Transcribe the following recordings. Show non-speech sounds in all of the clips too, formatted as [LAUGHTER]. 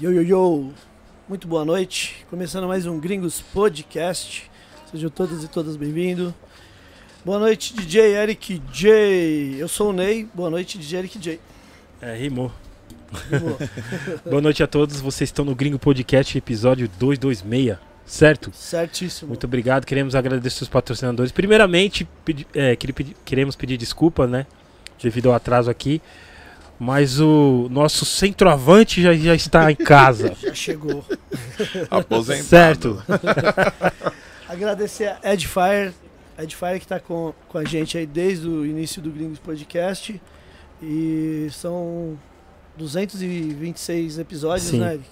Yo, yo, yo. Muito boa noite. Começando mais um Gringos Podcast. Sejam todos e todas bem-vindos. Boa noite, DJ Eric J. Eu sou o Ney. Boa noite, DJ Eric J. É, rimou. Rimou. [LAUGHS] Boa noite a todos. Vocês estão no Gringo Podcast, episódio 226, certo? Certíssimo. Muito obrigado. Queremos agradecer os patrocinadores. Primeiramente, pedi- é, queremos pedir desculpa, né? Devido ao atraso aqui. Mas o nosso centroavante já, já está em casa. [LAUGHS] Já chegou. [LAUGHS] Aposentado. certo? [LAUGHS] Agradecer a Edfire. Edfire que está com, com a gente aí desde o início do Gringos Podcast. E são 226 episódios, Sim. né, Eric?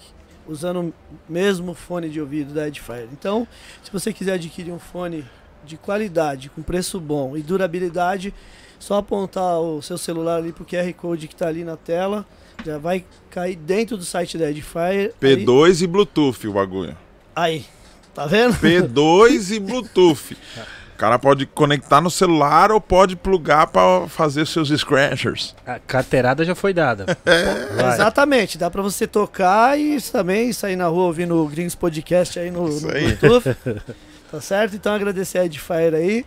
Usando o mesmo fone de ouvido da Edfire. Então, se você quiser adquirir um fone de qualidade, com preço bom e durabilidade, só apontar o seu celular ali pro QR Code que está ali na tela. Já vai cair dentro do site da Edfire. Aí, P2 e Bluetooth o bagulho. aí, tá vendo? P2 e [LAUGHS] Bluetooth. O cara pode conectar no celular ou pode plugar pra fazer seus scratchers. A carteirada já foi dada. [LAUGHS] Vai. Exatamente, dá pra você tocar e também sair na rua ouvindo o Gringos Podcast aí no, Isso no aí. Bluetooth. [LAUGHS] tá certo? Então agradecer a Edfire aí.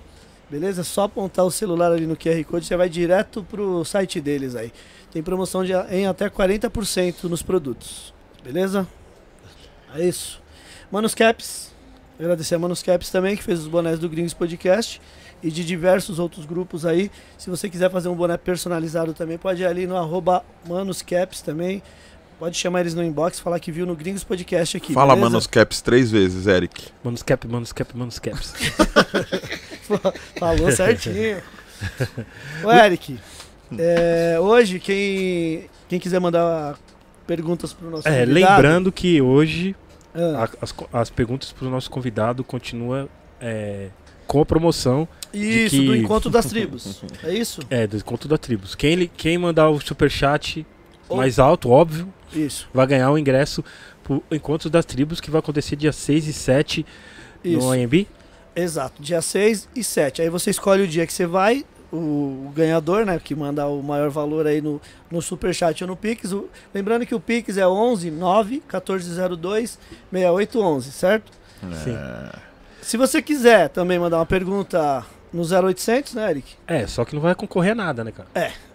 Beleza? Só apontar o celular ali no QR Code, você vai direto pro site deles aí. Tem promoção de, em até 40% nos produtos. Beleza? É isso. Manos Caps. Agradecer a Manos Caps também, que fez os bonés do Gringos Podcast. E de diversos outros grupos aí. Se você quiser fazer um boné personalizado também, pode ir ali no arroba manuscaps também. Pode chamar eles no inbox, falar que viu no Gringos Podcast aqui. Fala beleza? Manos Caps três vezes, Eric. Manuscap, manuscap, manuscaps. [LAUGHS] Falou certinho. Ô, Eric, é, hoje quem, quem quiser mandar perguntas pro nosso É, convidado, lembrando que hoje ah, a- as, as perguntas para o nosso convidado continua é, com a promoção isso, que- do Encontro das Tribos. É isso? é, do Encontro da Tribos. Quem, quem mandar o superchat mais alto, óbvio, Isso, vai ganhar o ingresso pro Encontro das Tribos, que vai acontecer dia 6 e 7 isso. no AMB. Exato, dia 6 e 7. Aí você escolhe o dia que você vai, o, ganhador, né, que manda o maior valor aí no, no Superchat ou no Pix. O- lembrando que o Pix é 11 9 1402 6811, certo? Sim. Se você quiser também mandar uma pergunta no 0800, né, Eric? É, só que não vai concorrer a nada, né, cara?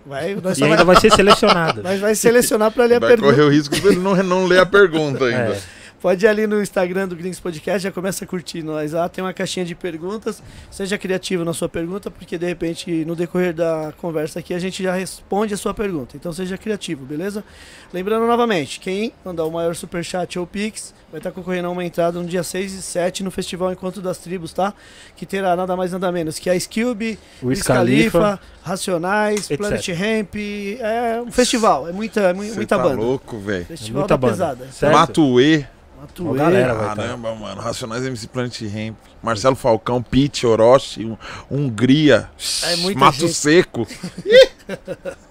Vai, nós E ainda vai, vai ser selecionado. [LAUGHS] nós vai selecionar para ler a Vai pergunta. correr o risco de ele não, não ler a pergunta ainda. É, Pode ir ali no Instagram do Gringos Podcast, já começa a curtir nós lá. Tem uma caixinha de perguntas. Seja criativo na sua pergunta, porque de repente no decorrer da conversa aqui a gente já responde a sua pergunta. Então seja criativo, beleza? Lembrando novamente, quem mandar o maior superchat ou Pix vai estar concorrendo a uma entrada no dia 6 e 7 no Festival Encontro das Tribos, tá? Que terá nada mais nada menos que a Skilby, o Scalifa. Racionais, etc. Planet Ramp. É um festival, é muita, é muita tá banda. louco, velho. Festival Muita da banda. pesada. Matuê. Matuê. Uma galera. vai tá. Caramba, mano. Racionais MC Planet Ramp. Marcelo Falcão, Pete, Orochi, Hun- Hungria. É muita Mato gente. Seco. [LAUGHS] [LAUGHS]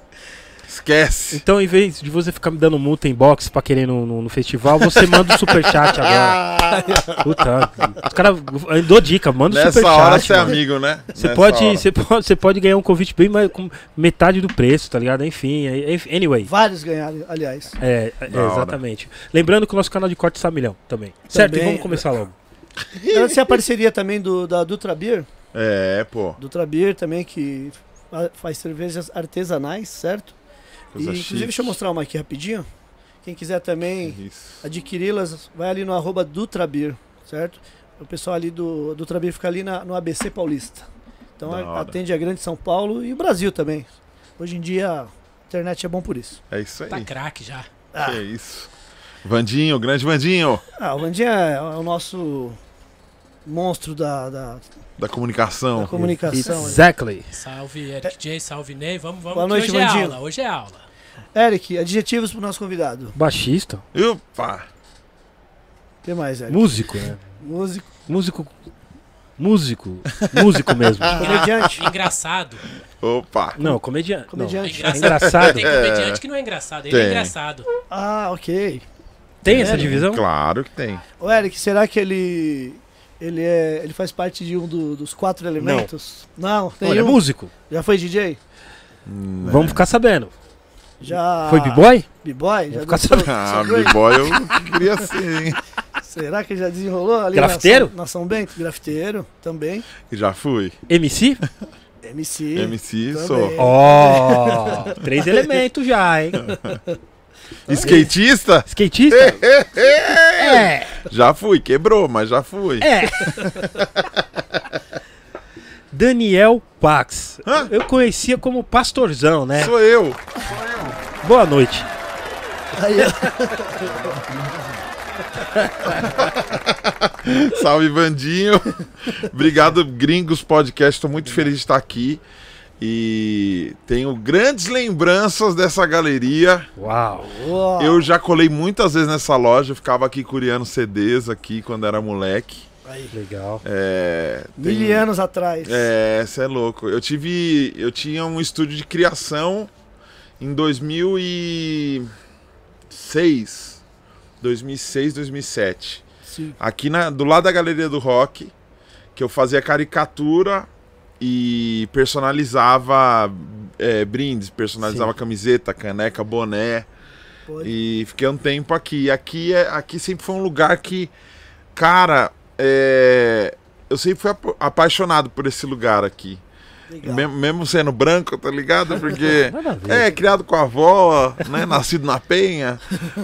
Esquece. Então, em vez de você ficar me dando multa em box pra querer no, no, no festival, você manda o [LAUGHS] superchat agora. [LAUGHS] Puta, os caras dou dica, manda o Nessa superchat. hora você é amigo, né? Você Nessa pode, você pode, você pode ganhar um convite bem mais, com metade do preço, tá ligado? Enfim, é- é- anyway. Vários ganharam, aliás. É, é, Da hora. exatamente. Lembrando que o nosso canal de corte está a milhão também. Certo, e Também. vamos começar logo. [LAUGHS] Agradecer a parceria também do, da Dutra Beer. É, pô. Dutra Beer também, que fa- faz cervejas artesanais, certo? Coisa e, chique. inclusive, deixa eu mostrar uma aqui rapidinho. Quem quiser também adquiri-las, vai ali no arroba Dutra Beer, certo? O pessoal ali do Dutra Beer fica ali na- no ABC Paulista. Então a- atende a Grande São Paulo e o Brasil também. Hoje em dia a internet é bom por isso. É isso aí. Tá craque já. Ah, Que isso. Vandinho, grande Vandinho. ah, o Vandinha é o nosso monstro da, da, Da comunicação. da comunicação. né? Exactly. Salve Eric J, salve Ney. Vamos, vamos. Boa noite, hoje é Vandinho. aula, hoje é aula. Eric, adjetivos pro nosso convidado. Baixista. Opa. O que mais, Eric? Músico, né? Músico, Músico. Músico. Músico mesmo. [LAUGHS] comediante. Engraçado. Opa. Não, comediante. Comediante. Não, é engraçado. Tem comediante que não é engraçado, ele é Tem. engraçado. Ah, ok. Tem essa É, divisão? Claro que tem. Ô, Eric, será que ele. Ele, é, ele faz parte de um do- dos quatro elementos? Não, Olha, é nenhum. músico. Já foi DJ? Hum, Vamos ficar sabendo. Já. Foi B-Boy? B-boy? Já ficar dançou- Ah? B-boy eu queria ser, hein? [LAUGHS] Será que já desenrolou ali Grafiteiro? Na São, na São Bento? Grafiteiro também. Já fui. MC? MC. MC, também. sou. [LAUGHS] Ó, três elementos já, hein? [LAUGHS] Skatista? Skatista? É, Já fui, quebrou, mas já fui. é. Daniel Pax. Hã? Eu conhecia como pastorzão, né? Sou eu. Boa noite. Aí. [LAUGHS] Salve, Vandinho. Obrigado, Gringos Podcast. Estou muito feliz de estar aqui. E tenho grandes lembranças dessa galeria. Uau. Uau. Eu já colei muitas vezes nessa loja. Eu ficava aqui curiando CDs aqui quando era moleque. Aí. Legal. É, tem- Mil anos atrás. É, você é louco. Eu tive. Eu tinha um estúdio de criação em 2006. 2006, 2007. Sim. Aqui na, do lado da Galeria do Rock, que eu fazia caricatura e personalizava é, brindes, personalizava Sim. camiseta, caneca, boné. Pode. E fiquei um tempo aqui. E aqui, é, aqui sempre foi um lugar que, cara, é, eu sempre fui apa- apaixonado por esse lugar aqui. Mesmo, mesmo sendo branco, tá ligado? Porque [LAUGHS] é criado com a avó, né? Nascido na penha,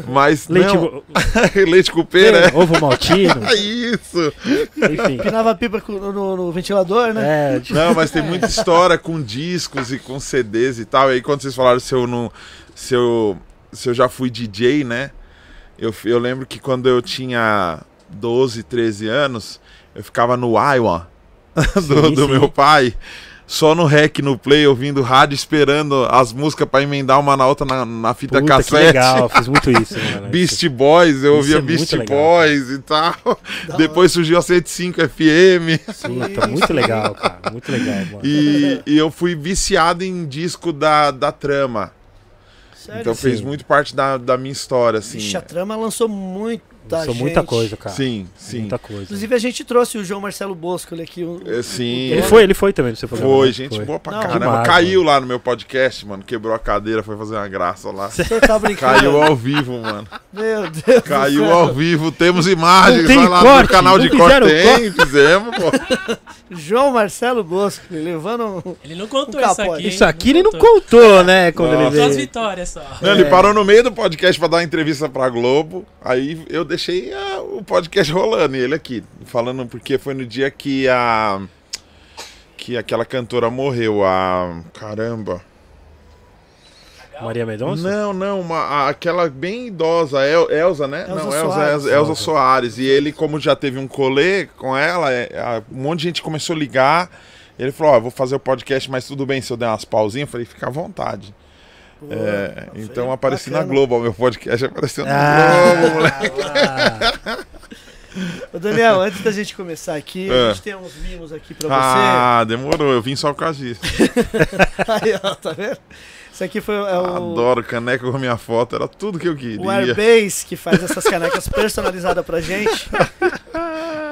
mas [LAUGHS] Leite, não, [LAUGHS] leite com pera, é, ovo maltino, é isso. enfim. Pinava pipa no- no ventilador, né? É, tipo, Não, mas tem muita história com discos e com CDs e tal. E aí quando vocês falaram se eu não, se eu, se eu já fui DJ, né? Eu, eu lembro que quando eu tinha 12, 13 anos, eu ficava no Iowa [LAUGHS] do, Sim, do sim. meu pai. Só no rec, no play, ouvindo rádio, esperando as músicas pra emendar uma na outra na, na fita puta, que cassete. legal, fiz muito isso, [LAUGHS] mano. Beast Boys, eu Isso ouvia é muito Beast legal, Boys e tal. Da [LAUGHS] Depois surgiu a 105 FM. Puta, muito legal, cara. Muito legal, mano. E, e eu fui viciado em disco da, da trama. Sério? então fez Sim. muito parte da, da minha história, assim. Vixe, a trama lançou muita Sou gente. muita coisa, cara. Sim, sim. Muita coisa. Inclusive a gente trouxe o João Marcelo Bosco ele aqui. um- É, sim. Ele foi, ele foi também no seu programa. Foi, gente Foi. boa pra Não, caramba. demais, Caiu lá no meu podcast, mano. Quebrou a cadeira, foi fazer uma graça lá. Você tá brincando? Caiu ao vivo, mano. Meu Deus. do Caiu ao vivo. Temos imagens Não tem vai lá corte, no canal não de corte. Tem, fizemos, pô. João Marcelo Bosco levando. um- Ele não contou Um isso aqui. hein? Isso aqui ele não contou. contou, né? Quando Nossa. ele Só as veio. vitórias só. Não, ele parou no meio do podcast pra dar uma entrevista pra Globo. Aí eu deixei ah, o podcast rolando e ele aqui, falando porque foi no dia que a. que aquela cantora morreu, a. Caramba. Maria Mendonça? Não, não, uma, a- aquela bem idosa, El, Elza, né? Elza não, Elza, Soares. Elza, Elza Soares. E ele, como já teve um colê com ela, é, a- um monte de gente começou a ligar. Ele falou: Ó, eu vou fazer o podcast, mas tudo bem se eu der umas pausinhas? Eu falei: fica à vontade. Pô, É, então apareci na bacana. Globo, ó, meu podcast apareceu na Ah, Globo, moleque. ah, Ô, Daniel, antes da gente começar aqui, É. a gente tem uns mimos aqui pra Ah, demorou, eu vim só por causa disso. você. [LAUGHS] Aí, ó, tá vendo? Isso aqui foi é o, Adoro caneca com minha foto, era tudo que eu queria. o Airbase que faz essas canecas personalizadas pra gente. [LAUGHS]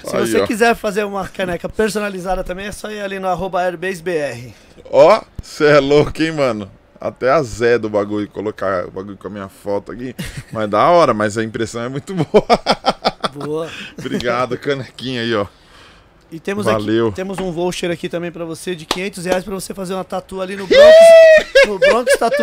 Se Aí, você ó. quiser fazer uma caneca personalizada também, é só ir ali no arroba AirbaseBR. Ó, você é louco, hein, mano? Até a Zé do bagulho, colocar o bagulho com a minha foto aqui. Mas da hora, mas a impressão é muito [LAUGHS] boa. Boa. Obrigado, canequinha aí, ó. E temos Valeu. aqui, temos um voucher aqui também pra você de 500 reais pra você fazer uma tatu ali no Bronx, no Bronx Tatu.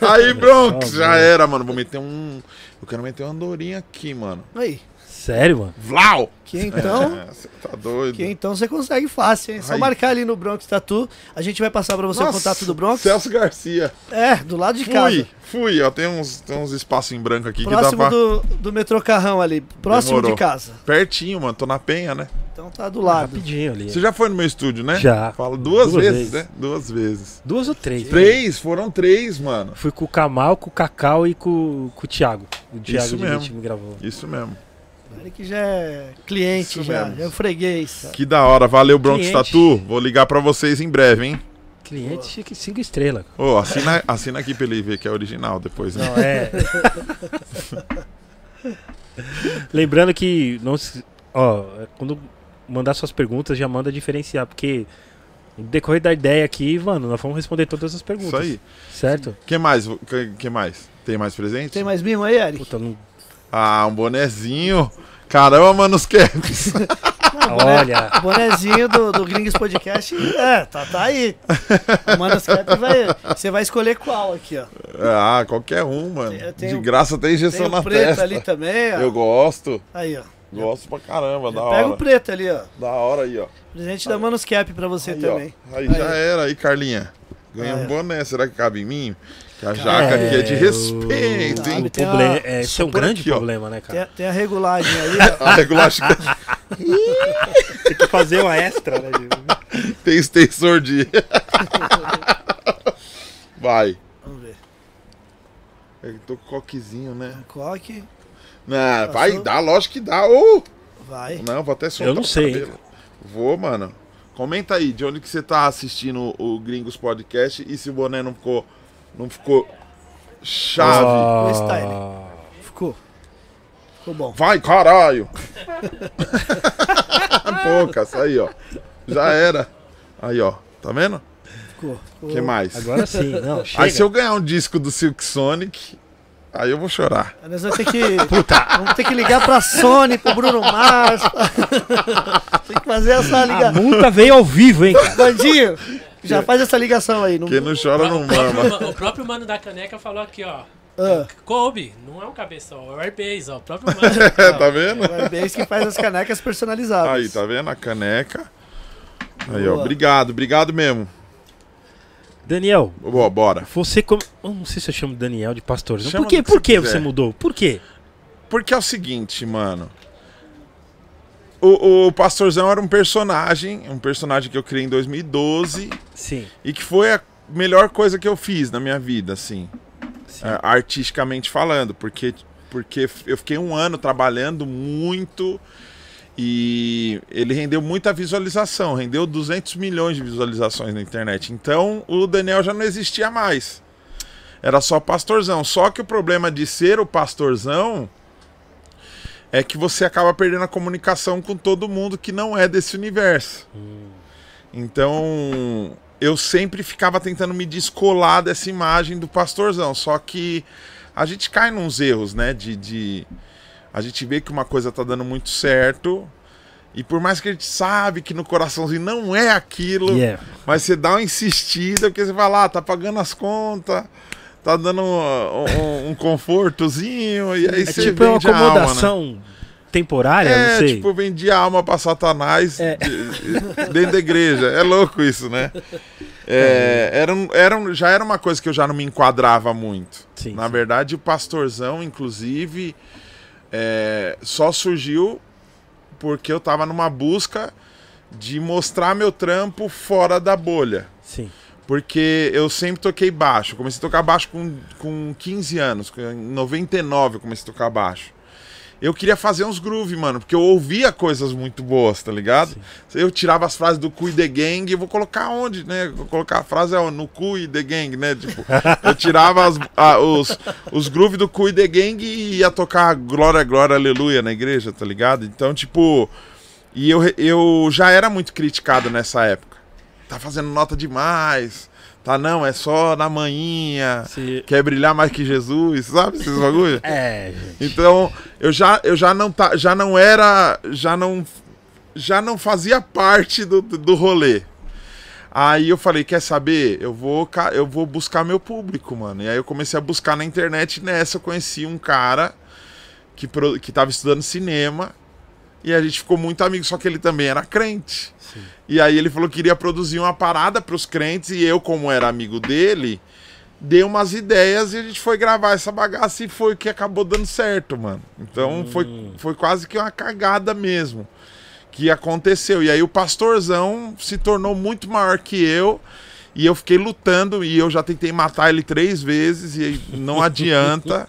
Aí, Bronx, só, já era, mano. Vou meter um. Eu quero meter uma andorinha aqui, mano. Aí, Sério, mano? Vlau! que então, [LAUGHS] É, Você tá doido? que então você consegue fácil, hein? Só Aí. marcar ali no Bronx Tatu. A gente vai passar pra você o Nossa, contato do Bronx. Celso Garcia. É, do lado de Fui, casa. fui. Ó, tem uns, tem uns espaços em branco aqui Próximo que dá pra. do, do metrô Carrão ali, próximo Demorou. de casa. Pertinho, mano. Tô na penha, né? Então tá do lado. Rapidinho ali. Você já foi no meu estúdio, né? Já. Fala duas, Duas vezes, vezes. né? Duas vezes. Duas ou três? Três, foram três, mano. Fui com o Kamal, com o Cacau e com, com o Thiago. O Thiago Isso de mesmo. Gravou. Isso mesmo. Ele que já é cliente, Isso já, mesmo. já é um freguês. Que da hora. Valeu, Bronx Cliente. Tatu. Vou ligar pra vocês em breve, hein? Cliente chique, cinco estrelas. Ô, assina, assina aqui pra ele ver que é original depois, né? Não, é. [LAUGHS] Lembrando que não se- ó, quando mandar suas perguntas já manda diferenciar, porque No decorrer da ideia aqui, mano, nós vamos responder todas as perguntas. Isso aí. Certo? que mais? que, que mais? Tem mais presente? Tem mais mimo aí, Eric? Puta, não... Ah, um bonezinho. Caramba, mano, os caps. [LAUGHS] Olha. O bonezinho do, do Gringos Podcast, é, tá, tá aí. O Manuscap vai. Você vai escolher qual aqui, ó. ah, qualquer um, mano. Tem- tem De o- graça tem Tem injeção o na preto testa. ali também, ó. Eu gosto. Aí, ó. Gosto pra caramba, da Pega hora. o preto ali, ó. Da hora aí, ó. Presente da Manuscap pra você Aí, também. ó. Aí, Aí. já era, aí, Carlinha. Ganhei um boné, será que cabe em mim? Que a jaca aqui é de o- respeito, Sabe, hein? O tem problema, uma- é, esse é um grande aqui, problema, né, Tem, cara? a- tem a regulagem ali, [LAUGHS] ó. A regulagem [LAUGHS] Tem que fazer uma extra, né? [LAUGHS] tem extensor de. Vai. Vamos ver. Eu tô com coquezinho, né? Coque. Não, vai dar, lógico que dá. Uh! Vai. Não, vou até soltar Eu não o sei. Vou, mano. Comenta aí, de onde que você tá assistindo o Gringos Podcast e se o boné não ficou. Não ficou chave. O style. Ficou. Ficou bom. Vai, caralho! [LAUGHS] Poucas, aí, ó. Já era. Aí, ó. Tá vendo? Ficou. O que mais? Agora sim, não, chega. Aí se eu ganhar um disco do Silk Sonic, aí eu vou chorar. Nós vamos ter que. Vamos ter que ligar pra Sony, pro Bruno Mars. [LAUGHS] Tem que fazer essa A ligação. multa veio ao vivo, hein, cara? Bandinho, já faz essa ligação aí. Não... Quem não chora não mama. ma- [LAUGHS] o próprio mano da caneca falou aqui, ó. Ah, Kobe, não é um cabeção, é o Airbase, ó. O próprio [LAUGHS] mano. É, tá vendo? o Airbase que faz as canecas personalizadas. Aí, tá vendo? A caneca. Aí, ó. Boa. Obrigado, obrigado mesmo. Daniel, Ó, bora. você como. Eu não sei se eu chamo Daniel de pastorzão. Chama Por quê? Por que você mudou? Por quê? Porque é o seguinte, mano. O, o Pastorzão era um personagem, um personagem que eu criei em 2012 Sim. e que foi a melhor coisa que eu fiz na minha vida, assim, sim. é, artisticamente falando, porque, porque eu fiquei um ano trabalhando muito e ele rendeu muita visualização, rendeu 200 milhões de visualizações na internet. Então o Daniel já não existia mais. Era só pastorzão. Só que o problema de ser o pastorzão é que você acaba perdendo a comunicação com todo mundo que não é desse universo. Então, eu sempre ficava tentando me descolar dessa imagem do pastorzão. Só que a gente cai nos erros, né? De, de- a gente vê que uma coisa tá dando muito certo. E por mais que a gente sabe que no coraçãozinho não é aquilo, Yeah. mas você dá uma insistida, porque você vai lá, tá pagando as contas, tá dando um, um- um confortozinho, e aí É você tipo uma vende a alma, né? acomodação temporária, É, não sei. tipo, vendi a alma pra Satanás É. de- dentro da igreja. É louco isso, né? É, era, um- era um- já era uma coisa que eu já não me enquadrava muito. Sim, Na sim. verdade, o pastorzão, inclusive, é, só surgiu porque eu tava numa busca de mostrar meu trampo fora da bolha. Sim. Porque eu sempre toquei baixo. Comecei a tocar baixo com, com 15 anos. Em 99 eu comecei a tocar baixo. Eu queria fazer uns groove, mano, porque eu ouvia coisas muito boas, tá ligado? Eu tirava as frases do cu e The Gang e vou colocar onde, né? Vou colocar a frase é, no cu e The Gang, né? Tipo, eu tirava as- a- os, os groove do cu e The Gang e ia tocar Glória, Glória, Aleluia na igreja, tá ligado? Então, tipo. E eu, eu já era muito criticado nessa época. Tá fazendo nota demais. Tá, não, é só na manhinha. Se- Quer brilhar mais que Jesus, sabe esses [LAUGHS] bagulho? É, gente. Então, eu já, eu já não tá, já não era, já não já não fazia parte do, do rolê. Aí eu falei, quer saber? Eu vou, eu vou buscar meu público, mano. E aí eu comecei a buscar na internet nessa eu conheci um cara que, que tava estudando cinema e a gente ficou muito amigo, só que ele também era crente. Sim. E aí ele falou que queria produzir uma parada pros crentes e eu, como era amigo dele, dei umas ideias e a gente foi gravar essa bagaça e foi o que acabou dando certo, mano. Então foi, foi quase que uma cagada mesmo que aconteceu. E aí o pastorzão se tornou muito maior que eu. E eu fiquei lutando e eu já tentei matar ele três vezes e não [LAUGHS] adianta.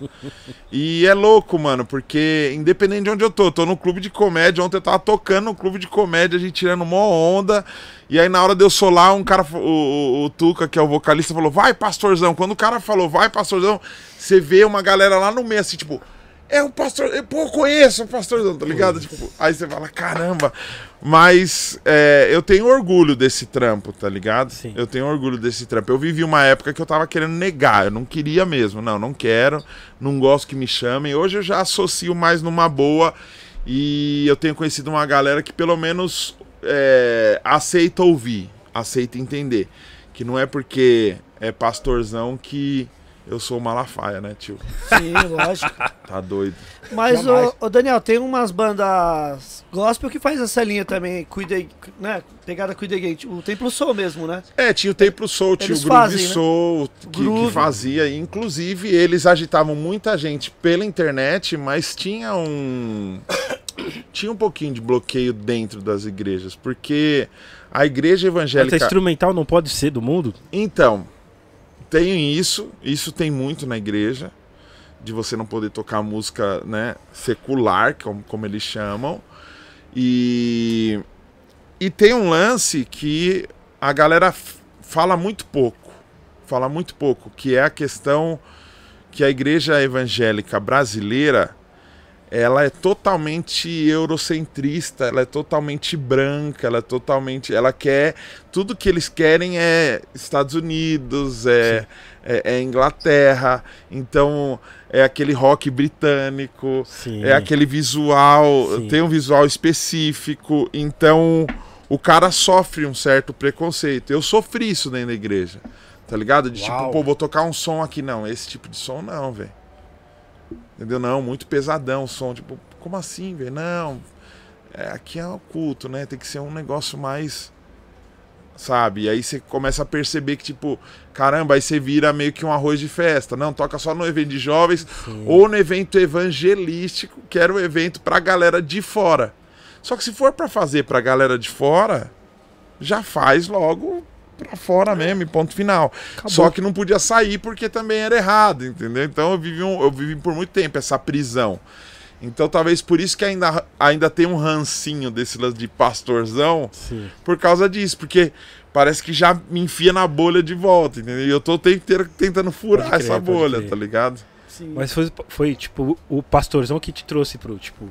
E é louco, mano, porque independente de onde eu tô, tô no clube de comédia. Ontem eu tava tocando no clube de comédia, a gente tirando mó onda. E aí na hora de eu solar, um cara, o, o, o Tuca, que é o vocalista, falou, vai, pastorzão. Quando o cara falou, vai, pastorzão, você vê uma galera lá no meio, assim, tipo, é o pastor, eu, pô, eu conheço o pastorzão, tá ligado? Tipo, aí você fala, caramba, Mas é, eu tenho orgulho desse trampo, tá ligado? Sim. Eu tenho orgulho desse trampo. Eu vivi uma época que eu tava querendo negar, eu não queria mesmo. Não, não quero, não gosto que me chamem. Hoje eu já associo mais numa boa e eu tenho conhecido uma galera que pelo menos é, aceita ouvir, aceita entender. Que não é porque é pastorzão que eu sou Malafaia, né, tio? Sim, lógico. [LAUGHS] Tá doido. Mas, ô, ô, Daniel, tem umas bandas gospel que faz essa linha também, cuida, né? Pegada Cuida Gate. O Templo Soul mesmo, né? É, tinha o Templo Soul, tinha o Groove fazem, né? Soul, que, Groove. que fazia. Inclusive, eles agitavam muita gente pela internet, mas tinha um. [COUGHS] tinha um pouquinho de bloqueio dentro das igrejas, porque a igreja Essa evangélica. instrumental não pode ser do mundo? Então, tem isso, isso tem muito na igreja, de você não poder tocar música né, secular, como, como eles chamam. E, e tem um lance que a galera fala muito pouco, fala muito pouco, que é a questão que a igreja evangélica brasileira ela é totalmente eurocentrista, ela é totalmente branca, ela é totalmente, ela quer tudo que eles querem é Estados Unidos, é, é, é Inglaterra, então é aquele rock britânico, Sim. é aquele visual, Sim. tem um visual específico, então o cara sofre um certo preconceito. Eu sofri isso dentro da igreja, tá ligado? De Uau. tipo, pô, vou tocar um som aqui, não, esse tipo de som não, velho. Entendeu? Não, muito pesadão o som, tipo, como assim, velho? Não, é, aqui é o culto, né? Tem que ser um negócio mais. Sabe? E aí você começa a perceber que, tipo, caramba, aí você vira meio que um arroz de festa. Não, toca só no evento de jovens Sim. ou no evento evangelístico, que era o evento pra galera de fora. Só que se for pra fazer pra galera de fora, já faz logo pra fora mesmo, e ponto final. Acabou. Só que não podia sair porque também era errado, entendeu? Então eu vivi, um- eu vivi por muito tempo essa prisão. Então talvez por isso que ainda, ainda tem um rancinho desse lance de pastorzão, Sim. por causa disso, porque parece que já me enfia na bolha de volta, entendeu? E eu tô o tempo inteiro tentando furar crer, essa bolha, tá ligado? Sim. Mas foi, foi, tipo, o pastorzão que te trouxe pro, tipo,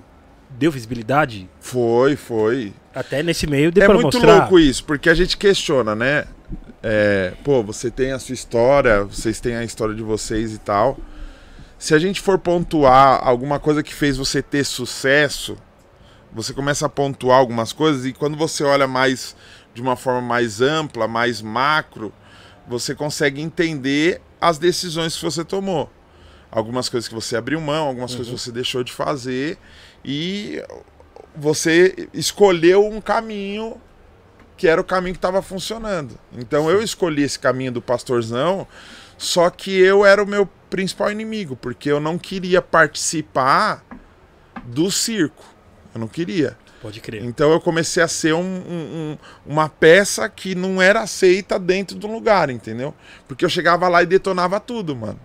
deu visibilidade? Foi, foi. Até nesse meio deu É muito mostrar. louco isso, porque a gente questiona, né? É, pô, você tem a sua história, vocês têm a história de vocês e tal. Se a gente for pontuar alguma coisa que fez você ter sucesso, você começa a pontuar algumas coisas e quando você olha mais de uma forma mais ampla, mais macro, você consegue entender as decisões que você tomou. Algumas coisas que você abriu mão, algumas coisas que você deixou de fazer e você escolheu um caminho que era o caminho que estava funcionando. Então eu escolhi esse caminho do pastorzão, só que eu era o meu principal inimigo, porque eu não queria participar do circo. Eu não queria. Pode crer. Então eu comecei a ser um- um- um- uma peça que não era aceita dentro do lugar, entendeu? Porque eu chegava lá e detonava tudo, mano.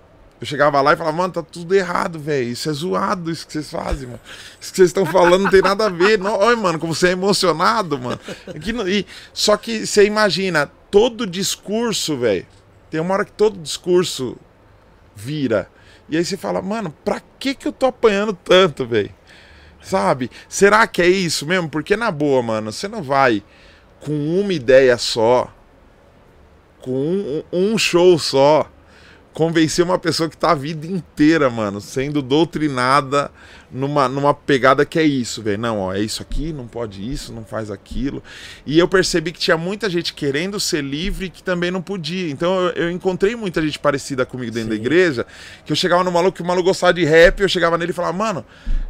Eu chegava lá e falava, mano, tá tudo errado, velho. Isso é zoado, isso que vocês fazem, mano. Isso que vocês estão falando não tem nada a ver. Não, olha, mano, como você é emocionado, mano. Aqui não- e, só que você imagina, todo discurso, velho. Tem uma hora que todo discurso vira. E aí você fala, mano, pra que que eu tô apanhando tanto, velho? Sabe? Será que é isso mesmo? Porque na boa, mano, você não vai com uma ideia só, com um, um show só, convencer uma pessoa que tá a vida inteira, mano, sendo doutrinada numa, numa pegada que é isso, velho. Não, ó, é isso aqui, não pode isso, não faz aquilo. E eu percebi que tinha muita gente querendo ser livre que também não podia. Então eu, eu encontrei muita gente parecida comigo dentro da Sim. igreja, que eu chegava no maluco, que o maluco gostava de rap, eu chegava nele e falava, mano,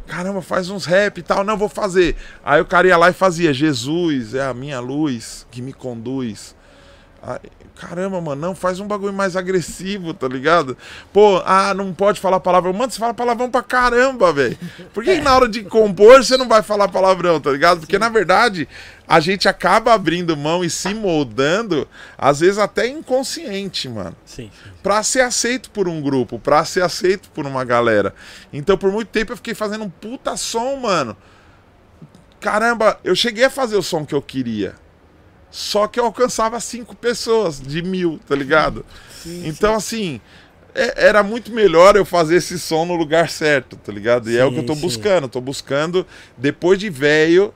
caramba, faz uns rap e tal, não, vou fazer. Aí o cara ia lá e fazia, Jesus é a minha luz que me conduz. Aí, caramba, mano, não, faz um bagulho mais agressivo, tá ligado? Pô, ah, não pode falar palavrão. Mano, você fala palavrão pra caramba, velho. Por que, que na hora de compor você não vai falar palavrão, tá ligado? Porque na verdade a gente acaba abrindo mão e se moldando, às vezes até inconsciente, mano Sim, sim. pra ser aceito por um grupo, pra ser aceito por uma galera. Então, por muito tempo eu fiquei fazendo um puta som, mano. Caramba, eu cheguei a fazer o som que eu queria. Só que eu alcançava cinco pessoas de mil, tá ligado? então, assim, é- era muito melhor eu fazer esse som no lugar certo, tá ligado? E é o que eu tô Sim, sim. buscando. Tô buscando, depois de velho,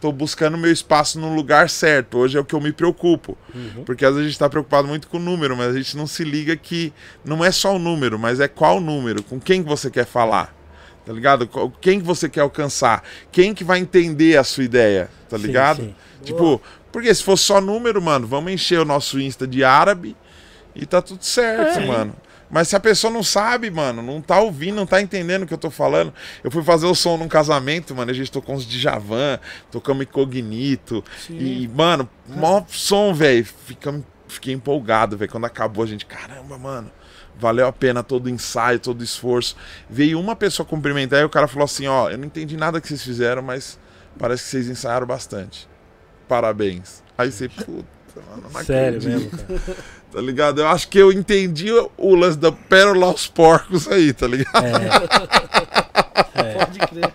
tô buscando meu espaço no lugar certo. Hoje é o que eu me preocupo. Uhum. Porque às vezes a gente tá preocupado muito com o número, mas a gente não se liga que não é só o número, mas é qual número, com quem que você quer falar. Tá ligado? Quem que você quer alcançar? Quem que vai entender a sua ideia? Tá Sim, ligado? sim. Tipo, porque se fosse só número, mano, vamos encher o nosso Insta de árabe e tá tudo certo, É. mano. Mas se a pessoa não sabe, mano, não tá ouvindo, não tá entendendo o que eu tô falando. Eu fui fazer o som num casamento, mano, a gente tocou uns Djavan, tocamos Incognito. E, mano, mó som, velho. Fiquei empolgado, velho. Quando acabou, a gente, caramba, mano. Valeu a pena todo o ensaio, todo o esforço. Veio uma pessoa cumprimentar e o cara falou assim: Ó, eu não entendi nada que vocês fizeram, mas parece que vocês ensaiaram bastante. Parabéns. Aí você, puta, mano, não Sério acredito, mesmo, cara. [LAUGHS] Tá ligado? Eu acho que eu entendi o- lance da pérola aos porcos aí, tá ligado? [LAUGHS] Pode crer.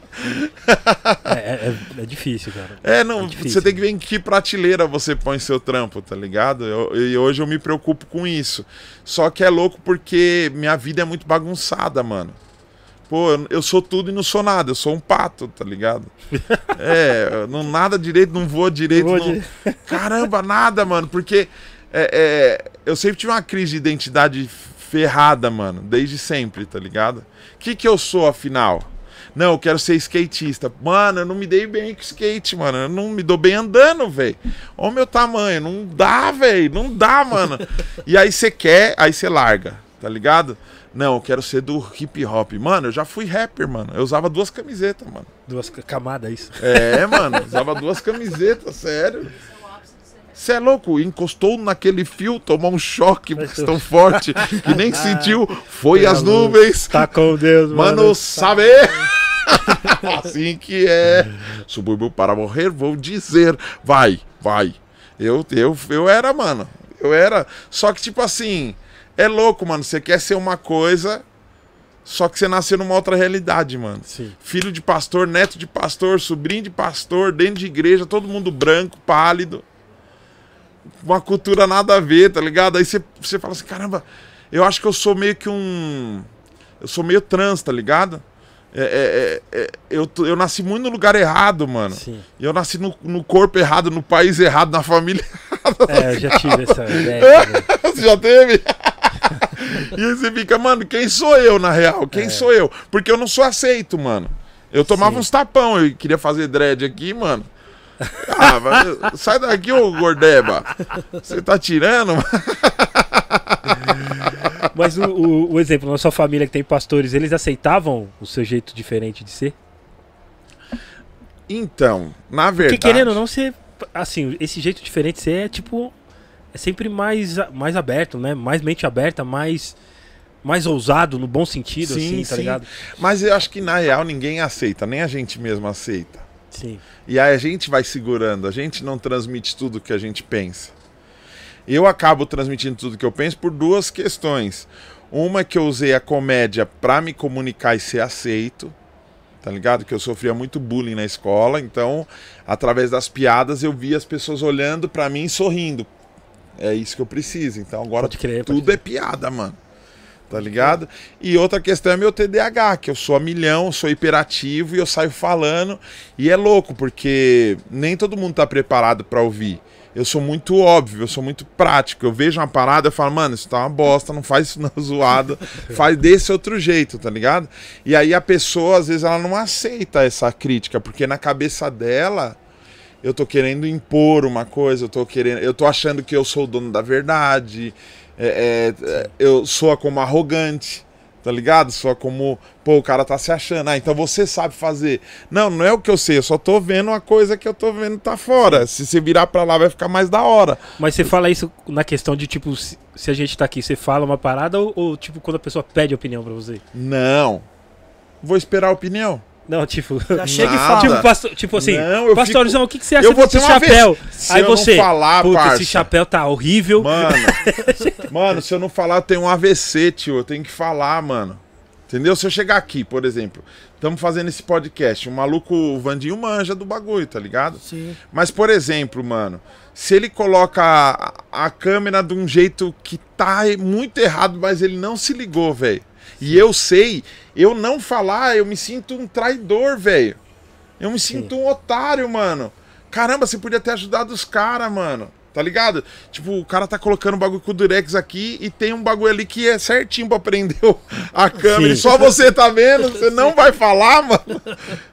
É, é, é- é difícil, cara. É, não, É difícil, você tem que ver em que prateleira você põe seu trampo, tá ligado? Eu- e hoje eu me preocupo com isso. Só que é louco porque minha vida é muito bagunçada, mano. Pô, eu, sou tudo e não sou nada, eu sou um pato, tá ligado? [LAUGHS] é, não nada direito, não vou direito. Vou não- [LAUGHS] Caramba, nada, mano, porque é, é, eu sempre tive uma crise de identidade ferrada, mano, desde sempre, tá ligado? O que, que eu sou, afinal? Não, eu quero ser skatista. Mano, eu não me dei bem com skate, mano. Eu não me dou bem andando, velho. Olha o meu tamanho. Não dá, velho. Não dá, mano. [LAUGHS] e aí você quer, aí você larga, tá ligado? Não, eu quero ser do hip hop. Mano, eu já fui rapper, mano. Eu usava duas camisetas, mano. Duas ca- camadas, isso. É, mano. Usava duas camisetas, sério. Você é louco? Encostou naquele fio, tomou um choque tão forte que nem [LAUGHS] sentiu. Foi as nuvens. Tá com Deus, mano. Mano, saber! [LAUGHS] assim que é. Subúrbio para morrer, vou dizer. Vai, vai. Eu, eu, eu era, mano. Eu era. Só que, tipo assim, é louco, mano. Você quer ser uma coisa, só que você nasceu numa outra realidade, mano. Sim. Filho de pastor, neto de pastor, sobrinho de pastor, dentro de igreja, todo mundo branco, pálido. Uma cultura nada a ver, tá ligado? Aí você, você fala assim, caramba, eu acho que eu sou meio que um. Eu sou meio trans, tá ligado? É, é, é, é, eu, eu nasci muito no lugar errado, mano. Sim. Eu nasci no, no corpo errado, no país errado, na família. [LAUGHS] [LAUGHS] É, eu já tive essa ideia. também. [LAUGHS] Você já teve? [LAUGHS] e aí você fica, mano, quem sou eu na real? Quem sou eu? Porque eu não sou aceito, mano. Eu tomava Sim. uns tapão, eu queria fazer dread aqui, mano. Ah, mas sai daqui, ô Gordeba. Você tá tirando? Mas o, o, o exemplo, na sua família que tem pastores, eles aceitavam o seu jeito diferente de ser? Então, na Porque verdade. querendo ou não, você. Assim, esse jeito diferente de ser é tipo. É sempre mais, mais aberto, né? Mais mente aberta, mais. Mais ousado, no bom sentido, Sim, assim, tá sim. ligado? Mas eu acho que na real ninguém aceita, nem a gente mesmo aceita. Sim. E aí a gente vai segurando, a gente não transmite tudo que a gente pensa. Eu acabo transmitindo tudo que eu penso por duas questões. Uma é que eu usei a comédia pra me comunicar e ser aceito, tá ligado? Que eu sofria muito bullying na escola, então através das piadas eu via as pessoas olhando pra mim e sorrindo. É isso que eu preciso. Então agora crer, tudo é piada, mano. Tá ligado? E outra questão é meu TDAH, que eu sou a milhão, sou hiperativo e eu saio falando. E é louco, porque nem todo mundo tá preparado pra ouvir. Eu sou muito óbvio, eu sou muito prático. Eu vejo uma parada e falo, mano, isso tá uma bosta, não faz isso não [LAUGHS] zoado, faz desse outro jeito, tá ligado? E aí a pessoa, às vezes, ela não aceita essa crítica, porque na cabeça dela eu tô querendo impor uma coisa, eu tô querendo. Eu tô achando que eu sou o dono da verdade. é, é, é, eu soa como arrogante, tá ligado? Soa como, pô, o cara tá se achando. Ah, então você sabe fazer. Não, não é o que eu sei, eu só tô vendo uma coisa que eu tô vendo tá fora. Se você virar pra lá, vai ficar mais da hora. Mas você fala isso na questão de, tipo, se, se a gente tá aqui, você fala uma parada ou, ou, tipo, quando a pessoa pede opinião pra você? Não. Vou esperar a opinião. Não, tipo. Já [LAUGHS] chega e Nada. fala. Tipo, pastor, tipo assim, Não, eu pastorzão, o que, que você acha Eu vou desse chapéu? vez- Se Aí eu não você, falar, puta, parça. esse chapéu tá horrível. Mano, [LAUGHS] mano, se eu não falar, eu tenho um AVC, tio. Eu tenho que falar, mano. Entendeu? Se eu chegar aqui, por exemplo, estamos fazendo esse podcast, o maluco, o Vandinho manja do bagulho, tá ligado? Sim. Mas, por exemplo, mano, se ele coloca a, a câmera de um jeito que tá muito errado, mas ele não se ligou, velho. E eu sei, eu não falar, eu me sinto um traidor, velho. Eu me sinto um otário, mano. Caramba, você podia ter ajudado os caras, mano. Tá ligado? Tipo, o cara tá colocando um bagulho com o Durex aqui e tem um bagulho ali que é certinho pra prender a câmera. E Sim. só você tá vendo, você não vai falar, mano.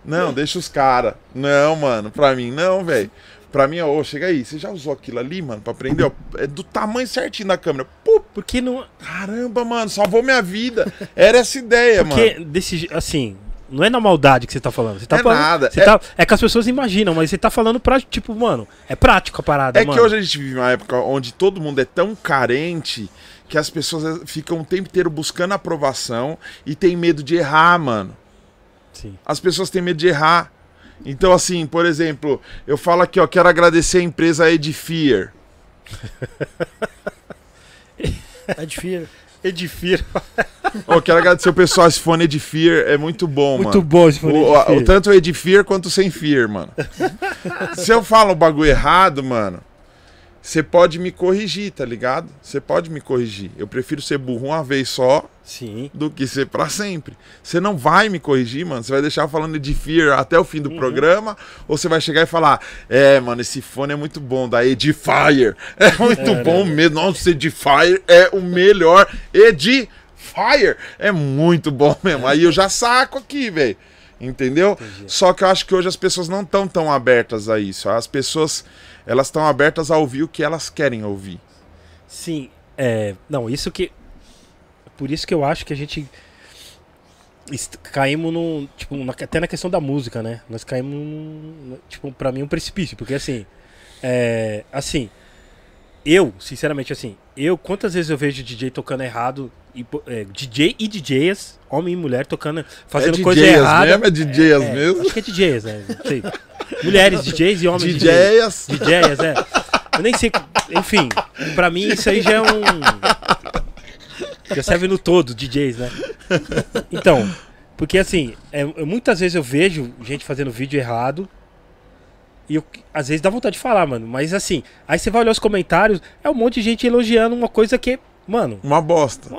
Não, deixa os caras. Não, mano, pra mim não, velho. Pra mim, ó, chega aí, você já usou aquilo ali, mano, pra prender, ó, é do tamanho certinho da câmera. Pô, Porque não. caramba, mano, salvou minha vida. Era essa ideia, Porque mano. desse je- assim, não é na maldade que você tá falando. Você tá É falando, nada, é- tá, é que as pessoas imaginam, mas você tá falando pra, tipo, mano, é prático a parada, É mano. que hoje a gente vive uma época onde todo mundo é tão carente que as pessoas ficam o tempo inteiro buscando aprovação e tem medo de errar, mano. Sim. As pessoas têm medo de errar. Então, assim, por exemplo, eu falo aqui, ó, quero agradecer a empresa Edifier. [LAUGHS] Edfear. Edifir. Ó, quero agradecer o pessoal, esse fone Edifier é muito bom, Muito mano. bom esse fone O, a- Edifier. o tanto o Edifier quanto o sem fear, mano. [LAUGHS] Se eu falo o bagulho errado, mano, você pode me corrigir, tá ligado? Você pode me corrigir. Eu prefiro ser burro uma vez só Sim. do que ser pra sempre. Você não vai me corrigir, mano. Você vai deixar falando de Fear até o fim do programa, ou você vai chegar e falar: "É, mano, esse fone é muito bom da Edifier. [LAUGHS] É muito bom mesmo. Nossa, Edifier é o melhor Edifier. É muito bom mesmo. Aí eu já saco aqui, velho. Entendeu? Só que eu acho que hoje as pessoas não estão tão abertas a isso. As pessoas, elas estão abertas a ouvir o que elas querem ouvir. Sim. É, não, isso que. Por isso que eu acho que a gente. Caímos num. Tipo, na- até na questão da música, né? Nós caímos num. Tipo, pra mim, um precipício. Porque assim. É, assim. Eu, sinceramente, assim. Eu, quantas vezes eu vejo DJ tocando errado. E, é, DJ e DJs, homem e mulher, tocando. Fazendo é coisa DJs errada. mesmo? É DJs É, mesmo? Acho que é DJs, né? Mulheres DJs e homens DJs. DJs. DJs, é. Eu nem sei. Enfim, pra mim isso aí já é um. Já serve no todo, DJs, né? Então, porque assim, é, muitas vezes eu vejo gente fazendo vídeo errado. E eu, às vezes dá vontade de falar, mano. Mas assim, aí você vai olhar os comentários, é um monte de gente elogiando uma coisa que, mano. Uma bosta. [COUGHS]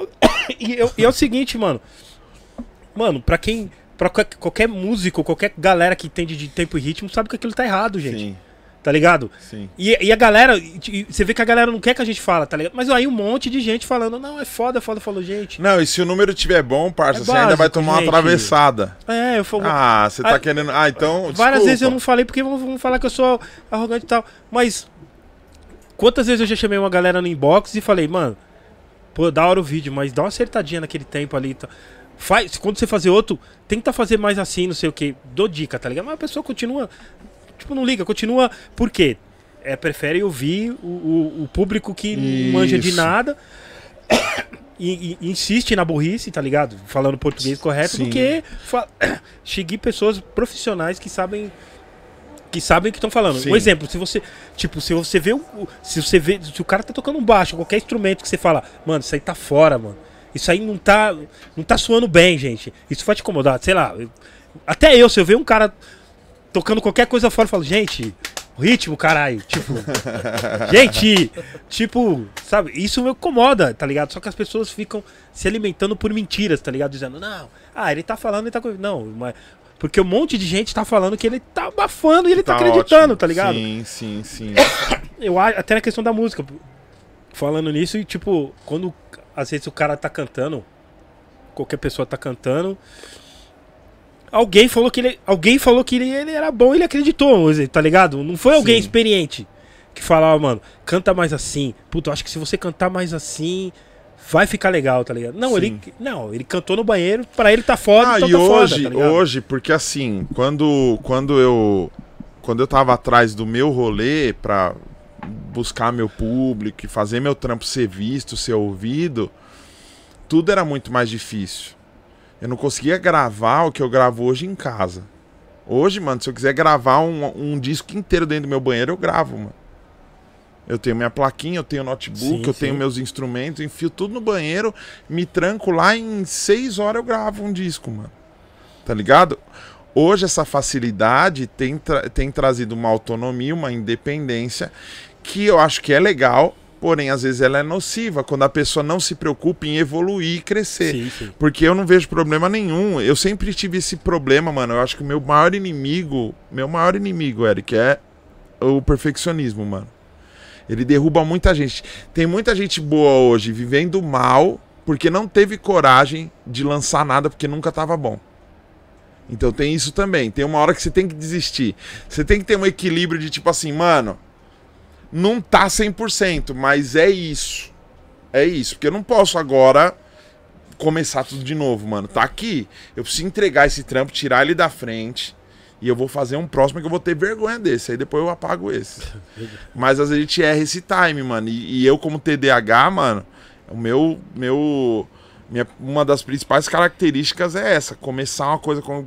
E, eu- e é o seguinte, mano. Mano, pra quem. Pra qualquer, músico, qualquer galera que entende de tempo e ritmo, sabe que aquilo tá errado, gente. Sim, Tá ligado? sim. E, e a galera, e- e você vê que a galera não quer que a gente fala, tá ligado? Mas aí um monte de gente falando, não, é foda, é foda, falou, gente. Não, e se o número tiver bom, parça, É você ainda vai tomar uma gente. atravessada. É, eu falo. Ah, você tá Ah, querendo. Ah, então. várias desculpa. vezes eu não falei porque vão, vão falar que eu sou arrogante e tal. Mas quantas vezes eu já chamei uma galera no inbox e falei, mano, pô, da hora o vídeo, mas dá uma acertadinha naquele tempo ali. Tá. Faz, quando você fazer outro, tenta fazer mais assim, não sei o que. Dou dica, tá ligado? Mas a pessoa continua. Tipo, não liga, continua. Por quê? É, prefere ouvir o, o, o público que não manja de Isso. nada. [COUGHS] E, e insiste na burrice, tá ligado? Falando português correto, Sim. do que [COUGHS] seguir pessoas profissionais que sabem que sabem o que estão falando. Sim. Um exemplo, se você, tipo, se você vê o- se você vê, se o cara tá tocando um baixo, qualquer instrumento que você fala, mano, isso aí tá fora, mano. Isso aí não tá não tá soando bem, gente. Isso vai te incomodar, sei lá. até eu, se eu ver um cara tocando qualquer coisa fora, eu falo, gente, ritmo, caralho, tipo, [LAUGHS] gente, tipo, sabe, isso me incomoda, tá ligado? Só que as pessoas ficam se alimentando por mentiras, tá ligado? Dizendo, não, ah, ele tá falando, ele tá. co-" Não, mas. Porque um monte de gente tá falando que ele tá abafando e ele tá, acreditando, ótimo. tá ligado? Sim, sim, sim. [COUGHS] Eu acho, até na questão da música, falando nisso, e tipo, quando às vezes o cara tá cantando, qualquer pessoa tá cantando, alguém falou que ele, alguém falou que ele, ele era bom, ele acreditou, tá ligado? Não foi alguém Sim. experiente que falava, mano, canta mais assim. Puta, eu acho que se você cantar mais assim, vai ficar legal, tá ligado? Não, ele, Sim. não, ele cantou no banheiro, pra ele tá foda, Ah, então e tá foda, hoje, tá ligado? hoje, porque assim, quando, quando eu quando eu tava atrás do meu rolê pra buscar meu público e fazer meu trampo ser visto, ser ouvido, tudo era muito mais difícil. Eu não conseguia gravar o que eu gravo hoje em casa. Hoje, mano, se eu quiser gravar um, um disco inteiro dentro do meu banheiro, eu gravo, mano. Eu tenho minha plaquinha, eu tenho notebook, Sim, eu sim. tenho meus instrumentos, enfio tudo no banheiro, me tranco lá em seis horas eu gravo um disco, mano. Tá ligado? Hoje essa facilidade tem, tra- tem trazido uma autonomia, uma independência que eu acho que é legal, porém às vezes ela é nociva quando a pessoa não se preocupa em evoluir e crescer. Sim, sim. Porque eu não vejo problema nenhum. Eu sempre tive esse problema, mano. Eu acho que o meu maior inimigo, meu maior inimigo, Eric, é o perfeccionismo, mano. Ele derruba muita gente. Tem muita gente boa hoje vivendo mal porque não teve coragem de lançar nada porque nunca tava bom. Então tem isso também. Tem uma hora que você tem que desistir. Você tem que ter um equilíbrio de tipo assim, mano, não tá 100%, mas é isso. É isso. Porque eu não posso agora começar tudo de novo, mano. Tá aqui. Eu preciso entregar esse trampo, tirar ele da frente. E eu vou fazer um próximo que eu vou ter vergonha desse. Aí depois eu apago esse. [LAUGHS] Mas às vezes a gente erra esse time, mano. E, e eu, como TDAH, mano, o meu. meu minha, uma das principais características é essa: começar uma coisa com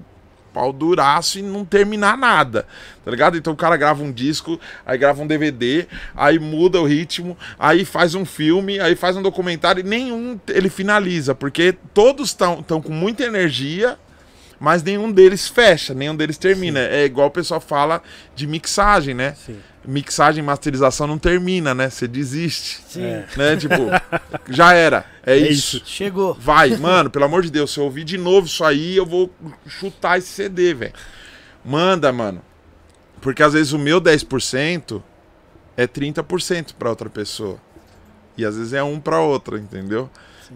pau duraço e não terminar nada, tá ligado? Então o cara grava um disco, aí grava um DVD, aí muda o ritmo, aí faz um filme, aí faz um documentário e nenhum ele finaliza, porque todos estão com muita energia, mas nenhum deles fecha, nenhum deles termina. Sim. É igual o pessoal fala de mixagem, né? Sim. Mixagem, masterização não termina, né? Você desiste. Sim. É. Né? Tipo, já era. É, é isso. isso. Chegou. Vai, mano, pelo amor de Deus, se eu ouvir de novo isso aí, eu vou chutar esse CD, velho. Manda, mano. Porque às vezes o meu 10% é 30% para outra pessoa. E às vezes é um para outra, entendeu?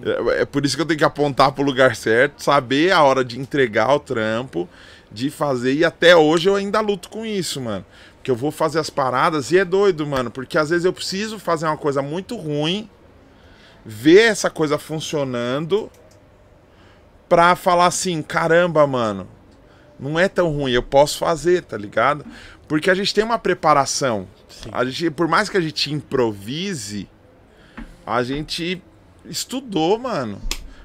É, é, por isso que eu tenho que apontar pro lugar certo, saber a hora de entregar o trampo, de fazer. E até hoje eu ainda luto com isso, mano. Porque eu vou fazer as paradas e é doido, mano. Porque às vezes eu preciso fazer uma coisa muito ruim, ver essa coisa funcionando, pra falar assim: caramba, mano, não é tão ruim, eu posso fazer, tá ligado? Porque a gente tem uma preparação. A gente, por mais que a gente improvise, a gente estudou, mano.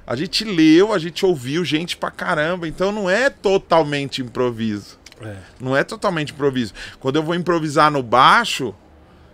A gente leu, a gente ouviu gente pra caramba. Então não é totalmente improviso. É. Não é totalmente improviso. Quando eu vou improvisar no baixo,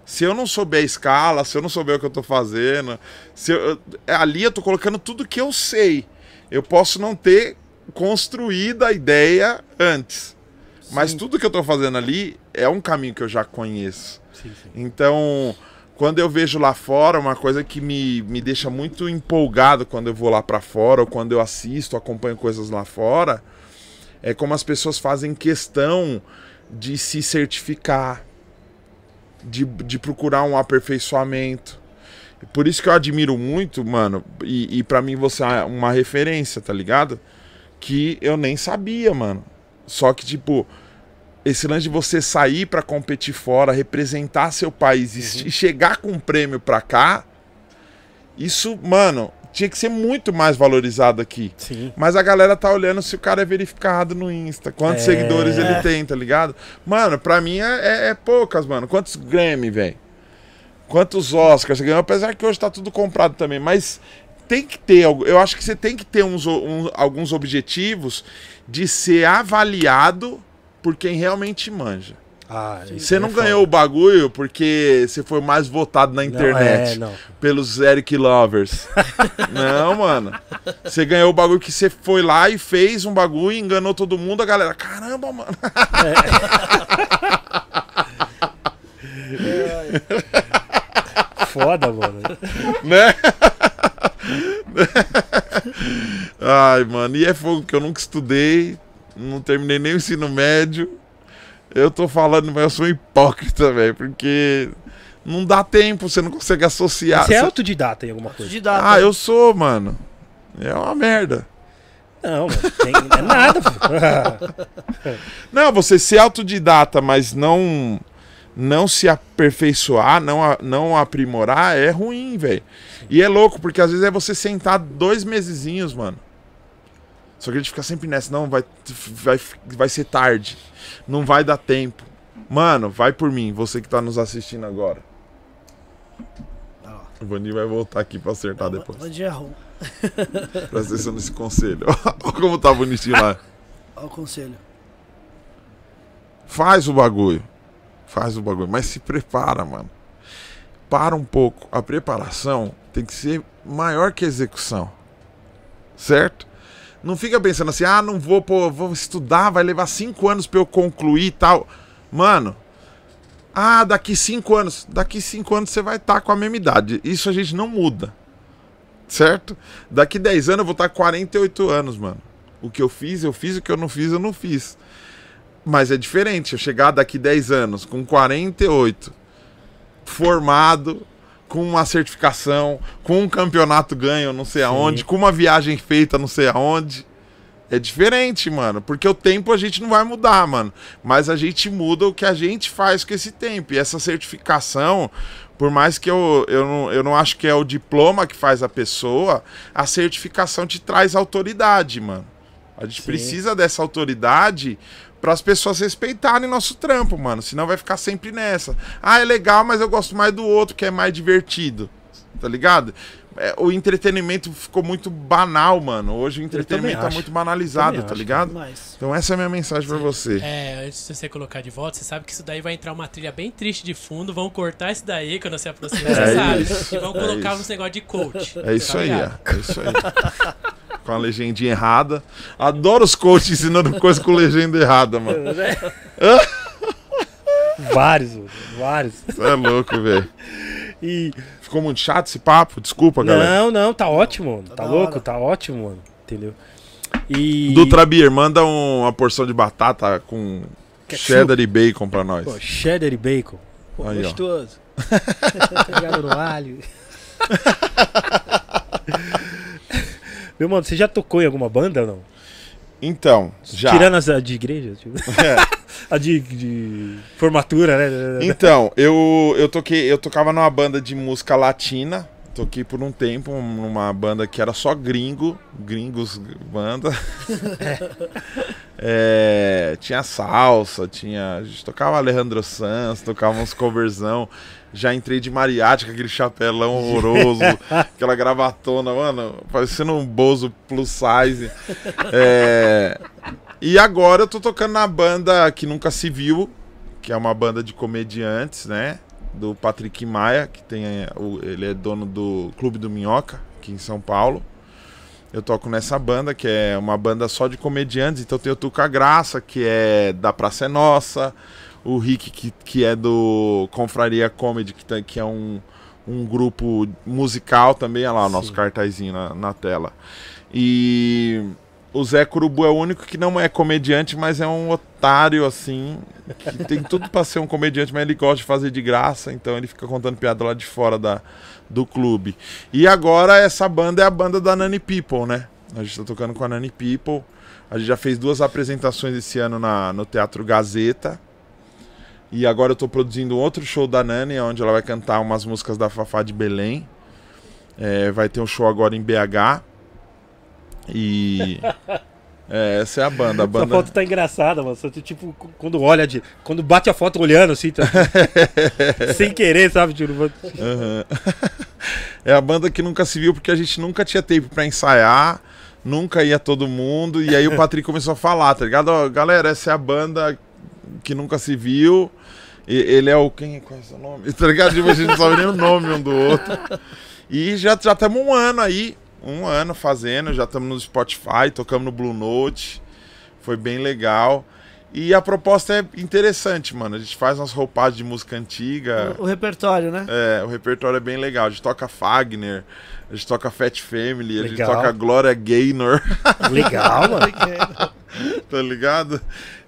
se eu não souber a escala, se eu não souber o que eu tô fazendo, se eu, ali eu tô colocando tudo que eu sei. Eu posso não ter construído a ideia antes. Sim. Mas tudo que eu tô fazendo ali é um caminho que eu já conheço. Sim, sim. Então, quando eu vejo lá fora, uma coisa que me, me deixa muito empolgado quando eu vou lá para fora, ou quando eu assisto, acompanho coisas lá fora, é como as pessoas fazem questão de se certificar, de, de procurar um aperfeiçoamento. Por isso que eu admiro muito, mano, e, e para mim você é uma referência, tá ligado? Que eu nem sabia, mano. Só que, tipo, esse lance de você sair para competir fora, representar seu país uhum. e chegar com um prêmio para cá, isso, mano, tinha que ser muito mais valorizado aqui. Sim. Mas a galera tá olhando se o cara é verificado no Insta, quantos é... seguidores ele tem, tá ligado? Mano, pra mim é, é, é poucas, mano. Quantos Grammy, velho? Quantos Oscars você ganhou? Apesar que hoje tá tudo comprado também, mas tem que ter, eu acho que você tem que ter uns, um, alguns objetivos de ser avaliado por quem realmente manja. Ah, você não é ganhou foda. o bagulho porque você foi mais votado na internet não, é, não. pelos Eric Lovers. [LAUGHS] não, mano. Você ganhou o bagulho que você foi lá e fez um bagulho, enganou todo mundo, a galera, caramba, mano. É. Foda, mano. Né? [LAUGHS] Ai, mano, e é fogo que eu nunca estudei, não terminei nem o ensino médio. Eu tô falando, mas eu sou hipócrita, velho, porque não dá tempo, você não consegue associar. Você é autodidata em alguma coisa? Autodidata. Ah, eu sou, mano. É uma merda. Não, tem, não é nada. [LAUGHS] não, você ser autodidata, mas não não se aperfeiçoar, não, não aprimorar, é ruim, velho. E é louco, porque às vezes é você sentar dois mesezinhos, mano. Só que a gente fica sempre nessa, não, vai, vai, vai ser tarde, não vai dar tempo. Mano, vai por mim, você que tá nos assistindo agora. O Vani vai voltar aqui pra acertar depois. Onde errou. [LAUGHS] Presta atenção nesse conselho. [LAUGHS] Olha como tá bonitinho lá. Olha o conselho. Faz o bagulho. Faz o bagulho. Mas se prepara, mano. Para um pouco. A preparação tem que ser maior que a execução. Certo? Não fica pensando assim, ah, não vou, pô, vou estudar, vai levar cinco anos para eu concluir e tal. Mano, ah, daqui cinco anos. Daqui cinco anos você vai estar tá com a mesma idade. Isso a gente não muda. Certo? Daqui 10 anos eu vou estar tá com 48 anos, mano. O que eu fiz, eu fiz. O que eu não fiz, eu não fiz. Mas é diferente. Eu chegar daqui 10 anos com 48, formado, com uma certificação, com um campeonato ganho não sei aonde, com uma viagem feita não sei aonde. É diferente, mano. Porque o tempo a gente não vai mudar, mano. Mas a gente muda o que a gente faz com esse tempo. E essa certificação, por mais que eu, eu, não, eu não acho que é o diploma que faz a pessoa, a certificação te traz autoridade, mano. A gente Sim. precisa dessa autoridade para as pessoas respeitarem nosso trampo, mano. Senão vai ficar sempre nessa. Ah, é legal, mas eu gosto mais do outro, que é mais divertido. Tá ligado? É, o entretenimento ficou muito banal, mano. Hoje o entretenimento tá acho. muito banalizado, tá acho. ligado? Mas. Então essa é a minha mensagem pra você. É, antes de você colocar de volta, você sabe que isso daí vai entrar uma trilha bem triste de fundo. Vão cortar isso daí quando você aproxima, você É sabe. isso, E vão é colocar isso. uns negócio de coach. É isso tá aí, é. É isso aí. [LAUGHS] com a legendinha errada. Adoro os coaches ensinando coisa com legenda errada, mano. [LAUGHS] vários, mano, vários. Você é louco, velho. E. Ficou muito chato esse papo? Desculpa, galera. Não, não, tá ótimo, mano. Tá, da louco? hora. Tá ótimo, mano. Entendeu? E. Dutra Beer, manda um- uma porção de batata com Ketchup. cheddar e bacon pra nós. Pô, cheddar e bacon. Pô, Aí, gostoso. [LAUGHS] Pegado no alho. [LAUGHS] Meu mano, você já tocou em alguma banda ou não? Então, já. Tirando as de igreja? Tipo, É. [LAUGHS] a de, de formatura, né? Então, eu, eu toquei, eu tocava numa banda de música latina. Toquei por um tempo numa banda que era só gringo, gringos banda. [LAUGHS] É, tinha salsa, tinha. A gente tocava Alejandro Sanz, tocava uns coverzão. Já entrei de mariachi com aquele chapelão horroroso, [LAUGHS] aquela gravatona, mano, parecendo um Bozo plus size. É, e agora eu tô tocando na banda que nunca se viu, que é uma banda de comediantes, né? Do Patrick Maia, que tem é, ele é dono do Clube do Minhoca, aqui em São Paulo. Eu toco nessa banda, que é uma banda só de comediantes. Então tem o Tuca Graça, que é da Praça é Nossa. O Rick, que, que é do Confraria Comedy, que, tá- que é um, um grupo musical também. Olha lá o nosso cartazinho na, na tela. E o Zé Curubu é o único que não é comediante, mas é um otário, assim. Que tem tudo pra ser um comediante, mas ele gosta de fazer de graça. Então ele fica contando piada lá de fora da, do clube. E agora essa banda é a banda da Nani People, né? A gente tá tocando com a Nani People. A gente já fez duas apresentações esse ano na, no Teatro Gazeta. E agora eu tô produzindo outro show da Nani, onde ela vai cantar umas músicas da Fafá de Belém. É, vai ter um show agora em BH. E. [LAUGHS] É, essa é a banda. A Essa banda... foto tá engraçada, mano. Tipo, quando olha, de, quando bate a foto olhando assim, tá, [LAUGHS] sem querer, sabe? Tipo, Aham. [LAUGHS] é a banda que nunca se viu porque a gente nunca tinha tempo pra ensaiar, nunca ia todo mundo. E aí o Patrick começou a falar, tá ligado? Ó, galera, essa é a banda que nunca se viu. Ele é o. Quem? Qual é o seu nome? [LAUGHS] Tá ligado? Tipo, a gente não sabe nem o nome um do outro. E já já estamos um ano aí. Um ano fazendo, já estamos no Spotify, tocamos no Blue Note. Foi bem legal. E a proposta é interessante, mano. A gente faz umas roupagens de música antiga. O, o repertório, né? É, o repertório é bem legal. A gente toca Fagner, a gente toca Fat Family, a gente Legal. toca Gloria Gaynor, legal, [LAUGHS] mano. tá ligado?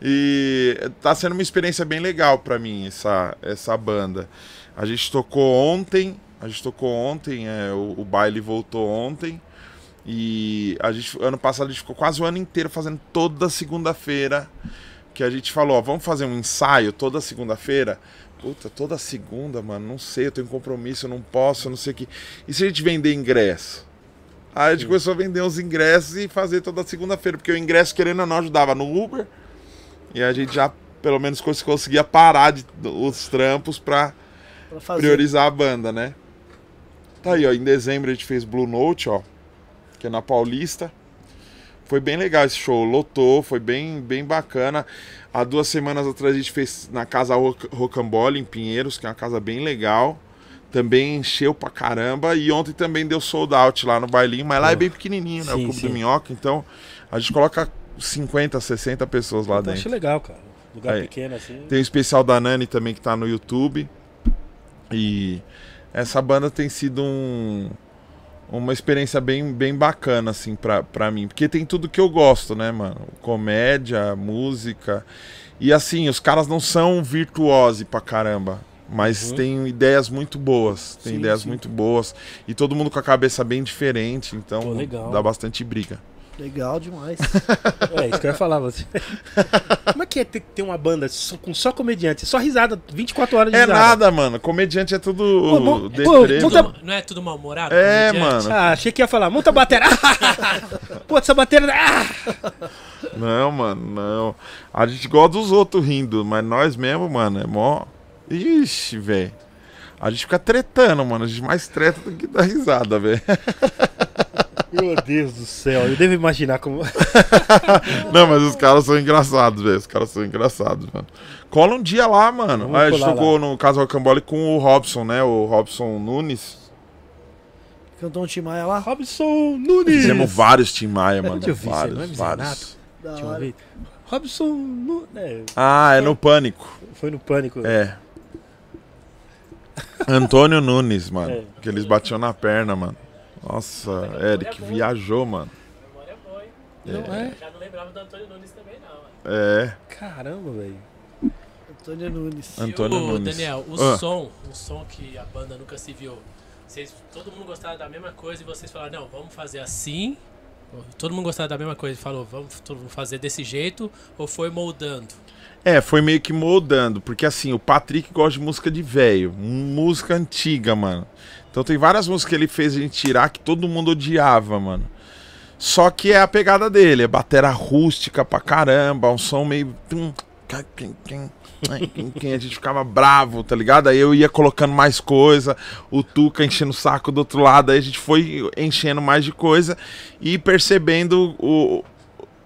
E tá sendo uma experiência bem legal pra mim essa, essa banda. A gente tocou ontem, a gente tocou ontem, é, o, o baile voltou ontem. E a gente, ano passado a gente ficou quase o ano inteiro fazendo toda segunda-feira. Que a gente falou, ó, vamos fazer um ensaio toda segunda-feira? Puta, toda segunda, mano, não sei, eu tenho compromisso, eu não posso, eu não sei o que. E se a gente vender ingresso? Aí a gente começou a vender os ingressos e fazer toda segunda-feira, porque o ingresso, querendo ou não, ajudava no Uber. E a gente já, pelo menos, cons- conseguia parar de, os trampos pra Pra priorizar a banda, né? Tá aí, ó. Em dezembro a gente fez Blue Note, ó. Que é na Paulista. Foi bem legal esse show. Lotou, foi bem, bem bacana. Há duas semanas atrás a gente fez na Casa Roc- Rocambole, em Pinheiros, que é uma casa bem legal. Também encheu pra caramba. E ontem também deu sold out lá no bailinho, mas lá é bem pequenininho, né? O Sim, Clube sim. do Minhoca. Então a gente coloca 50, 60 pessoas lá Eu dentro. acho legal, cara. Lugar Aí. pequeno assim. Tem o especial da Nani também que tá no YouTube. E essa banda tem sido um, uma experiência bem, bem bacana, assim, pra, pra mim. Porque tem tudo que eu gosto, né, mano? Comédia, música. E assim, os caras não são virtuosos pra caramba. Mas Uhum. tem ideias muito boas. Tem Sim, ideias sim. muito boas. E todo mundo com a cabeça bem diferente. Então Pô, dá bastante briga. Legal demais. É, isso que eu ia falar. Você. Como é que é ter, ter uma banda só- com só comediante? Só risada, 24 horas de É risada. nada, mano. Comediante é tudo Pô, mo- deprê, pô, monta- não é tudo mal-humorado? É, comediante? mano. Ah, achei que ia falar, monta a bateria. [LAUGHS] Pô, essa bateria. Ah! Não, mano, não. A gente gosta dos outros rindo, mas nós mesmo, mano, é mó. Ixi, velho. A gente fica tretando, mano. A gente mais treta do que dá risada, velho. [LAUGHS] Meu Deus do céu, eu devo imaginar como. [LAUGHS] Não, mas os caras são engraçados, velho. Os caras são engraçados, mano. Cola um dia lá, mano. Vamos Aí a gente tocou no Caso Rocambole com o Robson, né? O Robson Nunes. Cantou um Timaya lá. Robson Nunes. Fizemos vários Tim Maia, mano. Eu vi vários, Não é vários. Robson Nu- é, Ah, é no Pânico. foi no pânico. É. Antônio Nunes, mano. É. Que eles batiam na perna, mano. Nossa, Eric viajou, mano. Memória boa, hein? Não é? Já não lembrava do Antônio Nunes também, não. mano. É. Caramba, velho. Antônio Nunes. Antônio Nunes. Daniel, o Ah. som, o som que a banda nunca se viu. Vocês, todo mundo gostava da mesma coisa e vocês falaram, não, vamos fazer assim. Todo mundo gostava da mesma coisa e falou, vamos todo mundo fazer desse jeito, ou foi moldando? É, foi meio que moldando, porque assim, o Patrick gosta de música de velho, música antiga, mano. Então tem várias músicas que ele fez a gente tirar que todo mundo odiava, mano. Só que é a pegada dele, é batera rústica pra caramba, um som meio. quim, A gente ficava bravo, tá ligado? Aí eu ia colocando mais coisa, o Tuca enchendo o saco do outro lado, aí a gente foi enchendo mais de coisa e percebendo o,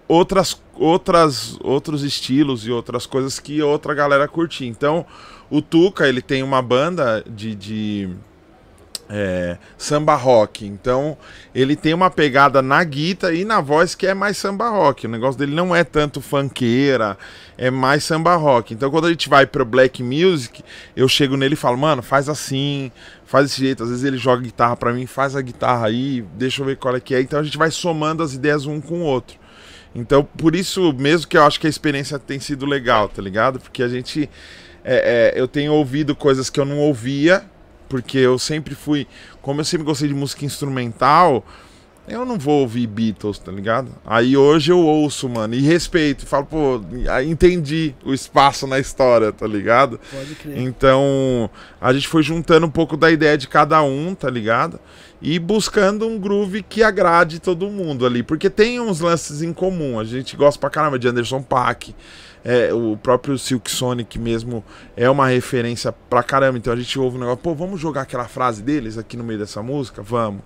outras, outras, outros estilos e outras coisas que outra galera curtia. Então, o Tuca, ele tem uma banda de, de é, samba rock. Então, ele tem uma pegada na guitarra e na voz que é mais samba rock. O negócio dele não é tanto funkeira, é mais samba rock. Então, quando a gente vai pro black music, eu chego nele e falo, mano, faz assim, faz desse jeito. Às vezes ele joga guitarra pra mim, faz a guitarra aí, deixa eu ver qual é que é. Então, a gente vai somando as ideias um com o outro. Então, por isso mesmo que eu acho que a experiência tem sido legal, tá ligado? Porque a gente. é, é, eu tenho ouvido coisas que eu não ouvia, porque eu sempre fui. Como eu sempre gostei de música instrumental, eu não vou ouvir Beatles, tá ligado? Aí hoje eu ouço, mano, e respeito, falo, pô, entendi o espaço na história, tá ligado? Pode crer. Então, a gente foi juntando um pouco da ideia de cada um, tá ligado? E buscando um groove que agrade todo mundo ali. Porque tem uns lances em comum. A gente gosta pra caramba de Anderson Paak. É, o próprio Silk Sonic mesmo é uma referência pra caramba. Então a gente ouve um negócio, pô, vamos jogar aquela frase deles aqui no meio dessa música? Vamos.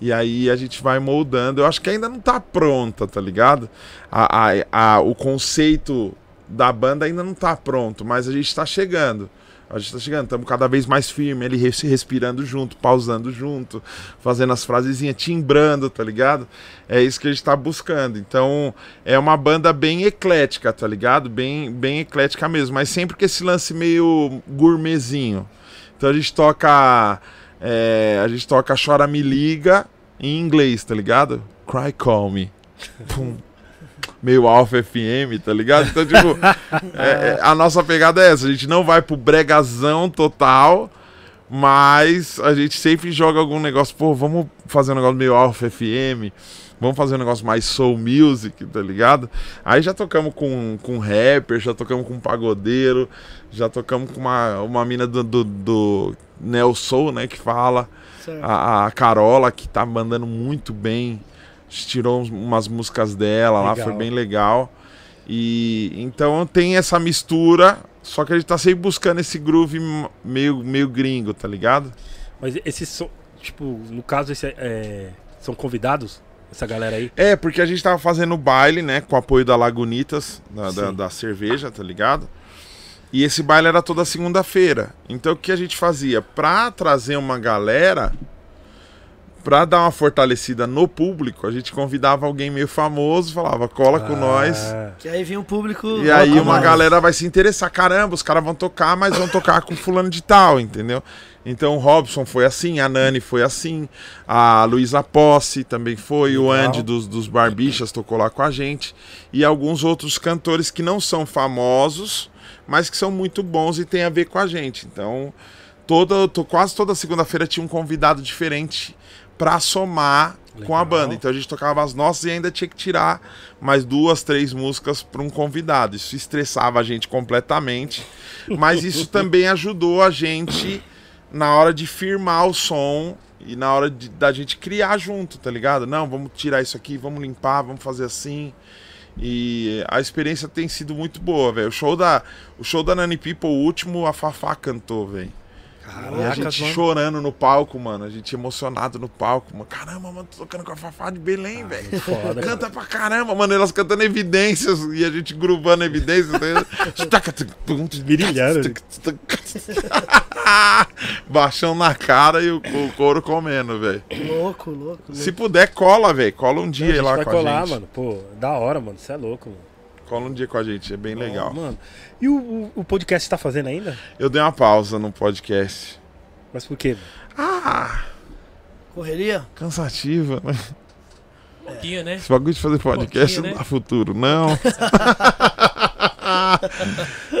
E aí a gente vai moldando. Eu acho que ainda não tá pronta, tá ligado? A, a, a- o conceito da banda ainda não tá pronto, mas a gente tá chegando. A gente tá chegando, estamos cada vez mais firme, ele res- respirando junto, pausando junto, fazendo as frasezinhas, timbrando, tá ligado? É isso que a gente tá buscando. Então, é uma banda bem eclética, tá ligado? Bem, bem eclética mesmo, mas sempre com esse lance meio gourmetzinho. Então a gente toca. é, a gente toca Chora Me Liga em inglês, tá ligado? Cry Call Me. Pum. Meio Alpha FM, tá ligado? Então, tipo, [LAUGHS] é, é, a nossa pegada é essa. A gente não vai pro bregazão total, mas a gente sempre joga algum negócio. Pô, vamos fazer um negócio meio Alpha FM. Vamos fazer um negócio mais soul music, tá ligado? Aí já tocamos com, com rapper, já tocamos com pagodeiro, já tocamos com uma, uma mina do, do, do Neo Soul, né, que fala. A, a Carola, que tá mandando muito bem. A gente tirou umas músicas dela lá, Legal. foi bem legal. E então tem essa mistura, só que a gente tá sempre buscando esse groove meio, meio gringo, tá ligado? Mas esses são, tipo, no caso, esse, é, são convidados? Essa galera aí? É, porque a gente tava fazendo baile, né, com o apoio da Lagunitas, da, da, da cerveja, tá ligado? E esse baile era toda segunda-feira. Então o que a gente fazia? Pra trazer uma galera, pra dar uma fortalecida no público, a gente convidava alguém meio famoso, falava, cola com nós. Ah, Que aí vinha um público. E aí uma mais. galera vai se interessar. Caramba, os caras vão tocar, mas vão tocar com fulano de tal, entendeu? Então o Robson foi assim, a Nani foi assim, a Luísa Posse também foi, o Legal. Andy dos, dos Barbichas tocou lá com a gente. E alguns outros cantores que não são famosos, mas que são muito bons e tem a ver com a gente. Então, toda, to- quase toda segunda-feira tinha um convidado diferente pra somar com a Legal. banda. Então a gente tocava as nossas e ainda tinha que tirar mais duas, três músicas para um convidado. Isso estressava a gente completamente, mas isso [LAUGHS] também ajudou a gente na hora de firmar o som e na hora de, da gente criar junto, tá ligado? Não, vamos tirar isso aqui, vamos limpar, vamos fazer assim. E a experiência tem sido muito boa, velho. O show da o show da Nani People, o último, a Fafá cantou, velho. E a gente mano. chorando no palco, mano. A gente emocionado no palco. Mano. Caramba, mano, tô tocando com a Fafá de Belém, velho. muito foda, cara. Canta pra caramba, mano. Elas cantando evidências e a gente gruvando evidências. Virilhando. [LAUGHS] Baixão na cara e o, o couro comendo, velho. Louco, louco. louco. Se puder, cola, velho. Cola um dia gente lá vai com colar, a gente. mano. Pô, da hora, mano. Você é louco, mano. Cola um dia com a gente, é bem legal. Mano. E o, o, podcast você tá fazendo ainda? Eu dei uma pausa no podcast. Mas por quê? Ah, Correria? cansativa, né? Um pouquinho, né? Esse bagulho de fazer podcast pouquinho, não né? dá futuro, não.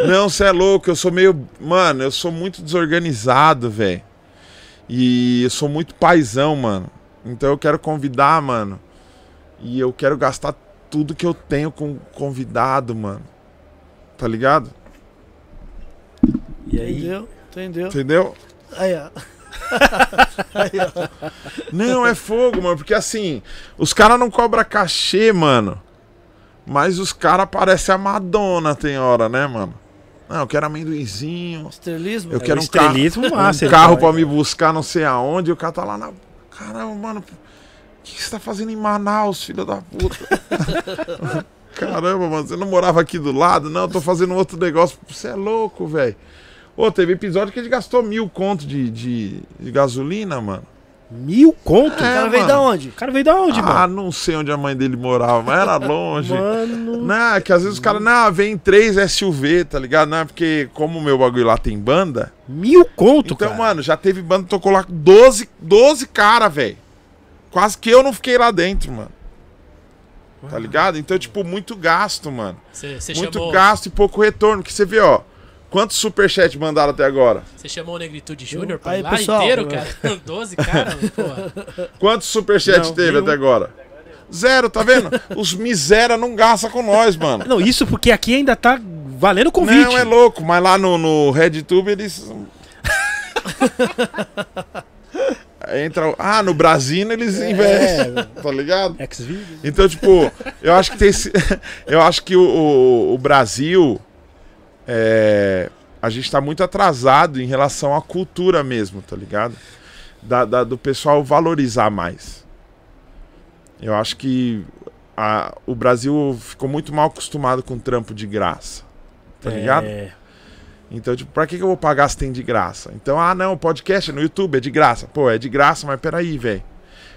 [LAUGHS] não, você é louco, eu sou meio. Mano, eu sou muito desorganizado, velho. E eu sou muito paizão, mano. Então eu quero convidar, mano. E eu quero gastar tudo que eu tenho com convidado, mano. Tá ligado? E aí? Entendeu? Entendeu? Entendeu? Aí, ó. [LAUGHS] Aí, ó. Não, é fogo, mano. Porque assim, os caras não cobram cachê, mano. Mas os caras parecem a Madonna, tem hora, né, mano? Não, eu quero amendoinzinho. Estrelismo? Eu É, quero o um carro, estrelismo [LAUGHS] massa, um carro vai. pra me buscar não sei aonde. E o cara tá lá na. Caramba, mano. O que que você tá fazendo em Manaus, filho da puta? [LAUGHS] Caramba, mano. Você não morava aqui do lado? Não, eu tô fazendo outro negócio. Você é louco, velho. Ô, teve episódio que a gente gastou mil conto de, de, de gasolina, mano. Mil conto? O cara É, veio mano. da onde? O cara veio da onde, ah, mano? não sei onde a mãe dele morava, mas era longe. Mano. Não, é que às vezes os caras, não, vem três SUV, tá ligado? Não, é porque como o meu bagulho lá tem banda. Mil conto, Então, cara. mano, já teve banda tocou lá 12, 12 cara, velho. Quase que eu não fiquei lá dentro, mano. Tá ligado? Então, tipo, muito gasto, mano. Você, você muito chamou, gasto e pouco retorno. Que você vê, ó. Quantos superchat mandaram até agora? você chamou o Negritude Júnior pra Aí, ir lá pessoal, inteiro, né? cara? [LAUGHS] 12 caras, [LAUGHS] porra. Quantos superchat Não, teve nenhum. até agora? Zero, tá vendo? [LAUGHS] Os miséria não gastam com nós, mano. Não, isso porque aqui ainda tá valendo o convite. Não, é louco, mas lá no, no RedTube eles. Entra. Ah, no Brasino eles investem, [LAUGHS] tá ligado? Então, tipo, eu acho que tem. esse- [LAUGHS] Eu acho que o, o, o Brasil. É, a gente tá muito atrasado em relação à cultura mesmo, tá ligado? Da, da- do pessoal valorizar mais. Eu acho que a- o Brasil ficou muito mal acostumado com trampo de graça. Tá ligado? É, Então, tipo, pra que, que eu vou pagar se tem de graça? Então, ah, não, podcast é no YouTube é de graça. Pô, é de graça, mas peraí, velho.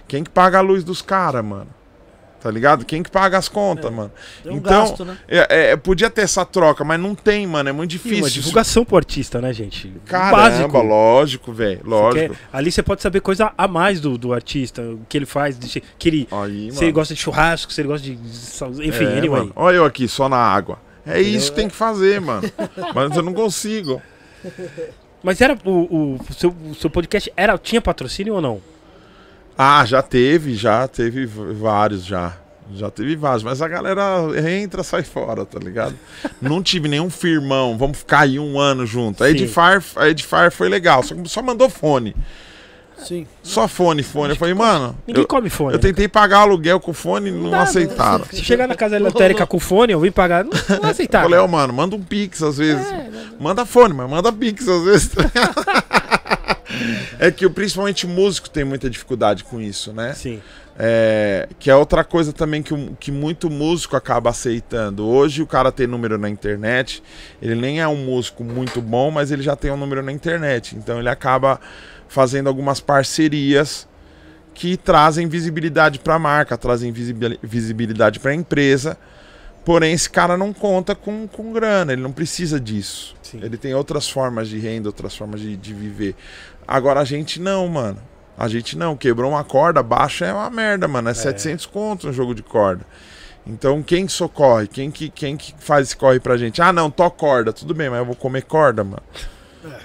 Quem que paga a luz dos caras, mano? Tá ligado? Quem que paga as contas, mano? Tem um Então, gasto, né? É, é, podia ter essa troca, mas não tem, mano. É muito e difícil. uma divulgação pro artista, né, gente? Caramba, básico. lógico, velho. Lógico. Porque ali você pode saber coisa a mais do, do artista, o que ele faz, que ele, Aí, se ele mano. gosta de churrasco, se ele gosta de. de- Enfim, É, anyway. mano. Olha eu aqui, só na água. É isso que tem que fazer, mano. mas eu não consigo. Mas era o, o, seu, o seu podcast era, tinha patrocínio ou não? Ah, já teve, já teve vários já. Já teve vários, mas a galera entra, sai fora, tá ligado? Não tive nenhum firmão, vamos ficar aí um ano junto. A. Edifier, a Edifier foi legal, só, só mandou fone. Sim. Só fone, fone. Eu falei, mano, Ninguém eu, come fone. eu né? tentei pagar aluguel com fone e não dá, aceitaram. Se chegar na casa [LAUGHS] lotérica com fone, eu vim pagar. Não, não Eu aceitar. falei, ó, mano, manda um pix às vezes. É, Manda fone, mas manda pix às vezes. [LAUGHS] é que principalmente músico tem muita dificuldade com isso, né? Sim. É, que é outra coisa também que, que muito músico acaba aceitando. Hoje o cara tem número na internet, ele nem é um músico muito bom, mas ele já tem um número na internet. Então ele acaba fazendo algumas parcerias que trazem visibilidade para a marca, trazem visibil- visibilidade para a empresa. Porém, esse cara não conta com, com grana, ele não precisa disso. Sim. Ele tem outras formas de renda, outras formas de, de viver. Agora a gente não, mano. A gente não. Quebrou uma corda, baixa é uma merda, mano. É, 700 conto um jogo de corda. Então quem que socorre? Quem que, quem que faz esse corre pra gente? Ah, não, tô corda. Tudo bem, mas eu vou comer corda, mano.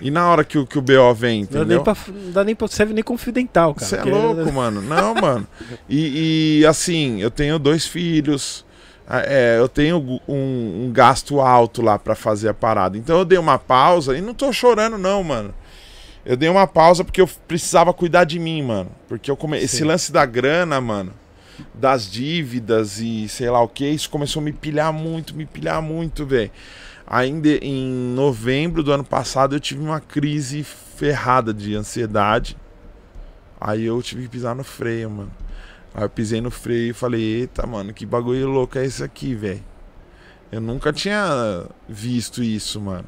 E na hora que o, que o BO vem, Não dá, entendeu? nem pra, não dá nem pra, serve nem dental, cara. Você é louco, [LAUGHS] mano. Não, mano. E, e, assim, eu tenho dois filhos. ah, é, eu tenho um, um gasto alto lá pra fazer a parada. Então eu dei uma pausa e não tô chorando, não, mano. Eu dei uma pausa porque eu precisava cuidar de mim, mano. Porque eu come... esse lance da grana, mano, das dívidas e sei lá o que, isso começou a me pilhar muito, me pilhar muito, velho. Ainda em novembro do ano passado eu tive uma crise ferrada de ansiedade. Aí eu tive que pisar no freio, mano. Aí eu pisei no freio e falei, eita, mano, que bagulho louco é esse aqui, velho? Eu nunca tinha visto isso, mano.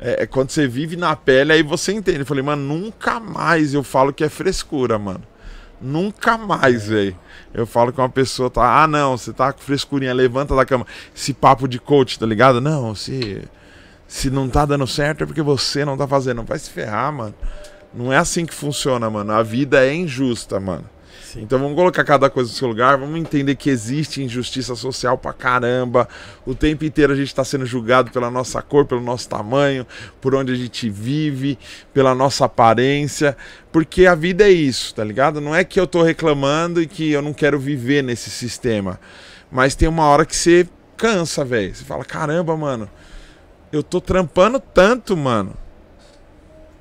É, é quando você vive na pele, aí você entende. Eu falei, mano, nunca mais eu falo que é frescura, mano. Nunca mais, velho. Eu falo que uma pessoa tá, ah, não, você tá com frescurinha, levanta da cama. Esse papo de coach, tá ligado? Não, se, se não tá dando certo é porque você não tá fazendo. Vai se ferrar, mano. Não é assim que funciona, mano. A vida é injusta, mano. Sim. Então vamos colocar cada coisa no seu lugar, vamos entender que existe injustiça social pra caramba. O tempo inteiro a gente tá sendo julgado pela nossa cor, pelo nosso tamanho, por onde a gente vive, pela nossa aparência. Porque a vida é isso, tá ligado? Não é que eu tô reclamando e que eu não quero viver nesse sistema. Mas tem uma hora que você cansa, velho. Você fala, caramba, mano, eu tô trampando tanto, mano.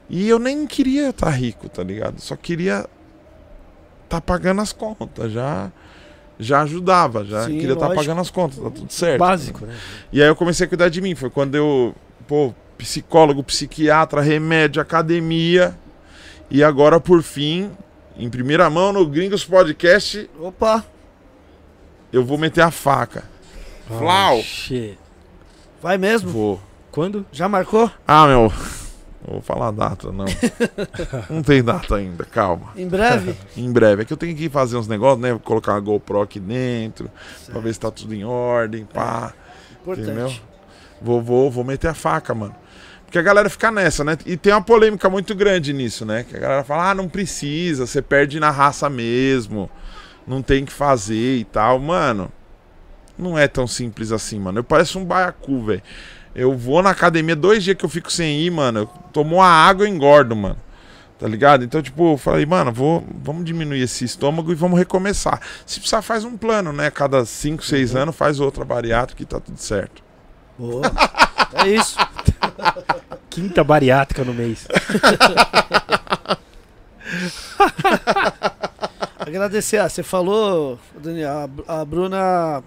E eu nem queria estar rico, tá ligado? Só queria tá pagando as contas, já já ajudava, já Sim, queria estar lógico. pagando as contas, tá tudo certo. Básico, né? E aí eu comecei a cuidar de mim, foi quando eu, pô, psicólogo, psiquiatra, remédio, academia. E agora por fim, em primeira mão no Gringos Podcast, Opa, eu vou meter a faca. Flau. Oh, shit. vai mesmo? Vou. Quando? Já marcou? Ah, meu, não vou falar a data, não. [LAUGHS] não tem data ainda, calma. Em breve? [LAUGHS] Em breve. É que eu tenho que fazer uns negócios, né? Colocar uma GoPro aqui dentro, pra ver se tá tudo em ordem, pá. Importante. Entendeu? Vou, vou, vou meter a faca, mano. Porque a galera fica nessa, né? E tem uma polêmica muito grande nisso, né? Que a galera fala, ah, não precisa, você perde na raça mesmo. Não tem que fazer e tal. Mano, não é tão simples assim, mano. Eu pareço um baiacu, velho. Eu vou na academia dois dias que eu fico sem ir, mano. Eu tomo uma água e engordo, mano. Tá ligado? Então, tipo, eu falei, mano, vou, vamos diminuir esse estômago e vamos recomeçar. Se precisar, faz um plano, né? Cada 5, 6 anos faz outra bariátrica e tá tudo certo. Boa. É isso. [LAUGHS] Quinta bariátrica no mês. [LAUGHS] Agradecer. Ah, você falou, Daniel, a, a Bruna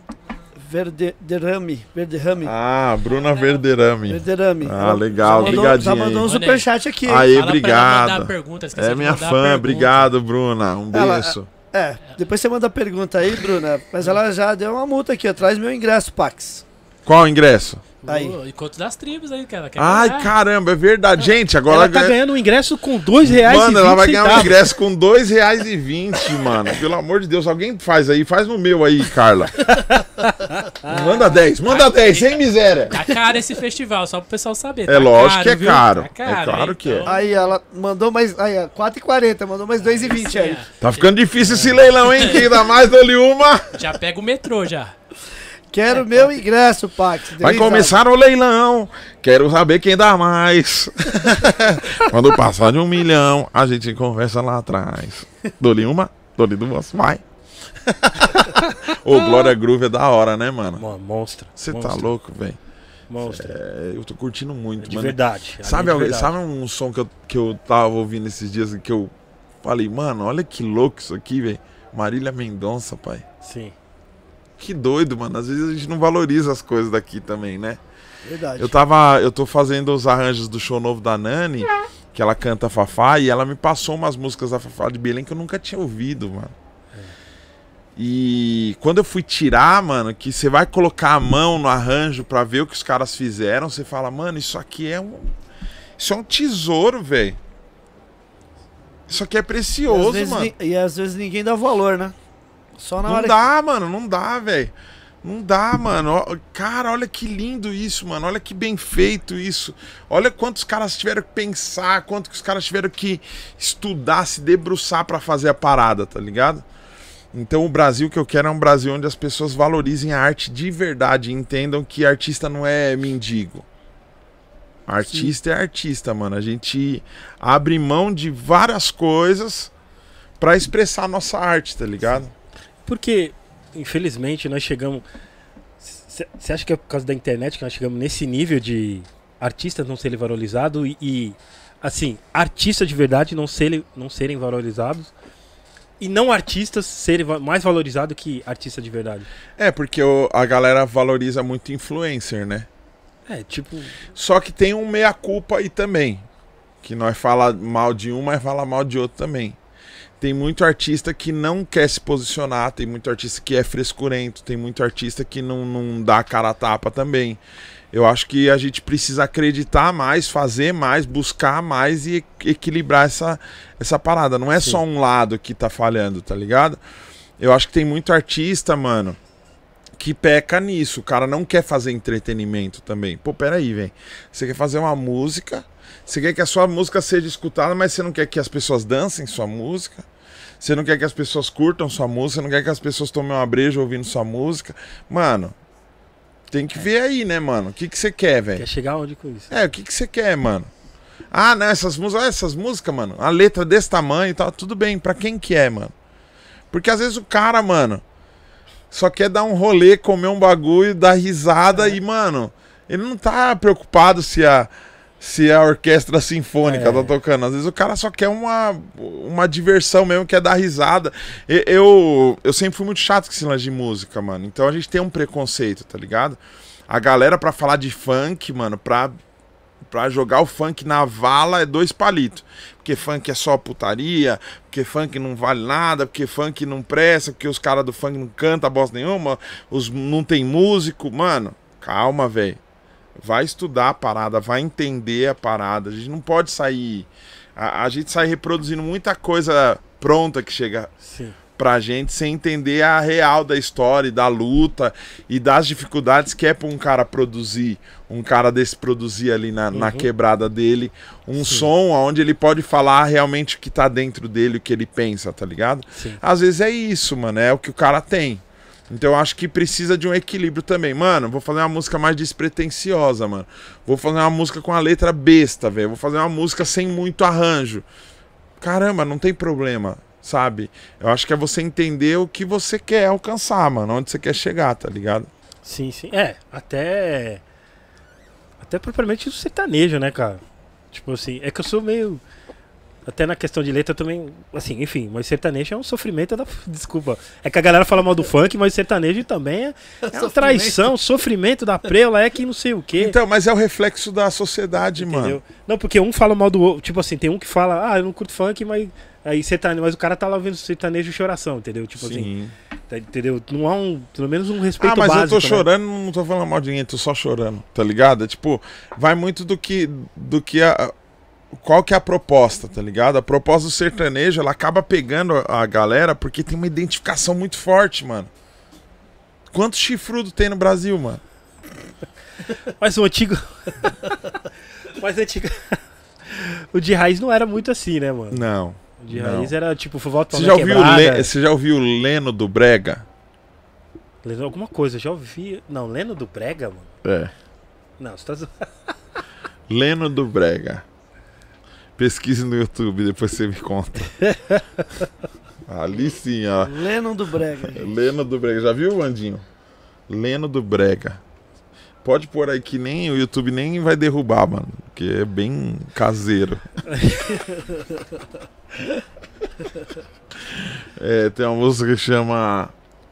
Verderame. Verderame. Ah, Bruna Verderame. Verderame. Ah, Ela legal, já mandou, obrigadinho Já mandou um superchat aqui. Aí, Fala ela obrigado. pergunta, É minha fã, pergunta. obrigado, Bruna. Um Ela- beijo. É, depois você manda a pergunta aí, Bruna. Mas ela já deu uma multa aqui, ó. Traz meu ingresso, Pax. Qual o ingresso? Aí. O encontro das tribos aí, cara. Quer Ai, ganhar? caramba, é verdade. Gente, agora ela tá ganha- ganhando um ingresso com dois reais Mano, e ela 20 vai ganhar um ingresso com dois reais e vinte, mano. Pelo amor de Deus, alguém faz aí, faz no meu aí, Carla. [LAUGHS] manda 10, manda 10, sem miséria. Tá caro esse festival, só pro pessoal saber. É tá lógico que é caro. Tá caro, É claro que é. Então, Aí ela mandou mais. Aí, ó, 4,40, mandou mais 2,20 aí. Tá ficando difícil esse leilão, hein? Quem dá mais, dou-lhe uma. Já pega o metrô já. Quero meu ingresso, Pax. Vai começar o leilão. Quero saber quem dá mais. [LAUGHS] Quando passar de um milhão, a gente conversa lá atrás. Dou-lhe uma, dou-lhe duas, vai. [LAUGHS] Ô, Glória Groove é da hora, né, mano? Mo- Monstro. Você tá louco, velho. Monstro. É, eu tô curtindo muito, de mano. verdade. ali Sabe, de verdade. sabe um som que eu, que eu tava ouvindo esses dias que eu falei, mano, olha que louco isso aqui, velho. Marília Mendonça, pai. Sim. Que doido, mano. Às vezes a gente não valoriza as coisas daqui também, né? Verdade. Eu tava. Eu tô fazendo os arranjos do show novo da Nani, que ela canta Fafá, e ela me passou umas músicas da Fafá de Belém que eu nunca tinha ouvido, mano. E quando eu fui tirar, mano, que você vai colocar a mão no arranjo pra ver o que os caras fizeram, você fala, mano, isso aqui é um. Isso é um tesouro, velho. Isso aqui é E precioso, vezes, mano. e às vezes ninguém dá valor, né? Só na Não hora dá, mano, não dá, velho. Não dá, mano. Cara, olha que lindo isso, mano. Olha que bem feito isso. Olha quantos caras tiveram que pensar, quanto que os caras tiveram que estudar, se debruçar pra fazer a parada, tá ligado? Então o Brasil que eu quero é um Brasil onde as pessoas valorizem a arte de verdade e entendam que artista não é mendigo. Artista é artista, mano. A gente abre mão de várias coisas pra expressar a nossa arte, tá ligado? Porque, infelizmente, nós chegamos. Você acha que é por causa da internet que nós chegamos nesse nível de artistas não serem valorizados e, e, assim, artistas de verdade não serem, não serem valorizados e não artistas serem mais valorizados que artistas de verdade? É, porque o- a galera valoriza muito influencer, né? É, tipo. Só que tem um meia-culpa aí também. Que nós fala mal de um, mas fala mal de outro também. Tem muito artista que não quer se posicionar, tem muito artista que é frescurento, tem muito artista que não, não dá cara a tapa também. Eu acho que a gente precisa acreditar mais, fazer mais, buscar mais e equ- equilibrar essa, essa parada. Não é Sim. só um lado que tá falhando, tá ligado? Eu acho que tem muito artista, mano, que peca nisso. O cara não quer fazer entretenimento também. Pô, peraí, velho. Você quer fazer uma música, você quer que a sua música seja escutada, mas você não quer que as pessoas dancem sua música. Você não quer que as pessoas curtam sua música, você não quer que as pessoas tomem uma breja ouvindo sua música. Mano, tem que ver aí, né, mano? O que, que você quer, velho? Quer chegar onde com isso? É, o que, que você quer, mano? Ah, não, essas músicas, essas músicas, mano, a letra desse tamanho e tal, tudo bem, pra quem que é, mano? Porque às vezes o cara, mano, só quer dar um rolê, comer um bagulho, dar risada e, mano, ele não tá preocupado se a, se a orquestra sinfônica É. tá tocando. Às vezes o cara só quer uma, uma diversão mesmo, quer dar risada. Eu, eu sempre fui muito chato com esse lance de música, mano. Então a gente tem um preconceito, tá ligado? A galera pra falar de funk, mano, pra Pra jogar o funk na vala é dois palitos. Porque funk é só putaria, porque funk não vale nada, porque funk não presta, porque os caras do funk não cantam bosta nenhuma, os, não tem músico. Mano, calma, velho. Vai estudar a parada, vai entender a parada. A gente não pode sair. A, a gente sai reproduzindo muita coisa pronta que chega Sim. pra gente sem entender a real da história, e da luta e das dificuldades que é pra um cara produzir, um cara desse produzir ali na, na Uhum. quebrada dele, um Sim. som onde ele pode falar realmente o que tá dentro dele, o que ele pensa, tá ligado? Sim. Às vezes é isso, mano, é o que o cara tem. Então eu acho que precisa de um equilíbrio também. Mano, vou fazer uma música mais despretensiosa, mano. Vou fazer uma música com a letra besta, velho. Vou fazer uma música sem muito arranjo. Caramba, não tem problema, sabe? Eu acho que é você entender o que você quer alcançar, mano. Onde você quer chegar, tá ligado? Sim, sim. É, até. Até propriamente o sertanejo, né, cara? Tipo assim, é que eu sou meio. Até na questão de letra também. Assim, enfim, mas sertanejo é um sofrimento da. Desculpa. É que a galera fala mal do funk, mas sertanejo também é, é uma traição, sofrimento da preula, é que não sei o quê. Então, mas é o reflexo da sociedade, entendeu? mano. Não, porque um fala mal do outro. Tipo assim, tem um que fala, ah, eu não curto funk, mas. Aí sertanejo, mas o cara tá lá ouvindo sertanejo e choração, entendeu? Tipo assim, Sim. tá- entendeu? Não há um, pelo menos um respeito Ah, mas básico. eu tô né? chorando, não tô falando mal de ninguém, tô só chorando, tá ligado? É tipo, vai muito do que do que a qual que é a proposta, tá ligado? A proposta do sertanejo, ela acaba pegando a galera porque tem uma identificação muito forte, mano. Quantos chifrudo tem no Brasil, mano? [LAUGHS] Mas o antigo. [LAUGHS] Mas o antigo. o de raiz não era muito assim, né, mano? Não. O de Não. raiz era tipo, volta Você já, ouviu o Le- você já ouviu o Leno do Brega? Leno, alguma coisa, já ouvi. Não, Leno do Brega, mano? É. Não, você tá Leno do Brega. Pesquise no YouTube, depois você me conta. [LAUGHS] Ali sim, ó. Lennon do Brega. gente. Leno do Brega. Já viu, Andinho? Leno do Brega. Pode pôr aí que nem o YouTube nem vai derrubar, mano. Porque é bem caseiro. [LAUGHS] é, tem uma música que chama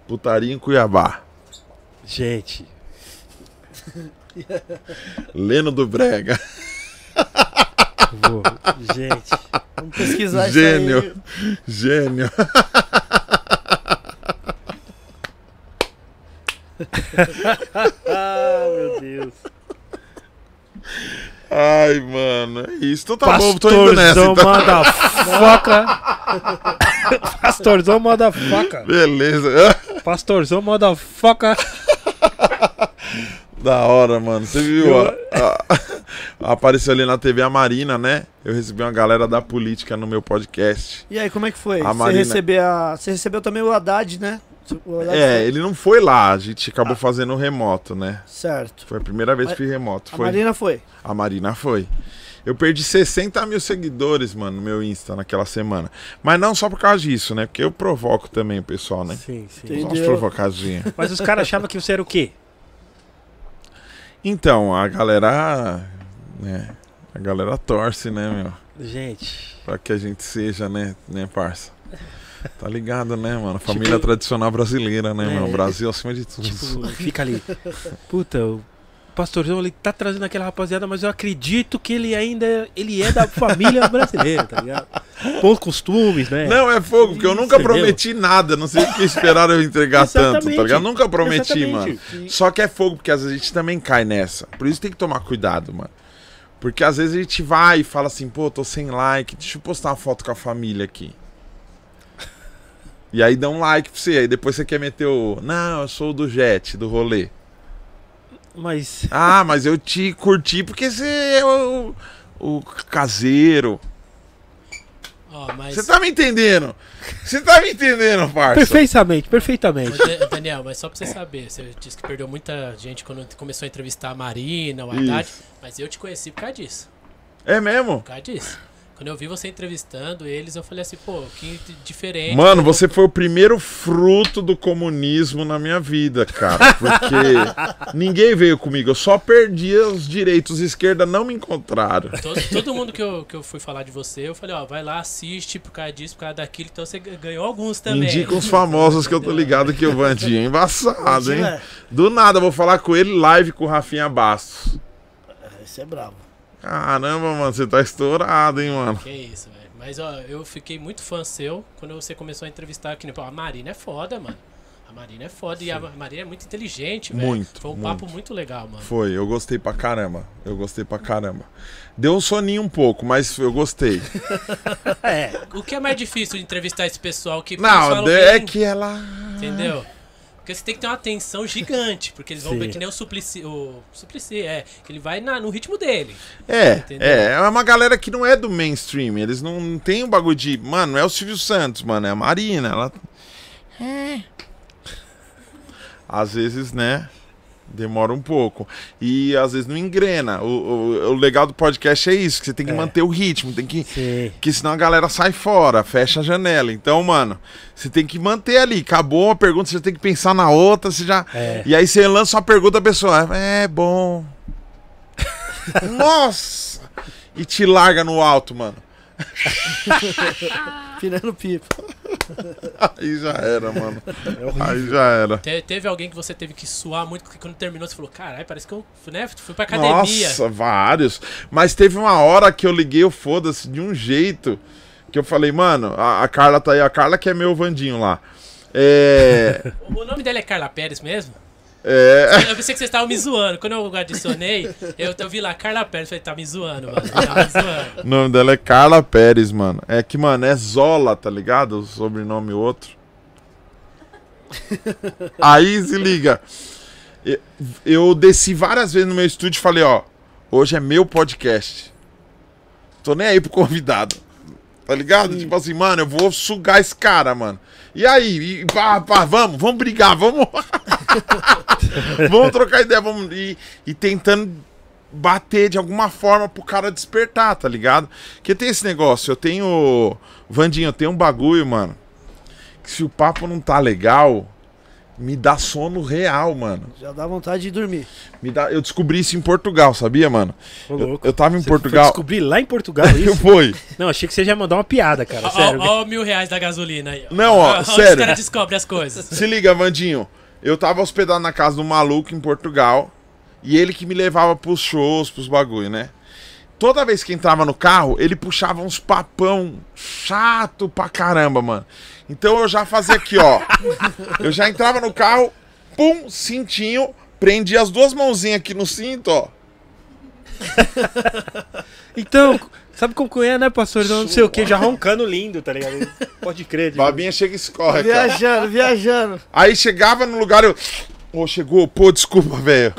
Putaria em Cuiabá. Gente. Leno do Brega. [LAUGHS] Vou. Gente. Vamos pesquisar Gênio. isso aí. Gênio. Ah, meu Deus. Ai, mano. É isso. Então tá bom, tô indo nessa. Pastorzão Então. manda motherfucker. Pastorzão, motherfucker. Beleza. Pastorzão, motherfucker. Da hora, mano. Você viu? a- [LAUGHS] a- apareceu ali na TV a Marina, né? Eu recebi uma galera da política no meu podcast. E aí, como é que foi? A Você Marina- recebeu a... Você recebeu também o Haddad, né? O Haddad É, foi- ele não foi lá, a gente acabou fazendo remoto, né? Certo. Foi a primeira vez Mas- que fiz remoto. A Foi. Marina foi. A Marina foi. Eu perdi 60 mil seguidores, mano, no meu Insta naquela semana. Mas não só por causa disso, né? Porque eu provoco também o pessoal, né? Sim, sim. Só umas provocadinhas. Mas os caras achavam que você era o quê? Então, a galera. Né? A galera torce, né, meu? Gente. Pra que a gente seja, né, né, parça? [LAUGHS] Tá ligado, né, mano? Família Tipo- tradicional brasileira, né, É. mano? Brasil acima de tudo. Tipo, fica ali. [LAUGHS] Puta, o pastorzão ele tá trazendo aquela rapaziada, mas eu acredito que ele ainda ele é da família brasileira, tá ligado? Bons costumes, né? Não, é fogo, porque eu nunca Entendeu? prometi nada. Não sei porque esperaram eu entregar tanto, tá ligado? Nunca prometi, Exatamente. mano. Só que é fogo, porque às vezes a gente também cai nessa. Por isso tem que tomar cuidado, mano. Porque às vezes a gente vai e fala assim, pô, tô sem like, deixa eu postar uma foto com a família aqui. E aí dá um like pra você, aí depois você quer meter o. Não, eu sou do Jet, do rolê. Mas Ah, mas eu te curti porque você é o, o caseiro. Ó, mas. Você tá me entendendo? Você tá me entendendo, parça? perfeitamente, Ô, perfeitamente. Da- Daniel, mas só pra você saber, você disse que perdeu muita gente quando começou a entrevistar a Marina, o Haddad, Isso. mas eu te conheci por causa disso. É mesmo? Por causa disso. Quando eu vi você entrevistando eles, eu falei assim, pô, que diferente. Mano, você foi o primeiro fruto do comunismo na minha vida, cara. Porque [LAUGHS] ninguém veio comigo. Eu só perdi os direitos. Os esquerda não me encontraram. Todo, todo mundo que eu, que eu fui falar de você, eu falei, ó, vai lá, assiste por causa disso, por causa daquilo, então você ganhou alguns também. Indica uns famosos que eu tô ligado que o Vandinho é embaçado, hein? É, Do nada, eu vou falar com ele live com o Rafinha Bastos. esse é bravo. Caramba, mano, você tá estourado, hein, mano? Que isso, velho. Mas, ó, eu fiquei muito fã seu quando você começou a entrevistar aqui. Pô, a Marina é foda, mano. A Marina é foda. E a Marina é muito inteligente, velho. Muito, Foi um muito. papo muito legal, mano. Foi, eu gostei pra caramba. Eu gostei pra caramba. Deu um soninho um pouco, mas eu gostei. [LAUGHS] É, O que é mais difícil de entrevistar esse pessoal que Não, é bem, que ela. Entendeu? Porque você tem que ter uma atenção gigante, porque eles vão Sim. ver que nem o Suplicy, o Suplicy, é, que ele vai na- no ritmo dele. É, Entendeu? é, é uma galera que não é do mainstream. Eles não, não tem o bagulho de. Mano, não é o Silvio Santos, mano, é a Marina. Ela. É. Às vezes, né? Demora um pouco. E às vezes não engrena. O, o, o legal do podcast é isso, que você tem que É. manter o ritmo, tem que. sim. Que senão a galera sai fora, fecha a janela. Então, mano, você tem que manter ali. Acabou uma pergunta, você tem que pensar na outra, você já. É. E aí você lança uma pergunta, a pessoa, é bom. [LAUGHS] Nossa! E te larga no alto, mano. [LAUGHS] Pirando pipa. Aí já era, mano. É. Aí já era. Te- teve alguém que você teve que suar muito, porque quando terminou você falou, caralho, parece que eu né, fui pra academia. Nossa, vários. Mas teve uma hora que eu liguei o foda-se de um jeito que eu falei, mano, a, a Carla tá aí, a Carla que é meu Vandinho lá. É. O [LAUGHS] o nome dela é Carla Pérez mesmo? É Eu pensei que vocês estavam me zoando. Quando eu adicionei, eu, eu vi lá Carla Pérez. Falei, tá me zoando, mano. Tá me zoando. o nome dela é Carla Pérez, mano. É que, mano, é Zola, tá ligado? O sobrenome outro. [LAUGHS] Aí se liga. Eu- desci várias vezes no meu estúdio e falei, ó, hoje é meu podcast. Tô nem aí pro convidado. Tá ligado? Tipo assim, mano, eu vou sugar esse cara, mano. E aí? E, pá, pá, vamos, vamos brigar, vamos. [LAUGHS] [LAUGHS] vamos trocar ideia, vamos. E, e tentando bater de alguma forma pro cara despertar, tá ligado? Porque tem esse negócio, eu tenho. Vandinho, eu tenho um bagulho, mano. Que se o papo não tá legal, me dá sono real, mano. Já dá vontade de dormir. Me dá... Eu descobri isso em Portugal, sabia, mano? Ô, Eu, eu tava em Você foi Portugal. descobrir lá em Portugal [LAUGHS] Eu isso? fui. Não, achei que você já ia mandar uma piada, cara. Ó, Sério. ó, ó, mil reais da gasolina aí. ó. Não, ó, [LAUGHS] Onde sério. os caras descobrem as coisas. Se liga, Vandinho. Eu tava hospedado na casa do maluco em Portugal. E ele que me levava pros shows, pros bagulho, né? Toda vez que entrava no carro, ele puxava uns papão chato pra caramba, mano. Então eu já fazia aqui, ó. [LAUGHS] Eu já entrava no carro, pum, cintinho, prendia as duas mãozinhas aqui no cinto, ó. Então, Sabe como é, né, pastor? Não sei o que, já roncando lindo, tá ligado? Pode crer. tipo, Babinha chega e escorre. cara. Viajando, viajando. Aí chegava no lugar, eu. Pô, chegou, pô, desculpa, velho.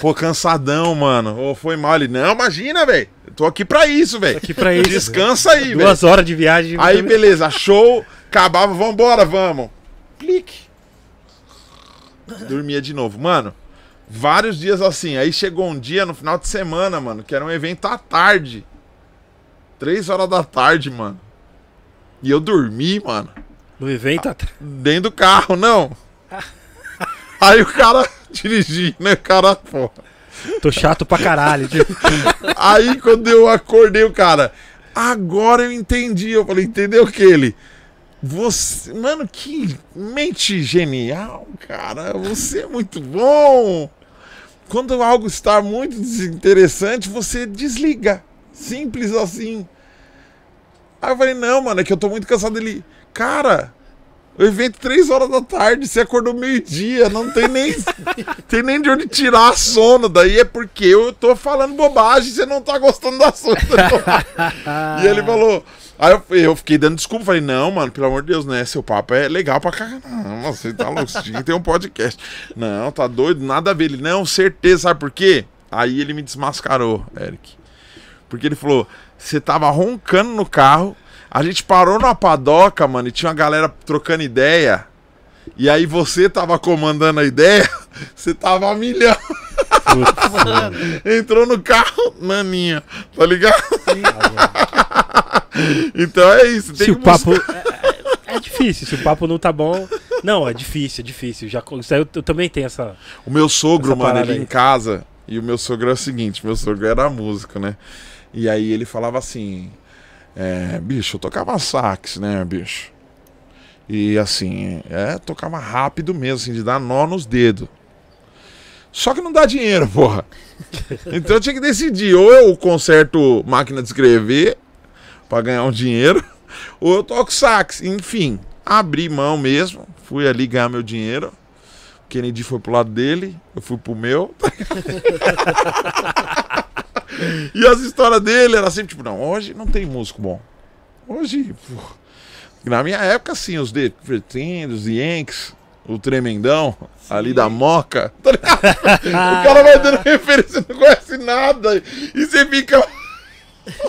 Pô, cansadão, mano. Ô, foi mal. Ele, não, imagina, velho. Eu tô aqui pra isso, velho. aqui pra isso. Descansa aí, velho. Duas horas de viagem. Aí, beleza, show, acabava, vambora, vamos. Clique. Dormia de novo. Mano, vários dias assim. Aí chegou um dia no final de semana, mano, que era um evento à tarde. Três horas da tarde, mano. E eu dormi, mano, No evento, atrás. dentro do carro, não. [LAUGHS] Aí o cara [LAUGHS] dirigindo, né, cara, porra. tô chato pra caralho. [LAUGHS] Aí quando eu acordei, o cara, agora eu entendi. Eu falei, entendeu o que ele? Você, mano, que mente genial, cara. Você é muito bom. Quando algo está muito desinteressante, você desliga. Simples assim. Aí eu falei, não, mano, é que eu tô muito cansado. Ele, cara, o evento três horas da tarde, você acordou meio-dia, não tem nem, [LAUGHS] tem nem de onde tirar sono. Daí é porque eu tô falando bobagem, você não tá gostando do assunto. e ele falou. Aí eu, eu fiquei dando desculpa, falei, não, mano, pelo amor de Deus, né? Seu papo é legal pra caramba. Você tá louco, você tinha que ter um podcast. Não, tá doido, nada a ver. Ele, não, certeza, sabe por quê? Aí ele me desmascarou, Eric. Porque ele falou: você tava roncando no carro, a gente parou numa padoca, mano, e tinha uma galera trocando ideia. E aí você tava comandando a ideia, [LAUGHS] você tava a milhão. [LAUGHS] Entrou no carro, naninha, tá ligado? [LAUGHS] então é isso, tem Se o que papo. buscar- É, é- é difícil, se o papo não tá bom. Não, é difícil, é difícil. Já, eu, eu também tenho essa. O meu sogro, mano, ele aí. em casa. E o meu sogro é o seguinte: meu sogro era músico, né? E aí ele falava assim: é, bicho, eu tocava sax, né, bicho? E assim, é, tocava rápido mesmo, assim, de dar nó nos dedos. Só que não dá dinheiro, [LAUGHS] porra. Então eu tinha que decidir: ou eu conserto máquina de escrever pra ganhar um dinheiro, [LAUGHS] ou eu toco sax. Enfim, abri mão mesmo, fui ali ganhar meu dinheiro. Kennedy foi pro lado dele, eu fui pro meu. [LAUGHS] e as histórias dele era sempre tipo, não, hoje não tem músico bom. Hoje, pô, na minha época, sim, os The Pretend, os Yanks, o Tremendão, ali da Moca. [LAUGHS] tá o cara vai dando referência, não conhece nada. E você fica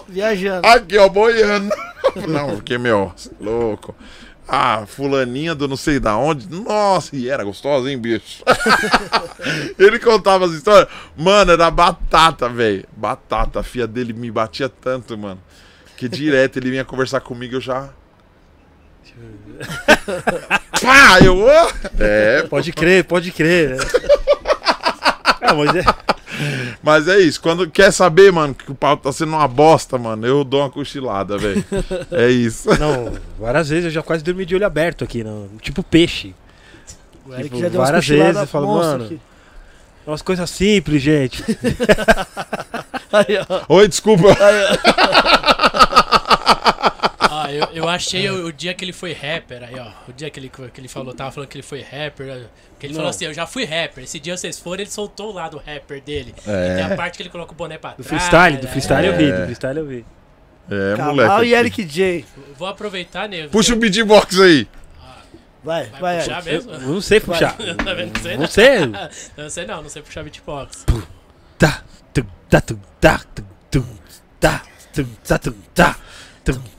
Viajando. aqui, ó, boiando. [LAUGHS] Não, porque, meu, louco. Ah, fulaninha do não sei da onde. Nossa, e era gostosa, hein, bicho? [LAUGHS] ele contava as histórias. Mano, era batata, velho. Batata. A filha dele me batia tanto, mano. Que direto ele vinha conversar comigo, eu já. [LAUGHS] Pá, eu. É, Pode crer, pode crer. Ah, [LAUGHS] mas é- mas é isso. Quando quer saber, mano, que o pau tá sendo uma bosta, mano, eu dou uma cochilada, velho. [LAUGHS] É isso. Não, várias vezes eu já quase dormi de olho aberto aqui, não, tipo peixe. O Eric Tipo, já deu várias vezes eu falo, mano. aqui. Umas coisas simples, gente. [LAUGHS] Aí. Oi, desculpa. [LAUGHS] Ah, eu, eu achei o, o dia que ele foi rapper, aí ó, o dia que ele, que ele falou, tava falando que ele foi rapper, que ele Não. falou assim, eu já fui rapper, esse dia vocês foram, ele soltou o lado rapper dele. É. E tem a parte que ele coloca o boné pra Do trás. freestyle, do né? freestyle eu vi, É. do freestyle eu vi. É, Cabal moleque. e Eric J. Vou aproveitar, né? Puxa o beatbox aí. Vai, Vai vai, puxar Eric. mesmo? Eu não sei puxar. [LAUGHS] Tá vendo? Não sei Não não. sei. [LAUGHS] Não sei não, não sei puxar beatbox. Tá, tum, tá, tum, tá, tum, tum, tá, tum, tá, tum, tá, tum, tá, tum, tá, tum, tá, tum, Agora. tá, tum, tá, tum, Aham. tum, tum, Tamo tum, aí no Ah. Gringos Podcast. tá, Vem tum, tá, Ah. tum, nesse tá, tum, improvisado. Ah, tá, Bandinho, tum, meu tá, aliado. tá, tum, tá, Fazendo a tum, rima. Tá, Pra minha rapaziada tá, tum, tá, tum, da quebrada. ok? tá, Tamo aqui tá, trocando tá. ideia. tum, tá, Molarica, tá, pode tá.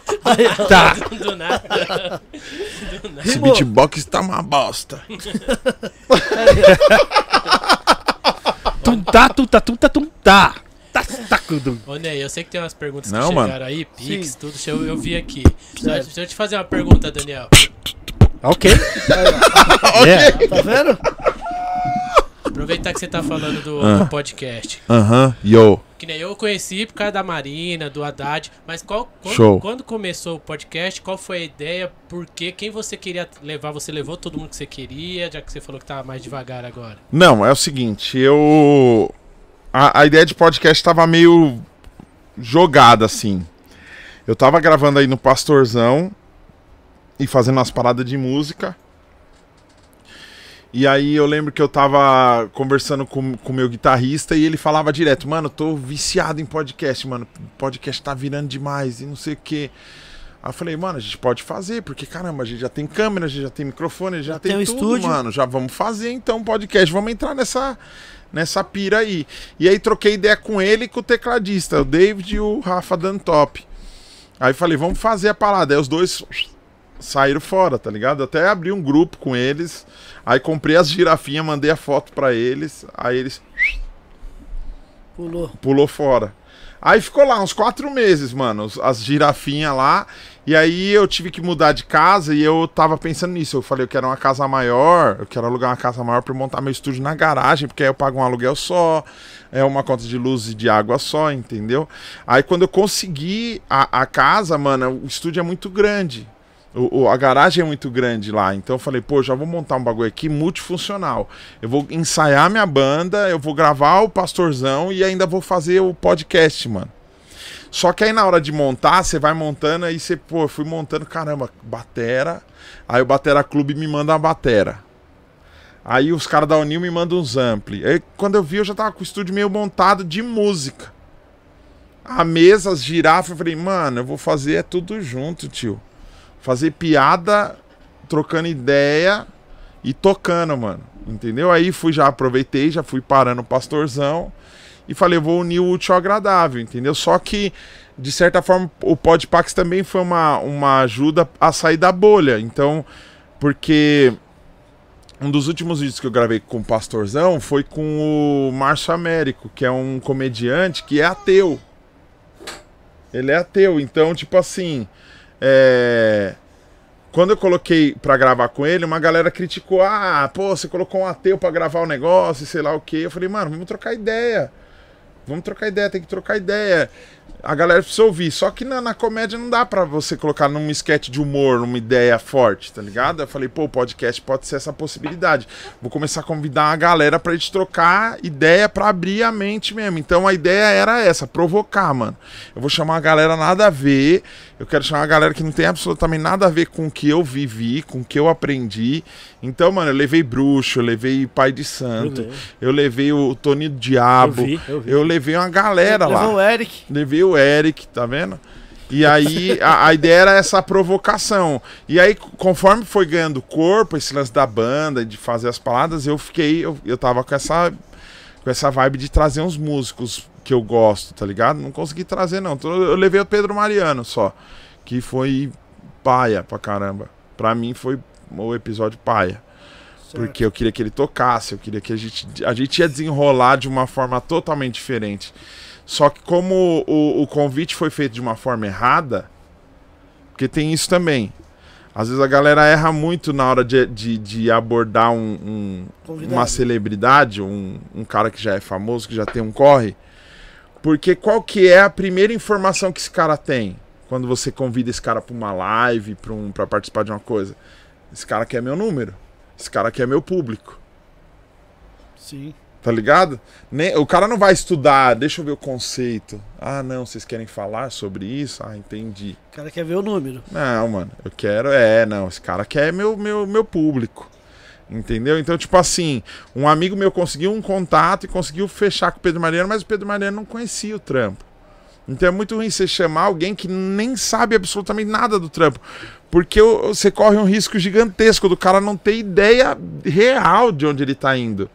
tá. Do nada. Esse Rimou. beatbox tá uma bosta. Tum, tá, tum, tá, tum, tá, tum, tá. Tá, tá. Ô Ney, eu sei que tem umas perguntas Não, que mano. chegaram aí, Pix, Sim. tudo, deixa eu, eu vi aqui. Deixa, eu- deixa eu te fazer uma pergunta, Daniel. Ok. [LAUGHS] É. Tá vendo? Aproveitar que você tá falando do, Ah. do podcast. Aham, yo. Que nem eu conheci por causa da Marina, do Haddad. Mas qual, quando, Show. quando começou o podcast, qual foi a ideia? Por quê? Quem você queria levar? Você levou todo mundo que você queria, já que você falou que tava mais devagar agora. Não, é o seguinte, eu. A, a ideia de podcast tava meio jogada, assim. Eu tava gravando aí no Pastorzão e fazendo umas paradas de música. E aí eu lembro que eu tava conversando com o meu guitarrista e ele falava direto, mano, tô viciado em podcast, mano. Podcast tá virando demais e não sei o quê. Aí eu falei, mano, a gente pode fazer, porque caramba, a gente já tem câmera, a gente já tem microfone, a gente já, tem, tem tudo, estúdio. mano. Já vamos fazer então podcast, vamos entrar nessa nessa pira aí. E aí troquei ideia com ele e com o tecladista, o David e o Rafa Dantop. Aí falei, vamos fazer a parada. Aí os dois saíram fora, tá ligado? Até abri um grupo com eles. Aí comprei as girafinhas, mandei a foto pra eles. Aí eles Pulou. pulou fora. Aí ficou lá uns quatro meses, mano, as girafinhas lá. E aí eu tive que mudar de casa e eu tava pensando nisso. Eu falei, eu quero uma casa maior, eu quero alugar uma casa maior pra eu montar meu estúdio na garagem, porque aí eu pago um aluguel só, é uma conta de luz e de água só, entendeu? Aí quando eu consegui a, a casa, mano, o estúdio é muito grande. O, o- a garagem é muito grande lá, então eu falei, pô, já vou montar um bagulho aqui multifuncional. Eu vou ensaiar minha banda, eu vou gravar o Pastorzão e ainda vou fazer o podcast, mano. Só que aí na hora de montar, você vai montando, aí você, pô, fui montando, caramba, batera. Aí o Batera Clube me manda uma batera. Aí os caras da Unil me mandam uns ampli. Aí quando eu vi, eu já tava com o estúdio meio montado de música. A mesa, as girafas, eu falei, mano, eu vou fazer é tudo junto, tio. Fazer piada, trocando ideia e tocando, mano. Entendeu? Aí fui, já aproveitei, já fui parando o pastorzão e falei, vou unir o útil ao agradável, entendeu? Só que, de certa forma, o Podpax também foi uma, uma ajuda a sair da bolha. Então, porque um dos últimos vídeos que eu gravei com o Pastorzão foi com o Márcio Américo, que é um comediante que é ateu. Ele é ateu, então, tipo assim. É... Quando eu coloquei pra gravar com ele, uma galera criticou: ah, pô, você colocou um ateu pra gravar o negócio, sei lá o quê. Eu falei, mano, vamos trocar ideia. Vamos trocar ideia, tem que trocar ideia. A galera precisa ouvir. Só que na, na comédia não dá pra você colocar num sketch de humor, numa ideia forte, tá ligado? Eu falei, pô, o podcast pode ser essa possibilidade. Vou começar a convidar a galera pra gente trocar ideia pra abrir a mente mesmo. Então a ideia era essa, provocar, mano. Eu vou chamar a galera nada a ver. Eu quero chamar a galera que não tem absolutamente nada a ver com o que eu vivi, com o que eu aprendi. Então, mano, eu levei bruxo, eu levei pai de santo, eu levei o Tony do Diabo. Eu vi, eu vi. Eu levei uma galera lá. Levou o Eric. Levei o Eric, tá vendo? E aí a, a ideia era essa provocação. E aí, conforme foi ganhando corpo, esse lance da banda, de fazer as paradas, eu fiquei. Eu, eu tava com essa, com essa vibe de trazer uns músicos que eu gosto, tá ligado? Não consegui trazer, não. Então, Eu levei o Pedro Mariano só. Que foi paia pra caramba. Pra mim foi o episódio paia. Porque eu queria que ele tocasse, eu queria que a gente, a gente ia desenrolar de uma forma totalmente diferente. Só que como o, o convite foi feito de uma forma errada, porque tem isso também. Às vezes a galera erra muito na hora de, de, de abordar um, um- uma celebridade, um, um cara que já é famoso, que já tem um corre. Porque qual que é a primeira informação que esse cara tem? Quando você convida esse cara pra uma live, pra, um, pra participar de uma coisa. Esse cara quer meu número. Esse cara quer meu público. Sim. Tá ligado? Nem, o cara não vai estudar, deixa eu ver o conceito. Ah, não, vocês querem falar sobre isso? Ah, entendi. O cara quer ver o número. Não, mano, eu quero. É, não, esse cara quer meu, meu, meu público. Entendeu? Então, tipo assim, um amigo meu conseguiu um contato e conseguiu fechar com o Pedro Mariano, mas o Pedro Mariano não conhecia o trampo. Então é muito ruim você chamar alguém que nem sabe absolutamente nada do trampo. Porque você corre um risco gigantesco do cara não ter ideia real de onde ele tá indo.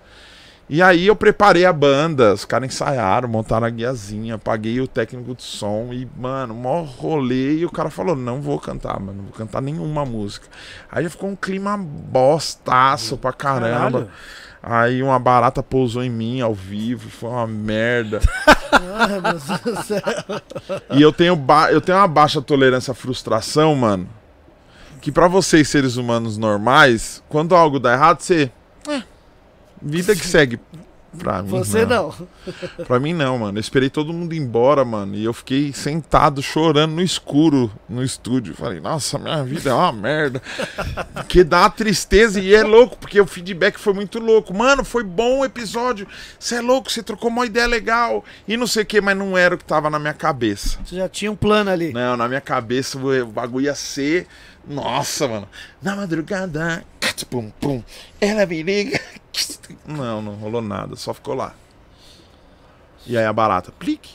E aí eu preparei a banda, os caras ensaiaram, montaram a guiazinha, paguei o técnico de som e, mano, mó rolê. E o cara falou: não vou cantar, mano, não vou cantar nenhuma música. Aí já ficou um clima bostaço pra caramba. Caralho. Aí uma barata pousou em mim ao vivo, foi uma merda. Ah, meu Deus do céu. E eu tenho, ba- eu tenho uma baixa tolerância à frustração, mano. Que pra vocês, seres humanos normais, quando algo dá errado, você. é, Vida que segue. Pra mim, Você não. Pra mim não, mano. Eu esperei todo mundo ir embora, mano. E eu fiquei sentado chorando no escuro no estúdio. Falei, nossa, minha vida é uma merda. Porque dá uma tristeza e é louco, porque o feedback foi muito louco. Mano, foi bom o episódio. Você é louco, você trocou uma ideia legal. E não sei o que, mas não era o que tava na minha cabeça. Você já tinha um plano ali. Não, na minha cabeça o bagulho ia ser. Nossa, mano. Na madrugada. Pum, pum. Ela me liga. [LAUGHS] Não, não rolou nada. Só ficou lá. E aí a barata. Plique.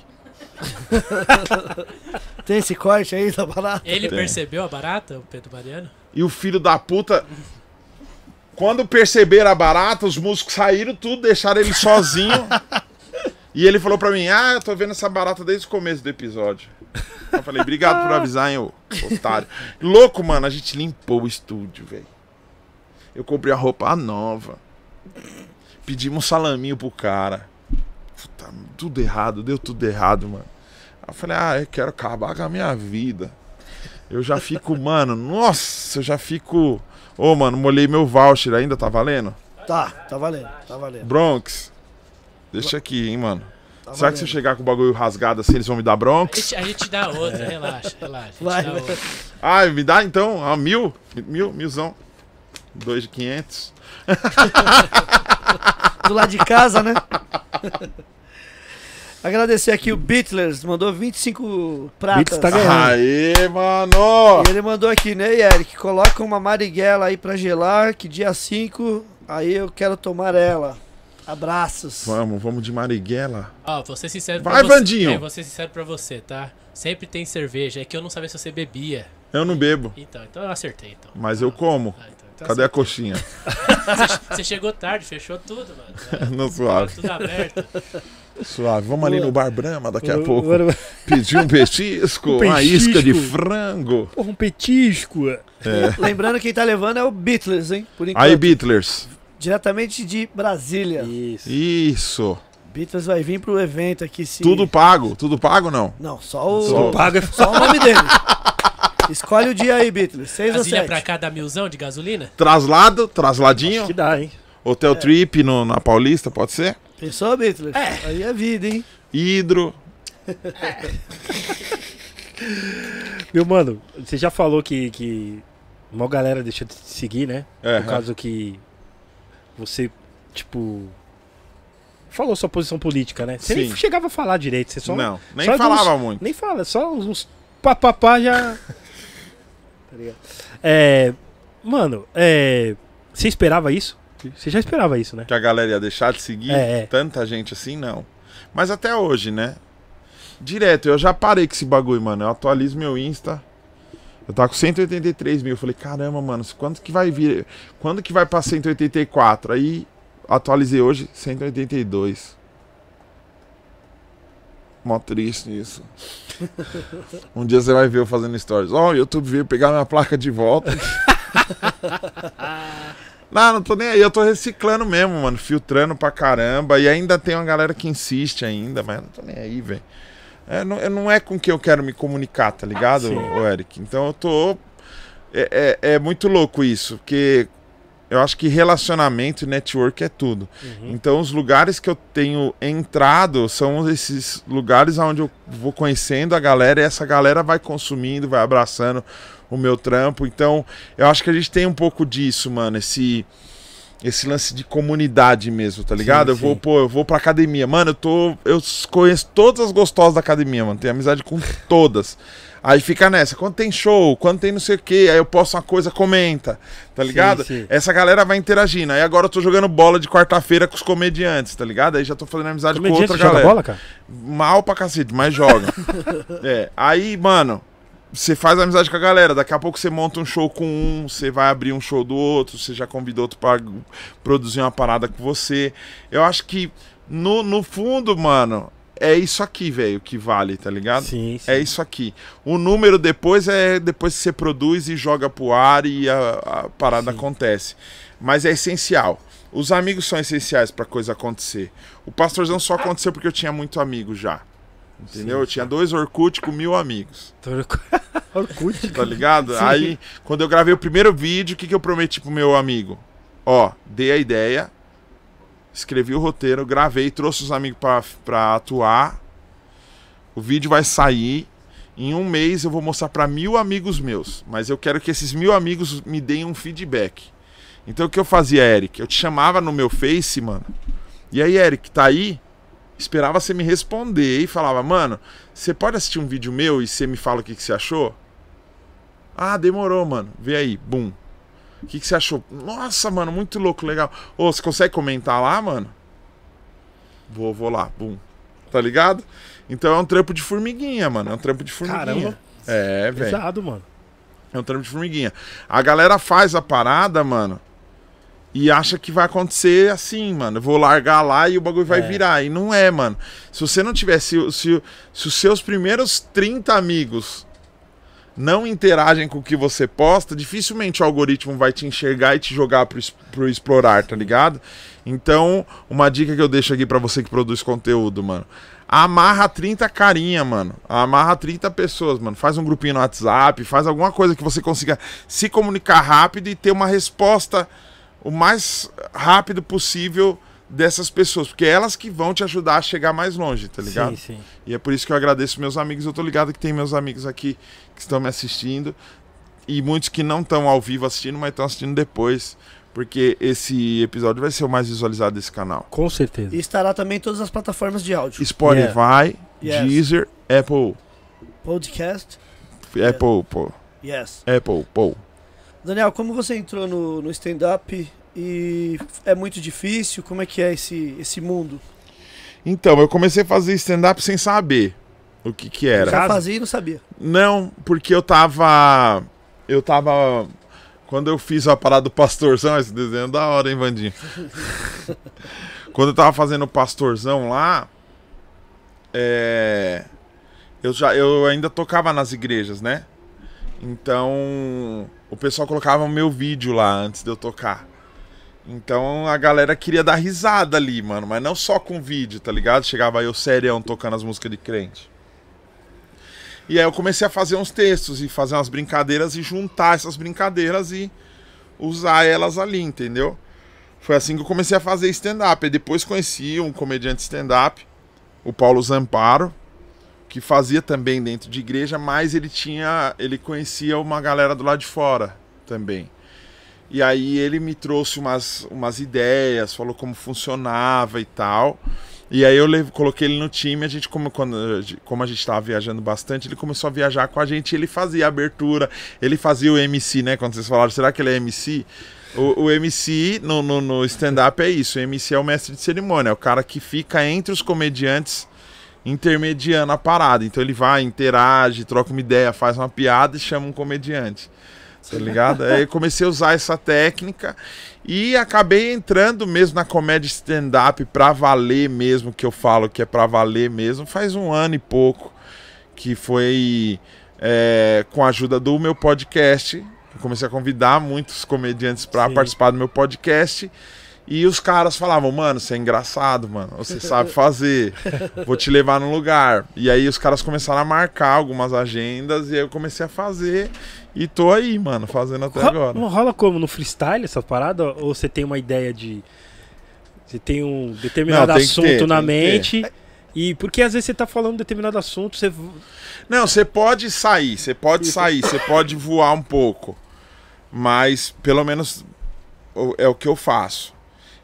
[LAUGHS] Tem esse corte aí da barata? Ele Tem. percebeu a barata, o Pedro Mariano? E o filho da puta. Quando perceberam a barata, os músicos saíram tudo, deixaram ele sozinho. [LAUGHS] e ele falou pra mim: Ah, eu tô vendo essa barata desde o começo do episódio. Eu falei: Obrigado por avisar, hein, ô otário. Louco, mano, a gente limpou o estúdio, velho. Eu comprei a roupa nova. Pedimos um salaminho pro cara. Puta, tudo errado, deu tudo errado, mano. Aí eu falei: Ah, eu quero acabar com a minha vida. Eu já fico, [LAUGHS] mano, nossa, eu já fico. Ô, mano, molhei meu voucher, ainda tá valendo? Tá, tá valendo, tá valendo. Bronx. Deixa aqui, hein, mano. Tá Será que se eu chegar com o bagulho rasgado assim, eles vão me dar A Bronx? gente, a gente dá outra, relaxa, relaxa. A gente Vai, dá vai. outra. Ah, me dá então? Ah, mil? Mil, milzão. Dois de quinhentos. [LAUGHS] Do lado de casa, né? Agradecer aqui o Beatlers, mandou 25 pratas. Beatles tá ganhando. Aê, mano! E ele mandou aqui, né, Eric? Coloca uma Marighella aí pra gelar, que dia 5, aí eu quero tomar ela. Abraços. Vamos, vamos de Marighella. Ó, vou ser sincero Vai, pra você. Vandinho. É, vou ser sincero pra você, tá? Sempre tem cerveja. É que eu não sabia se você bebia. Eu não bebo, Então, então eu acertei, então. mas eu como. Ah, então, então Cadê a coxinha? [LAUGHS] Você, chegou tarde, fechou tudo, mano. [LAUGHS] No Tava suave. tudo aberto. Suave. Vamos ali no Bar Brahma daqui a pouco. Pedir um petisco, Um uma isca de frango. Porra, um petisco. Lembrando quem tá levando é o Beatlers, hein? Por enquanto. Aí, Beatlers. Diretamente de Brasília. Isso. Isso. Beatlers vai vir pro evento aqui se. Tudo pago. Tudo pago não? Não, só o. Só Paga. Só o nome dele. Escolhe o dia aí, Beatlers. 6 ou Vasilha 7. pra cada milzão de gasolina? Traslado, trasladinho. Acho que dá, hein? Hotel Trip no, na Paulista, pode ser? Pensou, Beatlers? Aí é vida, hein? Hidro. [LAUGHS] Meu mano, você já falou que, que uma galera deixou de te seguir, né? É, Por causa que você, tipo. Falou sua posição política, né? Você nem Sim. chegava a falar direito, você só. não, nem só falava uns- muito. Nem fala, só uns, uns papapá já. [LAUGHS] tá ligado? É. Mano, é. Você esperava isso? Você já esperava isso, né? Que a galera ia deixar de seguir É, é. tanta gente assim, não. Mas até hoje, né? Direto, eu já parei com esse bagulho, mano. Eu atualizo meu Insta. Eu tava com 183 mil. Eu falei, caramba, mano, quanto que vai vir? Quando que vai pra 184? Aí atualizei hoje, 182. Mó triste isso. [LAUGHS] um dia você vai ver eu fazendo stories. Ó, o YouTube veio pegar minha placa de volta. [LAUGHS] Não, não tô nem aí, eu tô reciclando mesmo, mano, filtrando pra caramba. E ainda tem uma galera que insiste ainda, mas não tô nem aí, velho. É, não, é- não é com quem eu quero me comunicar, tá ligado, Sim. ô Eric? Então eu tô. É, é, é muito louco isso, porque eu acho que relacionamento e network é tudo. Uhum. Então os lugares que eu tenho entrado são esses lugares onde eu vou conhecendo a galera e essa galera vai consumindo, vai abraçando o meu trampo. Então eu acho que a gente tem um pouco disso, mano, esse esse lance de comunidade mesmo, tá ligado? Sim, eu vou, sim. pô, eu vou pra academia, mano, eu tô eu conheço todas as gostosas da academia, mano, tenho amizade com [LAUGHS] todas. Aí fica nessa, quando tem show, quando tem não sei o que, aí eu posto uma coisa, comenta, tá ligado? sim. Essa galera vai interagindo. Aí agora eu tô jogando bola de quarta-feira com os comediantes, tá ligado? Aí já tô fazendo amizade com Comediante outra joga galera. bola, cara? Mal pra cacete, mas joga. [LAUGHS] é, aí, mano, você faz amizade com a galera. Daqui a pouco você monta um show com um, você vai abrir um show do outro, você já convidou outro pra produzir uma parada com você. Eu acho que, no, no fundo, mano, é isso aqui, velho, que vale, tá ligado? Sim, sim. É isso aqui. O número depois é depois que você produz e joga pro ar e a, a parada Sim. acontece. Mas é essencial. Os amigos são essenciais pra coisa acontecer. O pastorzão só aconteceu porque eu tinha muito amigo já. Entendeu? Sim, eu tinha dois Orkut com mil amigos. [LAUGHS] Orkut. [LAUGHS] Tá ligado? Sim. Aí, quando eu gravei o primeiro vídeo, o que, que eu prometi pro meu amigo? Ó, dei a ideia. escrevi o roteiro, gravei, trouxe os amigos pra, pra atuar. O vídeo vai sair. Em um mês eu vou mostrar pra mil amigos meus. Mas eu quero que esses mil amigos me deem um feedback. Então o que eu fazia, Eric? Eu te chamava no meu Face, mano. E aí, Eric, tá aí? Esperava você me responder e falava, mano, você pode assistir um vídeo meu e você me fala o que, que você achou? Ah, demorou, mano. Vê aí, bum. O que, que você achou? Nossa, mano, muito louco, legal. Ô, você consegue comentar lá, mano? Vou, vou lá, bum. Tá ligado? Então é um trampo de formiguinha, mano. É um trampo de formiguinha. Caramba. É, velho. Pesado, mano. É um trampo de formiguinha. A galera faz a parada, mano, e acha que vai acontecer assim, mano. Eu vou largar lá e o bagulho vai É. virar. E não é, mano. Se você não tivesse. Se, se, se os seus primeiros 30 amigos não interagem com o que você posta, dificilmente o algoritmo vai te enxergar e te jogar pro, pro explorar, tá ligado? Então, uma dica que eu deixo aqui pra você que produz conteúdo, mano. Amarra 30 carinha, mano. Amarra 30 pessoas, mano. Faz um grupinho no WhatsApp, faz alguma coisa que você consiga se comunicar rápido e ter uma resposta o mais rápido possível dessas pessoas, porque é elas que vão te ajudar a chegar mais longe, tá ligado? Sim, sim. E é por isso que eu agradeço meus amigos. Eu tô ligado que tem meus amigos aqui que estão me assistindo. E muitos que não estão ao vivo assistindo, mas estão assistindo depois. Porque esse episódio vai ser o mais visualizado desse canal. Com certeza. E estará também em todas as plataformas de áudio. Spotify, Yes. Deezer, Apple, Podcast. Apple, pô, Yes. Apple, pô. Daniel, como você entrou no, no stand-up e é muito difícil? Como é que é esse, esse mundo? Então, eu comecei a fazer stand-up sem saber o que que era. Já fazia e não sabia. Não, porque eu tava. Eu tava. Quando eu fiz a parada do pastorzão, esse desenho é da hora, hein, Vandinho? [LAUGHS] Quando eu tava fazendo o pastorzão lá, é, eu, já, eu ainda tocava nas igrejas, né? Então, o pessoal colocava o meu vídeo lá antes de eu tocar. Então a galera queria dar risada ali, mano, mas não só com vídeo, tá ligado? Chegava eu serião tocando as músicas de crente. E aí eu comecei a fazer uns textos e fazer umas brincadeiras e juntar essas brincadeiras e usar elas ali, entendeu? Foi assim que eu comecei a fazer stand-up. Depois conheci um comediante stand-up, o Paulo Zamparo, que fazia também dentro de igreja, mas ele tinha. ele conhecia uma galera do lado de fora também. E aí ele me trouxe umas, umas ideias, falou como funcionava e tal. E aí eu levo, coloquei ele no time, a gente, como, quando, como a gente estava viajando bastante, ele começou a viajar com a gente, ele fazia a abertura, ele fazia o MC, né? Quando vocês falaram, será que ele é MC? O, o MC no, no, no stand-up é isso, o MC é o mestre de cerimônia, é o cara que fica entre os comediantes intermediando a parada. Então ele vai, interage, troca uma ideia, faz uma piada e chama um comediante. Tá ligado? Aí eu comecei a usar essa técnica e acabei entrando mesmo na comédia stand-up pra valer mesmo, que eu falo que é pra valer mesmo, faz um ano e pouco, que foi é, com a ajuda do meu podcast. Eu comecei a convidar muitos comediantes pra Sim. participar do meu podcast. E os caras falavam, mano, você é engraçado, mano. Você sabe fazer. Vou te levar num lugar. E aí os caras começaram a marcar algumas agendas e aí eu comecei a fazer. E tô aí, mano, fazendo até Ro- agora. Rola como? No freestyle essa parada? Ou você tem uma ideia de. Você tem um determinado Não, tem assunto ter, na mente. E porque às vezes você tá falando um determinado assunto, você. Não, você pode sair, você pode sair, você pode voar um pouco. Mas pelo menos é o que eu faço.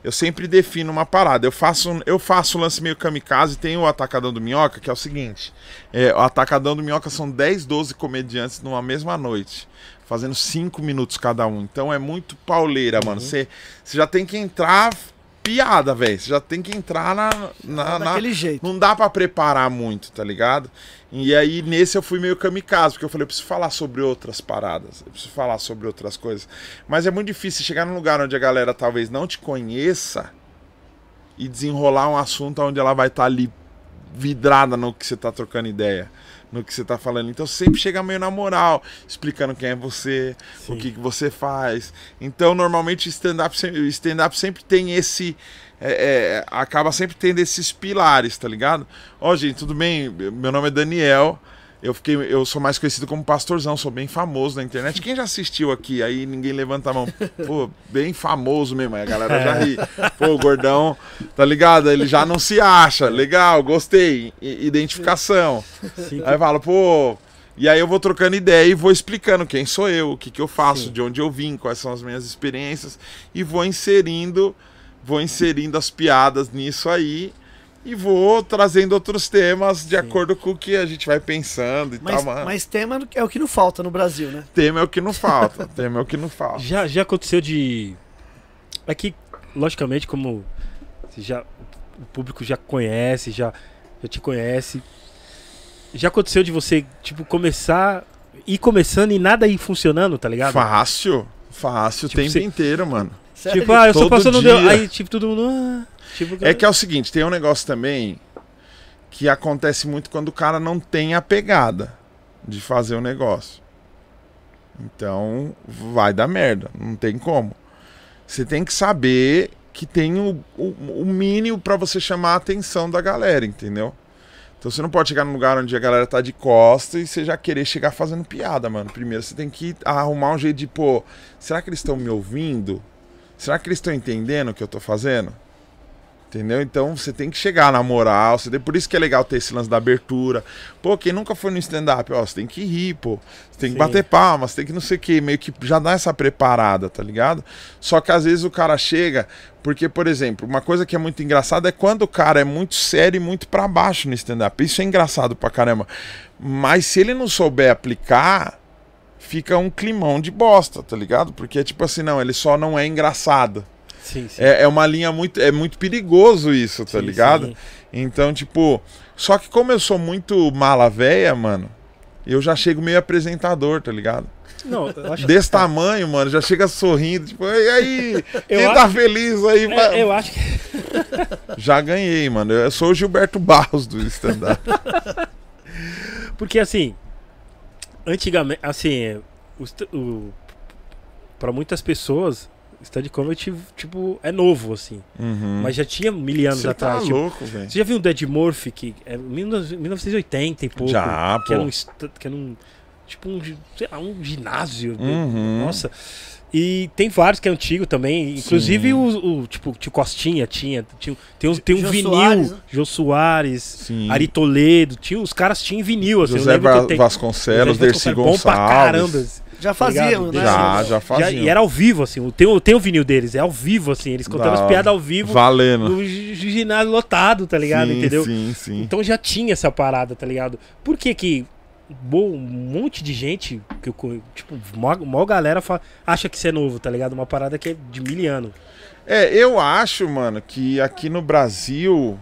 Eu sempre defino uma parada. Eu faço, um- eu faço o lance meio kamikaze. Tem o Atacadão do Minhoca, que é o seguinte: é, o Atacadão do Minhoca são 10, 12 comediantes numa mesma noite, fazendo 5 minutos cada um. Então é muito pauleira, mano. Você você já tem que entrar piada, velho. Você já tem que entrar na, na, na, Daquele jeito. não dá pra preparar muito, tá ligado? E aí nesse eu fui meio kamikaze, porque eu falei, eu preciso falar sobre outras paradas, eu preciso falar sobre outras coisas. Mas é muito difícil chegar num lugar onde a galera talvez não te conheça e desenrolar um assunto onde ela vai estar ali vidrada no que você tá trocando ideia, no que você tá falando. Então sempre chega meio na moral, explicando quem é você, o Sim. que, que você faz. Então normalmente stand-up sempre, o stand-up sempre tem esse é, é, acaba sempre tendo esses pilares, tá ligado? Ó, gente, tudo bem? Meu nome é Daniel. Eu fiquei, eu sou mais conhecido como pastorzão, sou bem famoso na internet. Quem já assistiu aqui? Aí ninguém levanta a mão. Pô, bem famoso mesmo, aí a galera já ri. Pô, o gordão, tá ligado? Ele já não se acha. Legal, gostei. Identificação. Sim, Aí eu falo, pô. E aí eu vou trocando ideia e vou explicando quem sou eu, o que, que eu faço, Sim. de onde eu vim, quais são as minhas experiências. E vou inserindo, vou inserindo as piadas nisso aí. E vou trazendo outros temas de acordo com o que a gente vai pensando e Mas, tal, mano. mas tema é o que não falta no Brasil, né? Tema é o que não falta. [LAUGHS] tema é o que não falta. Já, já aconteceu de. É que, logicamente, como já, o público já conhece, já, já te conhece. Já aconteceu de você, tipo, começar. ir começando e nada ir funcionando, tá ligado? Fácil. Fácil o Tipo, tempo você- inteiro, mano. Sério? Tipo, ah, eu só Todo passando. Deu, dia. aí, tipo, todo mundo. Ah, tipo, É que é o seguinte, tem um negócio também que acontece muito quando o cara não tem a pegada de fazer o negócio. Então, vai dar merda, não tem como. Você tem que saber que tem o, o, o mínimo pra você chamar a atenção da galera, entendeu? Então você não pode chegar num lugar onde a galera tá de costa e você já querer chegar fazendo piada, mano. Primeiro você tem que arrumar um jeito de, pô, será que eles estão me ouvindo? Será que eles estão entendendo o que eu tô fazendo? Entendeu? Então você tem que chegar na moral. Você tem... Por isso que é legal ter esse lance da abertura. Pô, quem nunca foi no stand-up, ó, você tem que rir, pô. Você tem que Sim. bater palmas, tem que não sei o que, meio que já dá essa preparada, tá ligado? Só que às vezes o cara chega, porque, por exemplo, uma coisa que é muito engraçada é quando o cara é muito sério e muito pra baixo no stand-up. Isso é engraçado pra caramba. Mas se ele não souber aplicar, fica um climão de bosta, tá ligado? Porque é tipo assim, não, ele só não é engraçado. Sim, sim. É, é uma linha muito. É muito perigoso isso, tá Sim, ligado? sim. Então, tipo. Só que como eu sou muito mala véia, mano, eu já chego meio apresentador, tá ligado? Não, eu acho Desse tamanho, mano, já chega sorrindo, tipo, e aí? [LAUGHS] Eu quem acho- tá feliz aí? É, eu acho que. [LAUGHS] [LAUGHS] Já ganhei, mano. Eu sou o Gilberto Barros do stand-up. Porque assim, antigamente, assim, o, o, pra muitas pessoas, stand comedy, tipo, é novo, assim. Uhum. Mas já tinha mil anos Você tá atrás. tipo, louco, velho. você já viu o Dead Murphy, que é 19- 1980 e pouco? Já, que era pô. um, esta- que era um, tipo um, lá, um ginásio. Uhum. Nossa. E tem vários que é antigo também. Inclusive o, o, tipo, tio Costinha tinha. tinha tem um, tem um Jô vinil. Soares, né? Jô Soares, Sim. Ari Toledo. Tinha, os caras tinham vinil, assim. eu José lembro que Va eu tenho- Vasconcelos, Dercy Vasconcelos, Bom pra Gonçalves. caramba. Já Tá faziam, né? Já, já Já- faziam. e era ao vivo, assim. o- Tem, o- tem o vinil deles, é ao vivo, assim. Eles contando Da as piadas ao vivo Valendo. no gi- ginásio lotado, tá ligado? sim, Entendeu? Sim, sim. Então já tinha essa parada, tá ligado? Por que que um monte de gente, que eu, tipo, maior, galera fa- acha que isso é novo, tá ligado? Uma parada que é de mil anos. É, eu acho, mano, que aqui no Brasil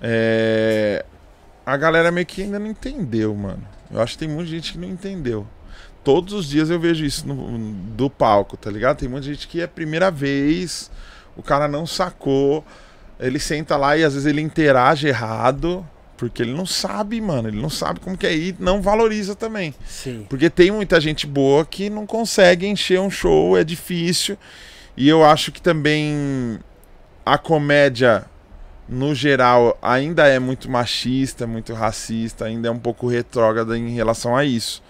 é, a galera meio que ainda não entendeu, mano. Eu acho que tem muita gente que não entendeu. Todos os dias eu vejo isso no- do palco, tá ligado? Tem muita gente que é primeira vez, o cara não sacou, ele senta lá e às vezes ele interage errado, porque ele não sabe, mano. Ele não sabe como que é e não valoriza também. Sim. Porque tem muita gente boa que não consegue encher um show, é difícil. E eu acho que também a comédia, no geral, ainda é muito machista, muito racista, ainda é um pouco retrógrada em relação a isso.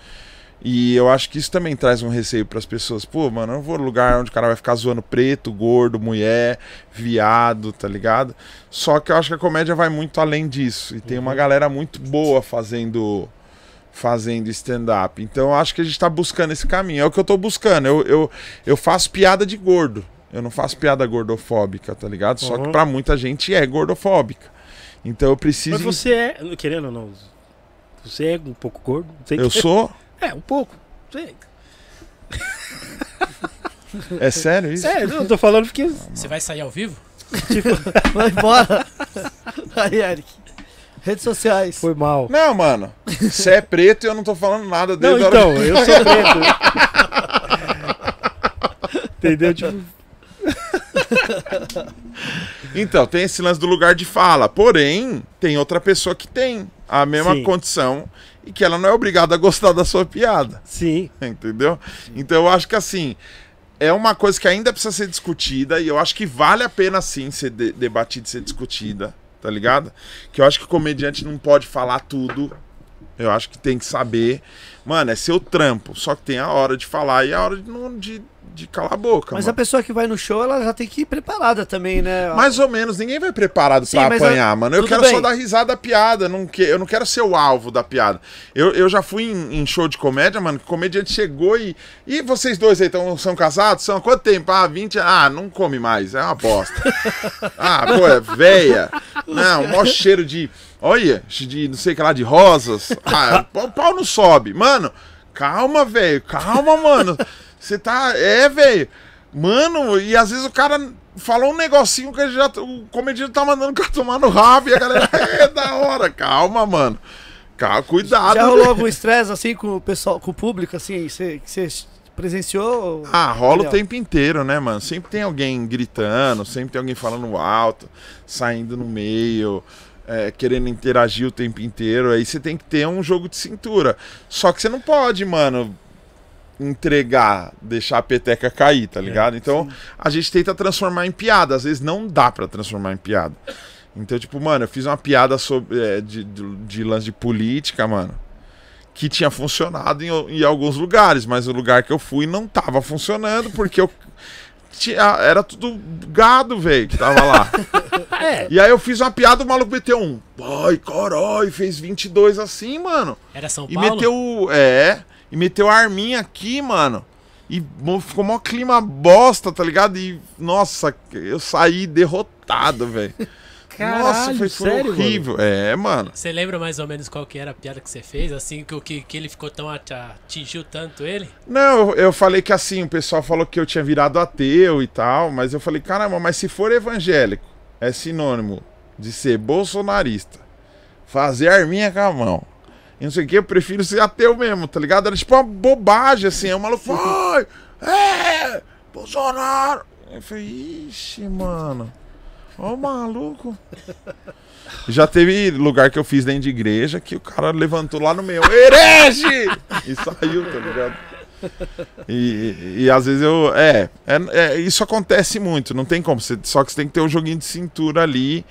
E eu acho que isso também traz um receio para as pessoas. Pô, mano, eu não vou no lugar onde o cara vai ficar zoando preto, gordo, mulher, viado, tá ligado? Só que eu acho que a comédia vai muito além disso. E tem uma galera muito boa fazendo fazendo stand-up. Então eu acho que a gente tá buscando esse caminho. É o que eu tô buscando. Eu, eu, eu faço piada de gordo. Eu não faço piada gordofóbica, tá ligado? Só que Uhum. pra muita gente é gordofóbica. Então eu preciso. Mas você é, querendo ou não, você é um pouco gordo? Eu que- sou? [LAUGHS] É, um pouco. Sei. É sério isso? Sério, eu tô falando porque. Você vai sair ao vivo? [LAUGHS] Vai embora. Aí, Eric. Redes sociais. Foi mal. Não, mano. Você é preto e eu não tô falando nada Não, a hora então, eu sou preto. [LAUGHS] Entendeu? Tipo, Então, tem esse lance do lugar de fala. Porém, tem outra pessoa que tem a mesma Sim. condição e que ela não é obrigada a gostar da sua piada. sim. [LAUGHS] Entendeu? Então eu acho que assim. É uma coisa que ainda precisa ser discutida e eu acho que vale a pena sim ser de- debatida e ser discutida, tá ligado? Que eu acho que o comediante não pode falar tudo, Eu acho que tem que saber. Mano, é seu trampo. Só que tem a hora de falar e a hora de, não, de, de calar a boca. Mas a mano. pessoa que vai no show, ela já tem que ir preparada também, né? Mais ou menos, ninguém vai preparado Sim, pra apanhar, a- mano. Eu tudo quero bem. só dar risada da piada. Não que, eu não quero ser o alvo da piada. Eu, eu já fui em, em show de comédia, mano. Que o comediante chegou e. E vocês dois aí tão, são casados? São há quanto tempo? Ah, 20 Ah, não come mais. É uma bosta. [LAUGHS] ah, pô, é véia. [LAUGHS] Não, mó cheiro de. Olha, de não sei o que lá, de rosas. [LAUGHS] Ah, o pau não sobe. Mano, calma, velho. Calma, mano. Você tá. É, velho. Mano, e às vezes o cara falou um negocinho que já, o comediante tá mandando o cara tomar no rabo e a galera. [LAUGHS] É da hora. Calma, mano. Calma, cuidado. Já rolou algum estresse assim com o pessoal, com o público, assim, você- que você presenciou? Ah, rola o tempo inteiro, né, mano? Sempre tem alguém gritando, sempre tem alguém falando alto, saindo no meio, é, querendo interagir o tempo inteiro. Aí você tem que ter um jogo de cintura. Só que você não pode, mano, entregar, deixar a peteca cair, tá ligado? então a gente tenta transformar em piada. Às vezes não dá pra transformar em piada. Então, tipo, mano, eu fiz uma piada sobre, é, de, de, de lance de política, mano que tinha funcionado em, em alguns lugares, mas o lugar que eu fui não tava funcionando porque eu tinha, era tudo gado, velho, que tava lá. [LAUGHS] É. E aí eu fiz uma piada, o maluco meteu um, ai, corói, fez 22 assim, mano. Era São E Paulo? meteu, é, e meteu a arminha aqui, mano. E ficou mó clima bosta, tá ligado? E, nossa, eu saí derrotado, velho. Nossa, foi, foi sério, mano? horrível. É, mano. Você lembra mais ou menos qual que era a piada que você fez? Assim, que, o que, que ele ficou tão. ati- atingiu tanto ele? Não, eu, eu falei que assim, o pessoal falou que eu tinha virado ateu e tal, mas eu falei, caramba, mas se for evangélico, é sinônimo de ser bolsonarista, fazer arminha com a mão. E não sei o que, eu prefiro ser ateu mesmo, tá ligado? Era tipo uma bobagem, assim. Aí o maluco ai, é, Bolsonaro. Eu falei, ixi, mano, o maluco. Já teve lugar que eu fiz dentro de igreja que o cara levantou lá no meio, herege! E saiu, tá ligado? E, e às vezes eu. É, é, é, isso acontece muito, não tem como. Você, só que você tem que ter um joguinho de cintura ali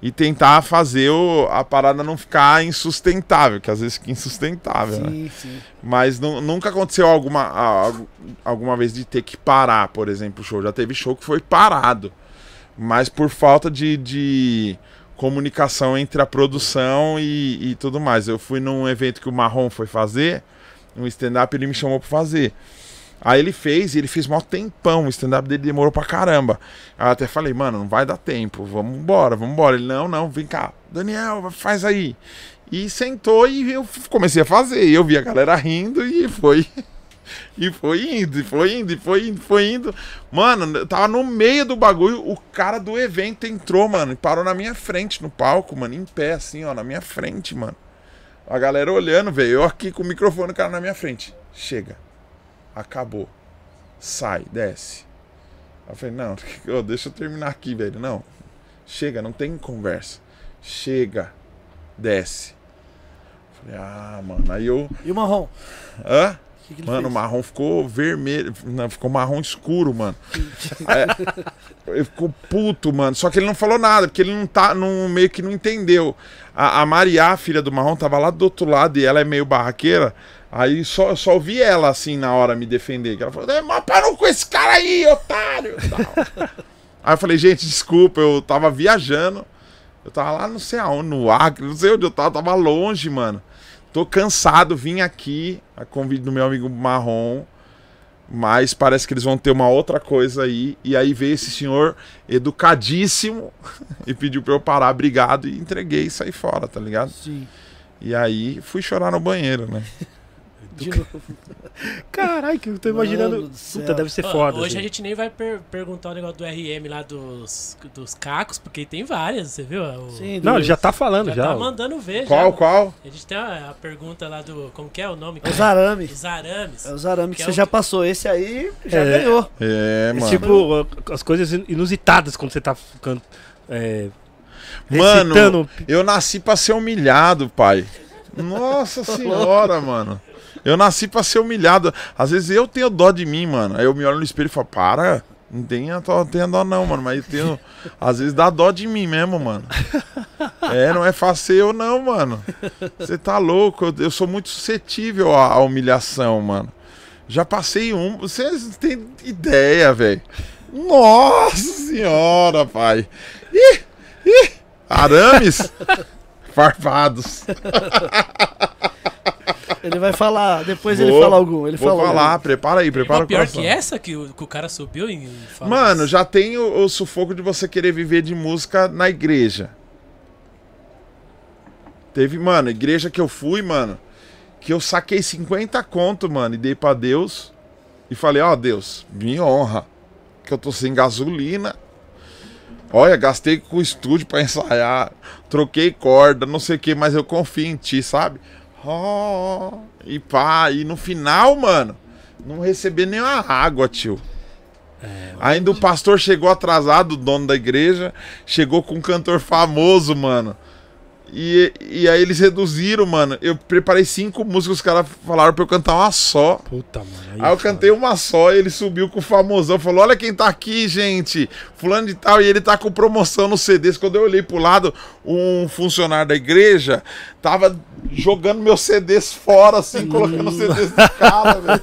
e tentar fazer o, a parada não ficar insustentável, que às vezes fica insustentável. né? Sim, sim. Mas nu- nunca aconteceu alguma, alguma vez de ter que parar, por exemplo, o show. Já teve show que foi parado. Mas por falta de, de comunicação entre a produção e, e tudo mais. Eu fui num evento que o Marrom foi fazer, um stand-up, ele me chamou pra fazer. Aí ele fez, e ele fez mó tempão, o stand-up dele demorou pra caramba. Aí eu até falei, mano, não vai dar tempo, vamos embora, vamos embora. Ele, não, não, vem cá, Daniel, faz aí. E sentou e eu comecei a fazer. E eu vi a galera rindo e foi. [LAUGHS] E foi indo, e foi indo, e foi indo, foi indo. Mano, eu tava no meio do bagulho, o cara do evento entrou, mano, e parou na minha frente no palco, mano, em pé, assim, ó, na minha frente, mano. A galera olhando, velho, eu aqui com o microfone, o cara na minha frente. Chega. Acabou. Sai, desce. Aí eu falei, não, [LAUGHS] deixa eu terminar aqui, velho. Não. Chega, não tem conversa. Chega. Desce. Falei, ah, mano. Aí eu. E o marrom? Hã? O que que Mano, o fez? marrom ficou vermelho. Não, ficou marrom escuro, mano. É, ele ficou puto, mano. Só que ele não falou nada, porque ele não tá. Não, meio que não entendeu. A, a Maria, filha do marrom, tava lá do outro lado e ela é meio barraqueira. Aí só, eu só ouvi ela assim na hora me defender. Que ela falou, "É, mas parou com esse cara aí, otário! aí eu falei, gente, desculpa, eu tava viajando. Eu tava lá, não sei aonde, no Acre, não sei onde eu tava, tava longe, mano. Tô cansado, vim aqui, a convite do meu amigo Marrom. Mas parece que eles vão ter uma outra coisa aí. E aí veio esse senhor educadíssimo [LAUGHS] e pediu pra eu parar, obrigado, e entreguei e saí fora, tá ligado? Sim. E aí fui chorar no banheiro, né? De novo. Caralho, que eu tô imaginando. Puta, deve ser foda. Hoje assim. a gente nem vai per- perguntar o negócio do RM lá dos, dos cacos, porque tem várias, você viu? O- Sim, Não, ele já tá falando já, já. tá mandando ver Qual, já. qual? A gente tem a, a pergunta lá do. Como que é o nome? É os arames. Os arames. É os arames que Que é você o já que- passou. Esse aí já É. ganhou. É, É mano. tipo as coisas inusitadas quando você tá ficando. É, Mano, recitando. eu nasci pra ser humilhado, pai. Nossa [LAUGHS] senhora, mano. Eu nasci pra ser humilhado. Às vezes eu tenho dó de mim, mano. Aí eu me olho no espelho e falo, para, não tenha, dó- não, mano. Mas eu tenho. Às vezes dá dó de mim mesmo, mano. É, não é fácil eu não, mano. Você tá louco, eu, eu sou muito suscetível à, à humilhação, mano. Já passei um, vocês têm ideia, velho. Nossa senhora, pai. Ih, ih, arames farpados. [LAUGHS] Ele vai falar, depois Vou- ele fala algum. Ele Vou fala falar, prepara aí, prepara Uma o pior coração. que essa que o, que o cara subiu e falou Mano, isso. já tem o, o sufoco de você querer viver de música na igreja. Teve, mano, igreja que eu fui, mano, que eu saquei 50 conto, mano, e dei pra Deus. E falei, ó, Deus, me honra. Que eu tô sem gasolina. Olha, gastei com o estúdio pra ensaiar. Troquei corda, não sei o que, mas eu confio em ti, sabe? Ó, e pá, e no final, mano, não recebi nem uma água, tio. Ainda o pastor chegou atrasado, o dono da igreja, chegou com um cantor famoso, mano. E, e aí eles reduziram, mano. Eu preparei cinco músicas, os caras falaram pra eu cantar uma só. Puta, mano. Aí eu é cantei uma só, ele subiu com o famosão, falou: Olha quem tá aqui, gente. Fulano de tal, e ele tá com promoção no CDs. Quando eu olhei pro lado, um funcionário da igreja tava jogando meus CDs fora, assim, colocando os CDs do cara, velho.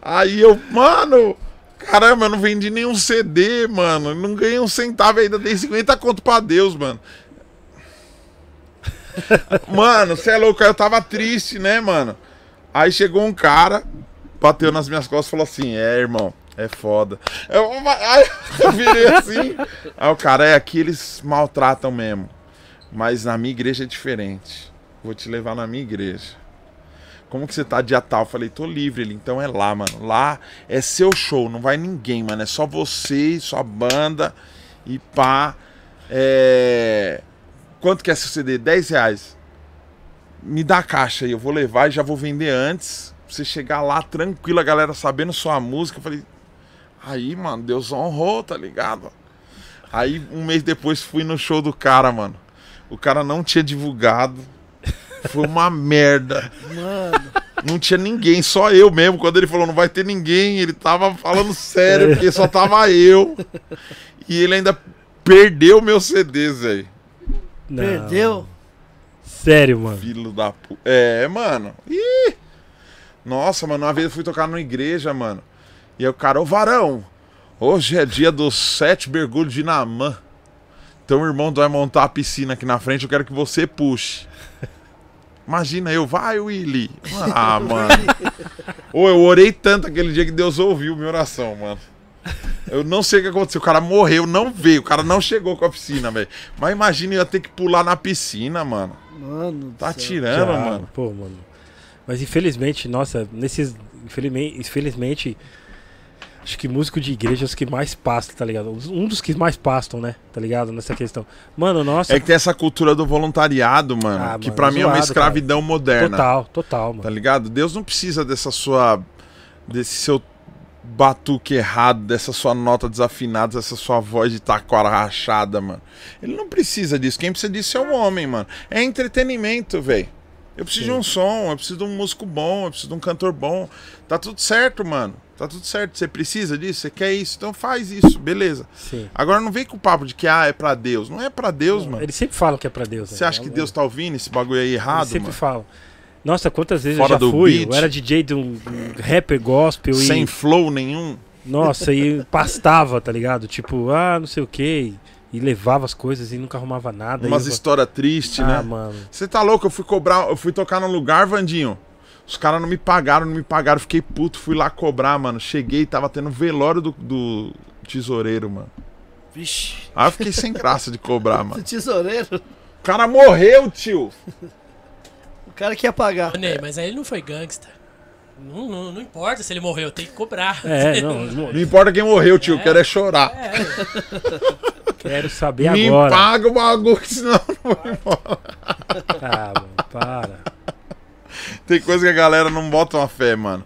Aí eu, mano, caramba, eu não vendi nenhum CD, mano. Não ganhei um centavo ainda, dei 50 conto pra Deus, mano. Mano, você é louco, eu tava triste, né, mano? Aí chegou um cara, bateu nas minhas costas e falou assim: É, irmão, é foda. Eu, aí [LAUGHS] eu virei assim. Aí o cara, é, aqui eles maltratam mesmo. Mas na minha igreja é diferente. Vou te levar na minha igreja. Como que você tá dia tal? Falei, tô livre. Ele, então é lá, mano. Lá é seu show, não vai ninguém, mano. É só você sua banda. E pá. É. Quanto que é seu CD? 10 reais. Me dá a caixa aí, eu vou levar e já vou vender antes. Pra você chegar lá tranquilo, a galera sabendo sua música. Eu falei, aí, mano, Deus honrou, tá ligado? Aí, um mês depois, fui no show do cara, mano. O cara não tinha divulgado. Foi uma [LAUGHS] merda. Mano, Não tinha ninguém, só eu mesmo. Quando ele falou não vai ter ninguém, ele tava falando sério, porque só tava eu. E ele ainda perdeu meus CDs, velho. Não. perdeu. Sério, mano. Filho da puta. É, mano. Ih! Nossa, mano, uma vez eu fui tocar numa igreja, mano. E aí o cara, ô varão, hoje é dia dos sete mergulhos de Namã. Então o irmão vai montar a piscina aqui na frente, eu quero que você puxe. Imagina eu, vai, Willy. Ah, [LAUGHS] mano. Ô, eu orei tanto aquele dia que Deus ouviu minha oração, mano. Eu não sei o que aconteceu. O cara morreu, não veio. O cara não chegou com a piscina, velho. Mas imagina eu ia ter que pular na piscina, mano. Mano, Tá céu. tirando, Já, mano. Pô, mano. Mas infelizmente, nossa, nesses. Infelizmente, infelizmente, acho que músico de igreja é os que mais pastam, tá ligado? Um dos que mais pastam, né? Tá ligado? Nessa questão. Mano, nossa. É que tem essa cultura do voluntariado, mano. Ah, que mano, pra mim é uma zoado, escravidão moderna. total, total, Tá mano. ligado? Deus não precisa dessa sua. desse seu batuque errado, dessa sua nota desafinada, dessa sua voz de taquara rachada, mano. Ele não precisa disso. Quem precisa disso é o homem, mano. É entretenimento, velho. Eu preciso de um som, eu preciso de um músico bom, eu preciso de um cantor bom. Tá tudo certo, mano. Tá tudo certo. Você precisa disso? Você quer isso? Então faz isso, beleza. Sim. Agora não vem com o papo de que ah, é pra Deus. Não é pra Deus, mano. Eles sempre falam que é pra Deus. Você né? acha que É- Deus tá ouvindo esse bagulho aí errado, Eles sempre mano? falam. Nossa, quantas vezes Fora eu já do fui? beat. Eu era DJ de um, rapper gospel Sem e. flow nenhum? Nossa, e pastava, tá ligado? Tipo, ah, não sei o quê. E levava as coisas e nunca arrumava nada. Umas eu... histórias tristes, Ah, né? mano. Você tá louco? Eu fui cobrar, eu fui tocar num lugar, Vandinho. Os caras não me pagaram, não me pagaram. Fiquei puto, fui lá cobrar, mano. Cheguei, tava tendo velório do, do tesoureiro, mano. Vixe, Aí eu fiquei sem graça de cobrar, [LAUGHS] mano. tesoureiro. O cara morreu, tio. O cara que ia pagar. Ney, mas aí ele não foi gangsta. Não, não, não importa se ele morreu, tem que cobrar. É, não, [LAUGHS] não importa quem morreu, tio. Eu É. quero é chorar. É, quero saber me agora. paga o bagulho, senão não vou embora. Ah, mano, para. Tem coisa que a galera não bota uma fé, mano.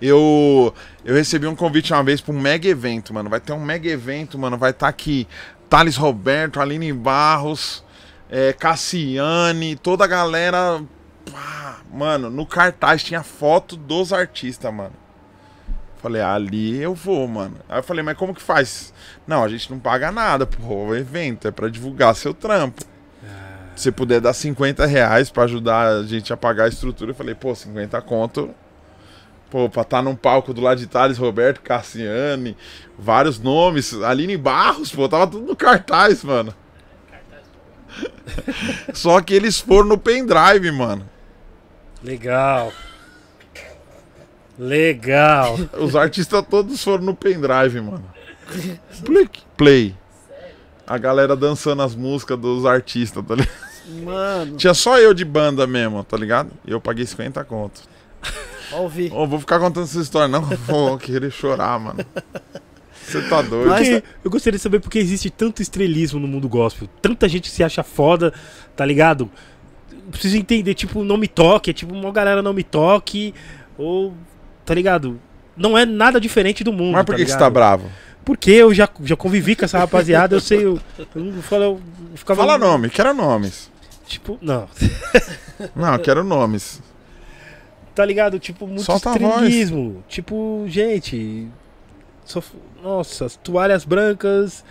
Eu, eu recebi um convite uma vez pra um mega evento, mano. Vai ter um mega evento, mano. Vai estar aqui Thales Roberto, Aline Barros, é, Cassiane, toda a galera. Pá, mano, no cartaz tinha foto dos artistas, mano. Falei, ali eu vou, mano. Aí eu falei, mas como que faz? Não, a gente não paga nada, pô. O evento é pra divulgar seu trampo. se puder dar 50 reais pra ajudar a gente a pagar a estrutura, eu falei, pô, 50 conto. Pô, pra estar num palco do lado de Thales, Roberto, Cassiane, vários nomes, Aline Barros, pô, tava tudo no cartaz, mano. [LAUGHS] Só que eles foram no pendrive, mano. Legal. Legal. Os artistas todos foram no pendrive, mano. Play. Play. A galera dançando as músicas dos artistas, tá ligado? Mano, Tinha só eu de banda mesmo, tá ligado? E eu paguei 50 conto. ó, ouvir. Ô, vou ficar contando essa história, não [LAUGHS] vou querer chorar, mano. Você tá doido? Mas- eu gostaria de saber por que existe tanto estrelismo no mundo gospel. Tanta gente se acha foda, tá ligado? Preciso entender, tipo, não me toque, é tipo, uma galera não me toque, ou, tá ligado? Não é nada diferente do mundo. Mas por que, que você tá bravo? Porque eu já, já convivi com essa rapaziada, eu sei, eu, eu falo, eu ficava. Fala nome, quero nomes. Tipo, não, [LAUGHS] Não, quero nomes. tá ligado? Tipo, muito Solta estrelismo. Tipo, gente. só f- nossa, as toalhas brancas.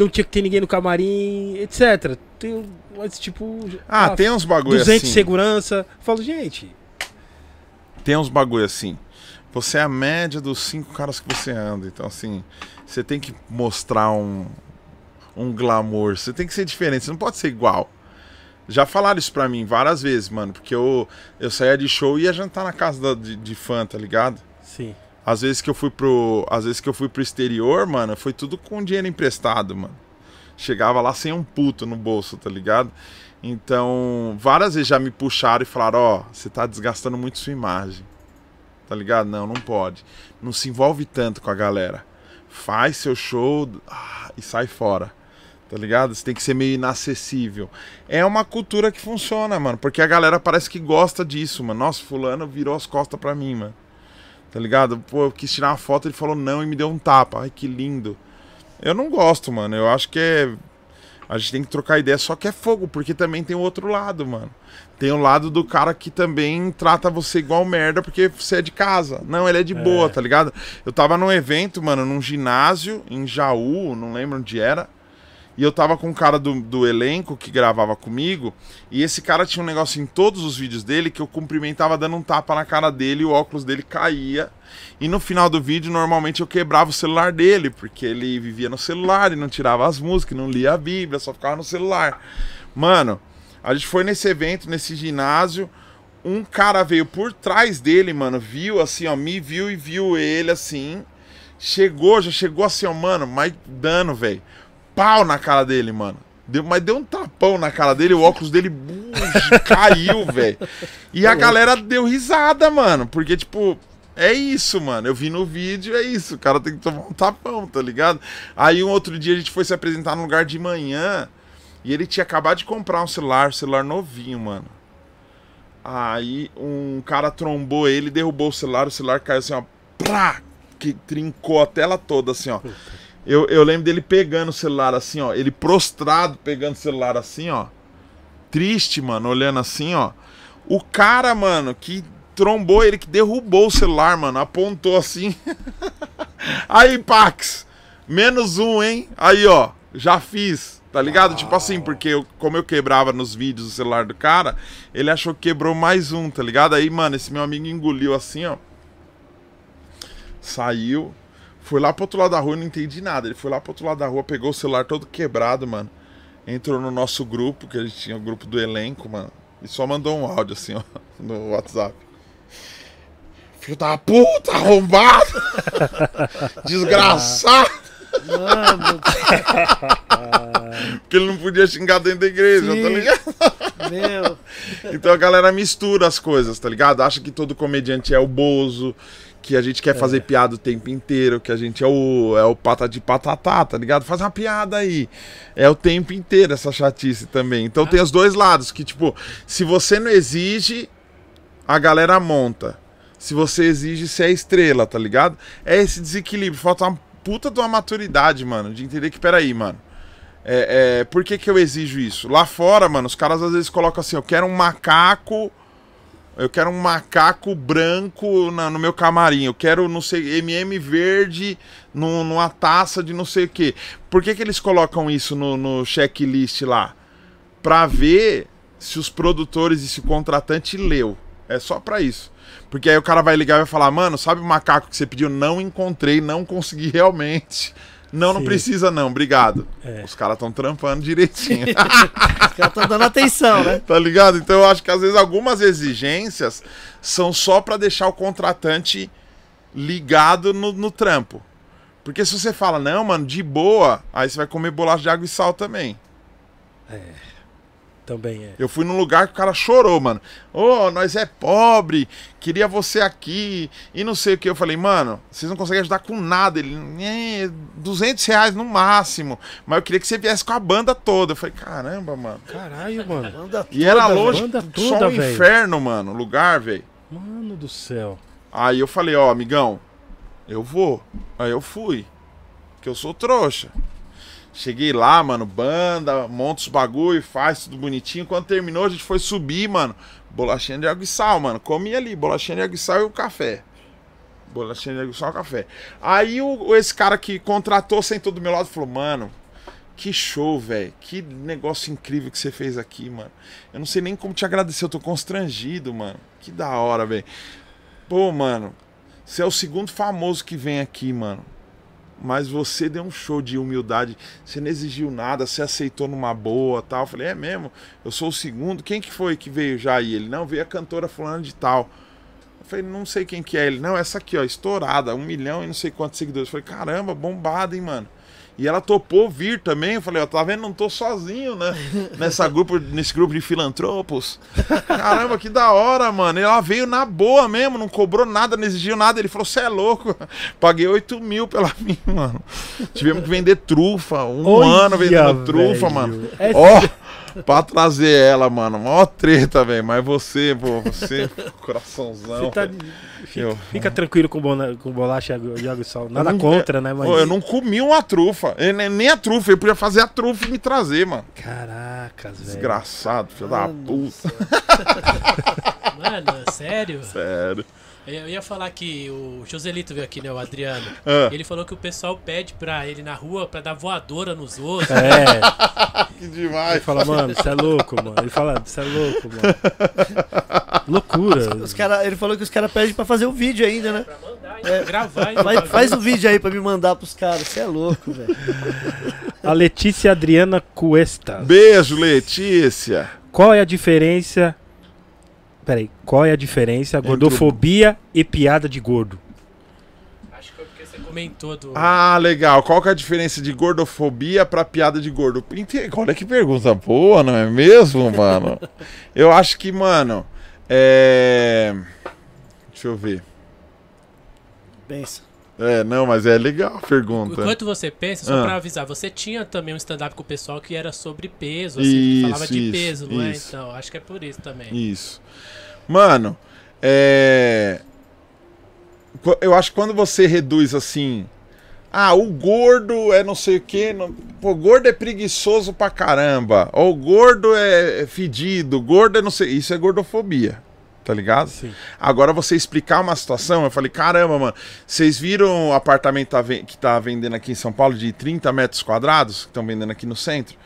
Não tinha que ter ninguém no camarim, etc. Tem, mas, tipo. Ah, tem uns bagulho 200 assim. de segurança. Eu falo, gente. Tem uns bagulho assim. Você é a média dos cinco caras que você anda. Então, assim, você tem que mostrar um, um glamour. Você tem que ser diferente. Você não pode ser igual. Já falaram isso pra mim várias vezes, mano. Porque eu, eu saía de show e ia jantar na casa da- de, de fã, tá ligado? Sim. Às vezes que eu fui pro. Às vezes que eu fui pro exterior, mano, foi tudo com dinheiro emprestado, mano. Chegava lá sem um puto no bolso, tá ligado? Então, várias vezes já me puxaram e falaram, ó, você tá desgastando muito sua imagem. Tá ligado? Não, não pode. Não se envolve tanto com a galera. Faz seu show ah, e sai fora. Tá ligado? Você tem que ser meio inacessível. É uma cultura que funciona, mano. Porque a galera parece que gosta disso, mano. Nossa, fulano virou as costas pra mim, mano. Tá ligado? Pô, eu quis tirar uma foto, ele falou não e me deu um tapa. Ai, que lindo. Eu não gosto, mano. Eu acho que é. A gente tem que trocar ideia, só que é fogo, porque também tem o outro lado, mano. Tem o lado do cara que também trata você igual merda porque você é de casa. Não, ele é de boa, tá ligado? Eu tava num evento, mano, num ginásio em Jaú, não lembro onde era. E eu tava com um cara do, do elenco que gravava comigo. E esse cara tinha um negócio em todos os vídeos dele que eu cumprimentava dando um tapa na cara dele o óculos dele caía. E no final do vídeo, normalmente eu quebrava o celular dele, porque ele vivia no celular e não tirava as músicas, não lia a Bíblia, só ficava no celular. Mano, a gente foi nesse evento, nesse ginásio. Um cara veio por trás dele, mano, viu assim, ó, me viu e viu ele assim. Chegou, já chegou assim, ó, mano, mais dano, velho. Pau na cara dele, mano. Deu, mas deu um tapão na cara dele, o óculos dele buge, [LAUGHS] caiu, velho. E a galera deu risada, mano, porque, tipo, é isso, mano. Eu vi no vídeo, é isso. O cara tem que tomar um tapão, tá ligado? Aí um outro dia a gente foi se apresentar num lugar de manhã e ele tinha acabado de comprar um celular, celular novinho, mano. Aí um cara trombou ele, derrubou o celular, o celular caiu assim, ó. Prá! Que trincou a tela toda, assim, ó. Eu, eu lembro dele pegando o celular assim, ó. Ele prostrado pegando o celular assim, ó. Triste, mano, olhando assim, ó. O cara, mano, que trombou ele, que derrubou o celular, mano, apontou assim. [LAUGHS] Aí, Pax, menos um, hein? Aí, ó, já fiz, tá ligado? Tipo assim, porque eu- como eu quebrava nos vídeos o celular do cara, ele achou que quebrou mais um, tá ligado? Aí, mano, esse meu amigo engoliu assim, ó. Saiu, foi lá pro outro lado da rua, eu não entendi nada. Ele foi lá pro outro lado da rua, pegou o celular todo quebrado, mano. Entrou no nosso grupo, que a gente tinha o grupo do elenco, mano. E só mandou um áudio assim, ó, [LAUGHS] no WhatsApp. Filho da puta, arrombado! [LAUGHS] Desgraçado! Mano, Porque ele não podia xingar dentro da igreja, Sim. tá ligado? meu. Então a galera mistura as coisas, tá ligado? Acha que todo comediante é o Bozo, que a gente quer fazer piada o tempo inteiro, que a gente é o, é o pata de patatá, tá ligado? Faz uma piada aí. É o tempo inteiro essa chatice também. Então tem os dois lados, que tipo, se você não exige, a galera monta. Se você exige, você é estrela, tá ligado? É esse desequilíbrio. Falta uma puta de uma maturidade, mano, de entender que, peraí, mano. É, é, por que, que eu exijo isso? Lá fora, mano, os caras às vezes colocam assim: eu quero um macaco. Eu quero um macaco branco na- no meu camarim. Eu quero, não sei, MM verde no- numa taça de não sei o quê. Por que, que eles colocam isso no, no checklist lá? pra ver se os produtores e se o contratante leu. É só pra isso. Porque aí o cara vai ligar e vai falar, mano, sabe o macaco que você pediu? Não encontrei, não consegui [LAUGHS] realmente. Não, não Sim. precisa não, obrigado. É. Os caras estão trampando direitinho. [LAUGHS] Os caras estão dando atenção, né? Tá ligado? Então eu acho que às vezes algumas exigências são só pra deixar o contratante ligado no, no trampo. Porque se você fala, não, mano, de boa, aí você vai comer bolacha de água e sal também. Também é. Eu fui num lugar que o cara chorou, mano. Ô, nós é pobre, queria você aqui, e não sei o que. Eu falei, mano, vocês não conseguem ajudar com nada. Ele, é, 200 reais no máximo. Mas eu queria que você viesse com a banda toda. Eu falei, caramba, mano. Caralho, mano. Manda E era longe, banda só toda, um velho. inferno, mano, o lugar, velho. Mano do céu. Aí eu falei, ó, amigão, eu vou. Aí eu fui. Que eu sou trouxa. Cheguei lá, mano, banda, monta os bagulho, faz tudo bonitinho. Quando terminou, a gente foi subir, mano. Bolachinha de água e sal, mano. Comi ali, bolachinha de água e sal e o café. Bolachinha de água e sal e café. Aí o, esse cara que contratou sentou do meu lado e falou, mano, que show, velho. Que negócio incrível que você fez aqui, mano. Eu não sei nem como te agradecer, eu tô constrangido, mano. Que da hora, velho. Pô, mano, você é o segundo famoso que vem aqui, mano. Mas você deu um show de humildade. Você não exigiu nada, você aceitou numa boa tal. Eu falei, é mesmo? Eu sou o segundo. Quem que foi que veio já aí? Ele, não, veio a cantora fulana de tal. Eu falei, não sei quem que é. Ele, não, essa aqui, ó, estourada, um milhão e não sei quantos seguidores. Eu falei, caramba, bombada, hein, mano. E ela topou vir também. Eu falei, ó, tá vendo? Não tô sozinho, né? [LAUGHS] Nessa grupo, nesse grupo de filantropos. Caramba, que da hora, mano. E ela veio na boa mesmo, não cobrou nada, não exigiu nada. Ele falou, você é louco. [LAUGHS] Paguei 8 mil pela [LAUGHS] mim, mano. Tivemos que vender trufa. Um Olha, ano vendendo trufa, mano. É Ó, pra trazer ela, mano. Mó treta, velho. Mas você, pô, você, [LAUGHS] coraçãozão. Você tá de- fica, Eu- fica tranquilo com, bona- com bolacha de água e sal. Nada não- contra, né? Mas. Pô, eu não comi uma trufa. Eu nem- nem a trufa. Eu podia fazer a trufa e me trazer, mano. Caracas, velho. Desgraçado, filho da Mano puta. [LAUGHS] Mano, sério? Sério. Eu ia falar que o Joselito veio aqui, né? O Adriano. Ah. Ele falou que o pessoal pede pra ele na rua pra dar voadora nos outros. É, [LAUGHS] Que ele demais. fala, mano, você é louco, mano. Ele fala, você é louco, mano. Loucura. Os cara, ele falou que os caras pedem pra fazer o vídeo ainda, né? Pra mandar, hein? gravar. hein? Faz, faz o vídeo aí pra me mandar pros caras. Você é louco, velho. A Letícia Adriana Cuesta. Beijo, Letícia. Qual é a diferença. Peraí, qual é a diferença? Gordofobia e piada de gordo. Acho que foi porque você comentou do. Ah, legal. Qual que é a diferença de gordofobia pra piada de gordo? Olha que pergunta boa, não é mesmo, mano? Eu acho que, mano, é. Deixa eu ver. Pensa. É, não, mas é legal a pergunta. Enquanto você pensa, só Ah. pra avisar, você tinha também um stand-up com o pessoal que era sobre peso, assim, Isso, falava de isso, peso, não é? isso. Então, acho que é por isso também. Isso. Mano, é. Eu acho que quando você reduz assim. Ah, o gordo é não sei o quê. Não... Pô, gordo é preguiçoso pra caramba. Ou o gordo é é fedido. Gordo é não sei. Isso é gordofobia. Tá ligado? Sim. Agora você explicar uma situação, eu falei, caramba, mano, vocês viram o apartamento tá que tá vendendo aqui em São Paulo de 30 metros quadrados, que estão vendendo aqui no centro?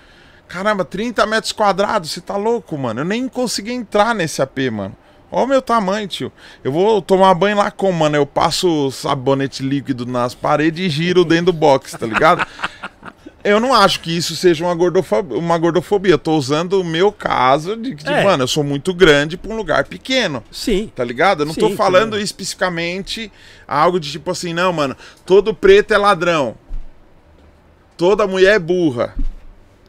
Caramba, 30 metros quadrados, você tá louco, mano? Eu nem consegui entrar nesse AP, mano. Olha o meu tamanho, tio. Eu vou tomar banho lá como, mano? Eu passo sabonete líquido nas paredes e giro dentro do box, tá ligado? [LAUGHS] Eu não acho que isso seja uma gordofobia. Uma gordofobia. Eu tô usando o meu caso de que, tipo, É. mano, eu sou muito grande pra um lugar pequeno. Sim. Tá ligado? Eu não Sim, tô falando entendeu? especificamente algo de tipo assim, não, mano, todo preto é ladrão. Toda mulher é burra.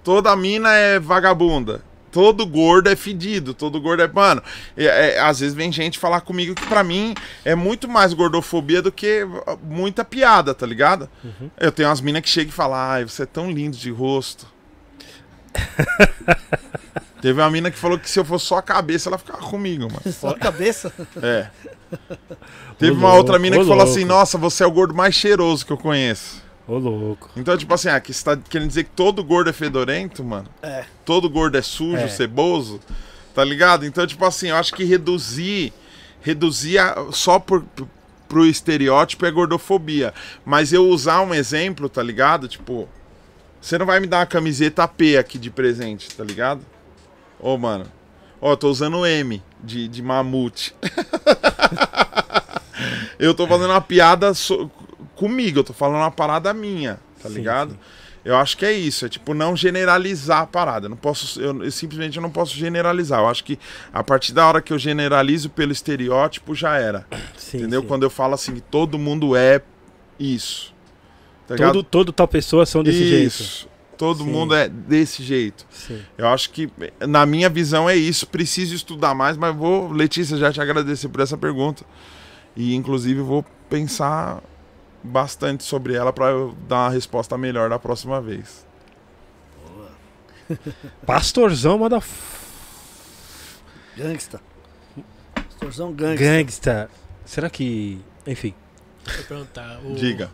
Toda mina é vagabunda. Todo gordo é fedido, todo gordo é. Mano, é- é- às vezes vem gente falar comigo que pra mim é muito mais gordofobia do que muita piada, tá ligado? Uhum. Eu tenho umas minas que chegam e falam, ai, você é tão lindo de rosto. [LAUGHS] Teve uma mina que falou que se eu fosse só a cabeça, ela ficava comigo, mano. Só a cabeça. É. Teve uma outra mina que falou assim. Nossa, você é o gordo mais cheiroso que eu conheço. Ô, louco. Então, tipo assim, ah, que você tá querendo dizer que todo gordo é fedorento, mano? É. Todo gordo é sujo, É. ceboso, tá ligado? Então, tipo assim, eu acho que reduzir, reduzir a- só por, pro- estereótipo é gordofobia. Mas eu usar um exemplo, tá ligado? Tipo, você não vai me dar uma camiseta AP aqui de presente, tá ligado? Ô, mano. Ó, eu tô usando o M de, de mamute. [LAUGHS] eu tô fazendo uma piada so- comigo, eu tô falando uma parada minha, tá Sim, ligado? sim. Eu acho que é isso, é tipo não generalizar a parada. Eu não posso, eu, eu simplesmente não posso generalizar. Eu acho que a partir da hora que eu generalizo pelo estereótipo já era. Sim, entendeu? Quando eu falo assim que todo mundo é isso. Tá? Todo, todo tal pessoa são desse jeito. isso. Todo Sim. mundo é desse jeito. Sim. Eu acho que, na minha visão, é isso. Preciso estudar mais, mas vou, Letícia, já te agradecer por essa pergunta. E, inclusive, vou pensar bastante sobre ela para eu dar uma resposta melhor da próxima vez. [LAUGHS] Pastorzão manda Gangsta. Pastorzão gangsta. gangsta. Será que. Enfim. Deixa eu perguntar. o- Diga.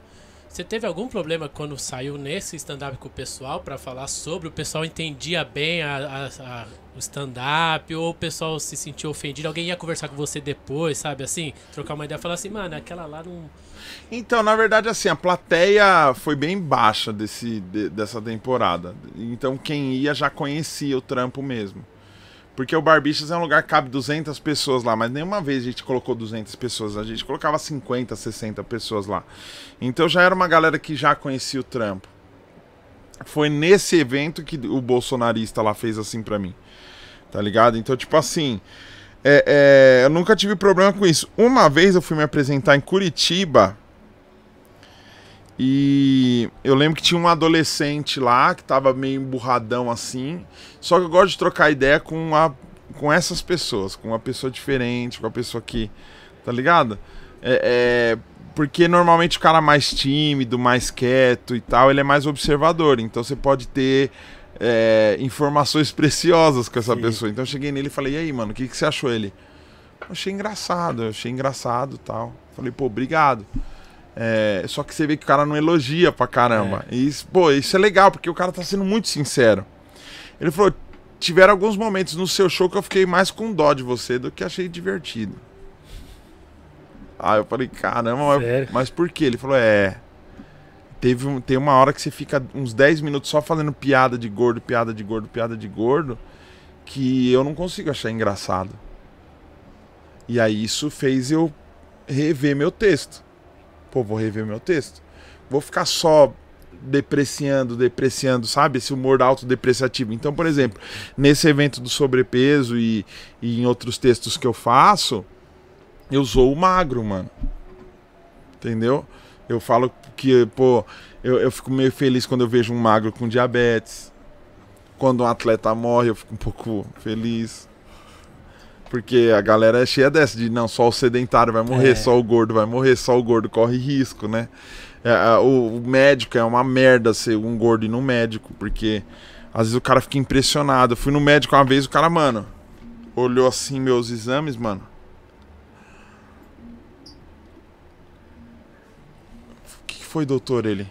Você teve algum problema quando saiu nesse stand-up com o pessoal pra falar sobre? O pessoal entendia bem a, a- a- o stand-up? Ou o pessoal se sentiu ofendido? Alguém ia conversar com você depois, sabe? Assim, trocar uma ideia e falar assim, mano, aquela lá não. Então, na verdade, assim, a plateia foi bem baixa desse, de- dessa temporada. Então, quem ia já conhecia o trampo mesmo. Porque o Barbichas é um lugar que cabe 200 pessoas lá, mas nenhuma vez a gente colocou 200 pessoas, a gente colocava 50, 60 pessoas lá. Então já era uma galera que já conhecia o trampo. Foi nesse evento que o bolsonarista lá fez assim pra mim. Tá ligado? Então, tipo assim, é, é, eu nunca tive problema com isso. Uma vez eu fui me apresentar em Curitiba e eu lembro que tinha um adolescente lá que tava meio emburradão assim. Só que eu gosto de trocar ideia com, a, com essas pessoas, com uma pessoa diferente, com a pessoa que. Tá ligado? É, é, porque normalmente o cara mais tímido, mais quieto e tal, ele é mais observador. Então você pode ter é, informações preciosas com essa Sim. pessoa. Então eu cheguei nele e falei: e aí, mano, o que, que você achou ele? Eu achei engraçado, eu achei engraçado tal. Falei, pô, obrigado. É, só que você vê que o cara não elogia pra caramba. E isso, pô, isso é legal, porque o cara tá sendo muito sincero. Ele falou: tiveram alguns momentos no seu show que eu fiquei mais com dó de você do que achei divertido. Aí eu falei, caramba, mas, mas por quê? Ele falou, é. Teve um, tem uma hora que você fica uns 10 minutos só fazendo piada de gordo, piada de gordo, piada de gordo, que eu não consigo achar engraçado. E aí isso fez eu rever meu texto. Pô, vou rever meu texto. Vou ficar só depreciando, depreciando, sabe? Esse humor autodepreciativo. Então, por exemplo, nesse evento do sobrepeso e, e em outros textos que eu faço, eu sou o magro, mano. Entendeu? Eu falo que, pô, eu, eu fico meio feliz quando eu vejo um magro com diabetes. Quando um atleta morre, eu fico um pouco feliz. Porque a galera é cheia dessa de não, só o sedentário vai morrer, É. só o gordo vai morrer, só o gordo corre risco, né? É, o, o médico é uma merda ser um gordo e no médico, porque às vezes o cara fica impressionado. Eu fui no médico uma vez, o cara, mano, olhou assim meus exames, mano. O que que foi, doutor? Ele.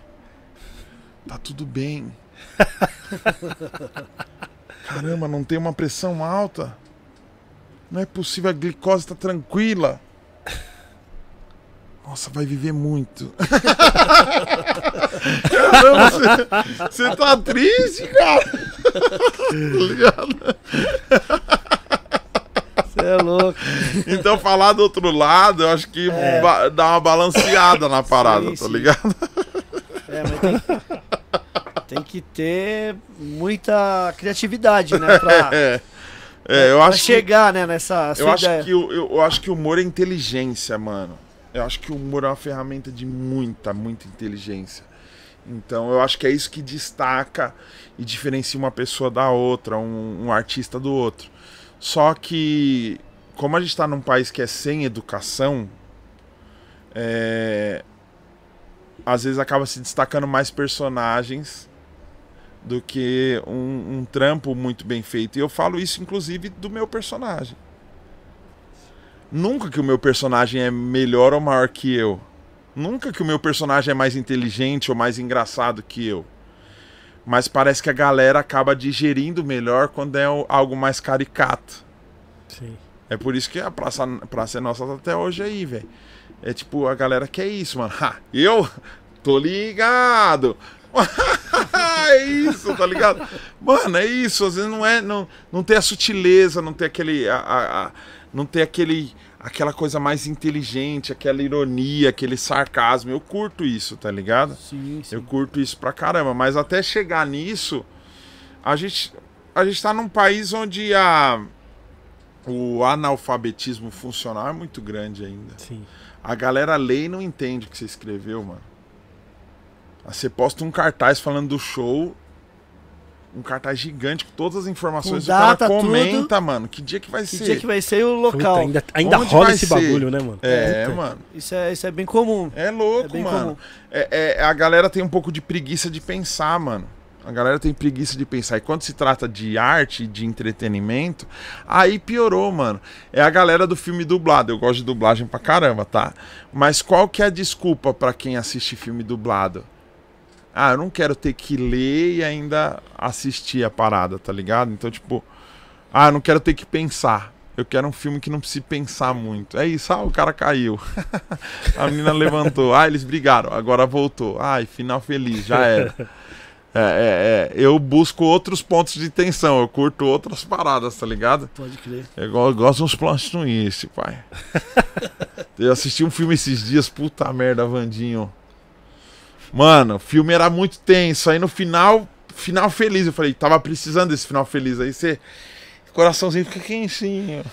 Tá tudo bem. [LAUGHS] Caramba, não tem uma pressão alta? Não é possível, a glicose tá tranquila. Nossa, vai viver muito. [LAUGHS] Caramba, você, tá triste, cara. [LAUGHS] tá ligado? É louco. Então, falar do outro lado, eu acho que É. dá uma balanceada na parada, Sim, tá sim. ligado? É, mas tem, tem que ter muita criatividade, né? Pra, [LAUGHS] É, é eu pra acho que, chegar né, nessa eu acho ideia. que eu, eu acho que o humor é inteligência, mano. Eu acho que o humor é uma ferramenta de muita, muita inteligência. Então, eu acho que é isso que destaca e diferencia uma pessoa da outra, um, um artista do outro. Só que, como a gente está num país que é sem educação, é, às vezes acaba se destacando mais personagens do que um, um trampo muito bem feito. E eu falo isso, inclusive, do meu personagem. Nunca que o meu personagem é melhor ou maior que eu. Nunca que o meu personagem é mais inteligente ou mais engraçado que eu. Mas parece que a galera acaba digerindo melhor quando é algo mais caricato. Sim. É por isso que a Praça, praça é Nossa tá até hoje aí, velho. É tipo, a galera quer isso, mano. Ha, eu tô ligado. [LAUGHS] é isso, tá ligado? Mano, é isso. Às vezes não é. Não, não tem a sutileza, não tem aquele. A, a, a, não tem aquele. Aquela coisa mais inteligente, aquela ironia, aquele sarcasmo. Eu curto isso, tá ligado? Sim, sim. Eu curto isso pra caramba. Mas até chegar nisso, a gente. A gente tá num país onde a. O analfabetismo funcional é muito grande ainda. Sim. A galera lê e não entende o que você escreveu, mano. Você posta um cartaz falando do show, um cartaz gigante com todas as informações. Com e o cara data, comenta, mano, que dia que vai Que ser. dia que vai ser o Puta, local. ainda ainda Onde rola esse ser? bagulho, né, mano? É, Puta. mano. Isso é, isso é bem comum. É louco, É bem mano. comum. É, é- a galera tem um pouco de preguiça de pensar, mano. A galera tem preguiça de pensar. E quando se trata de arte, de entretenimento, aí piorou, mano. É a galera do filme dublado. Eu gosto de dublagem pra caramba, tá? Mas qual que é a desculpa pra quem assiste filme dublado? Ah, eu não quero ter que ler e ainda assistir a parada, tá ligado? Então, tipo, ah, eu não quero ter que pensar. Eu quero um filme que não precise pensar muito. É isso, ah, o cara caiu. [LAUGHS] a menina levantou. Ah, eles brigaram, agora voltou. Ai, final feliz, já era. É, é, é. Eu busco outros pontos de tensão, eu curto outras paradas, tá ligado? Pode crer. Eu, eu gosto de uns plot twist, pai. [LAUGHS] eu assisti um filme esses dias, puta merda, Vandinho. Mano, o filme era muito tenso. Aí no final, final feliz. Eu falei, tava precisando desse final feliz. Aí você. Coraçãozinho fica quentinho.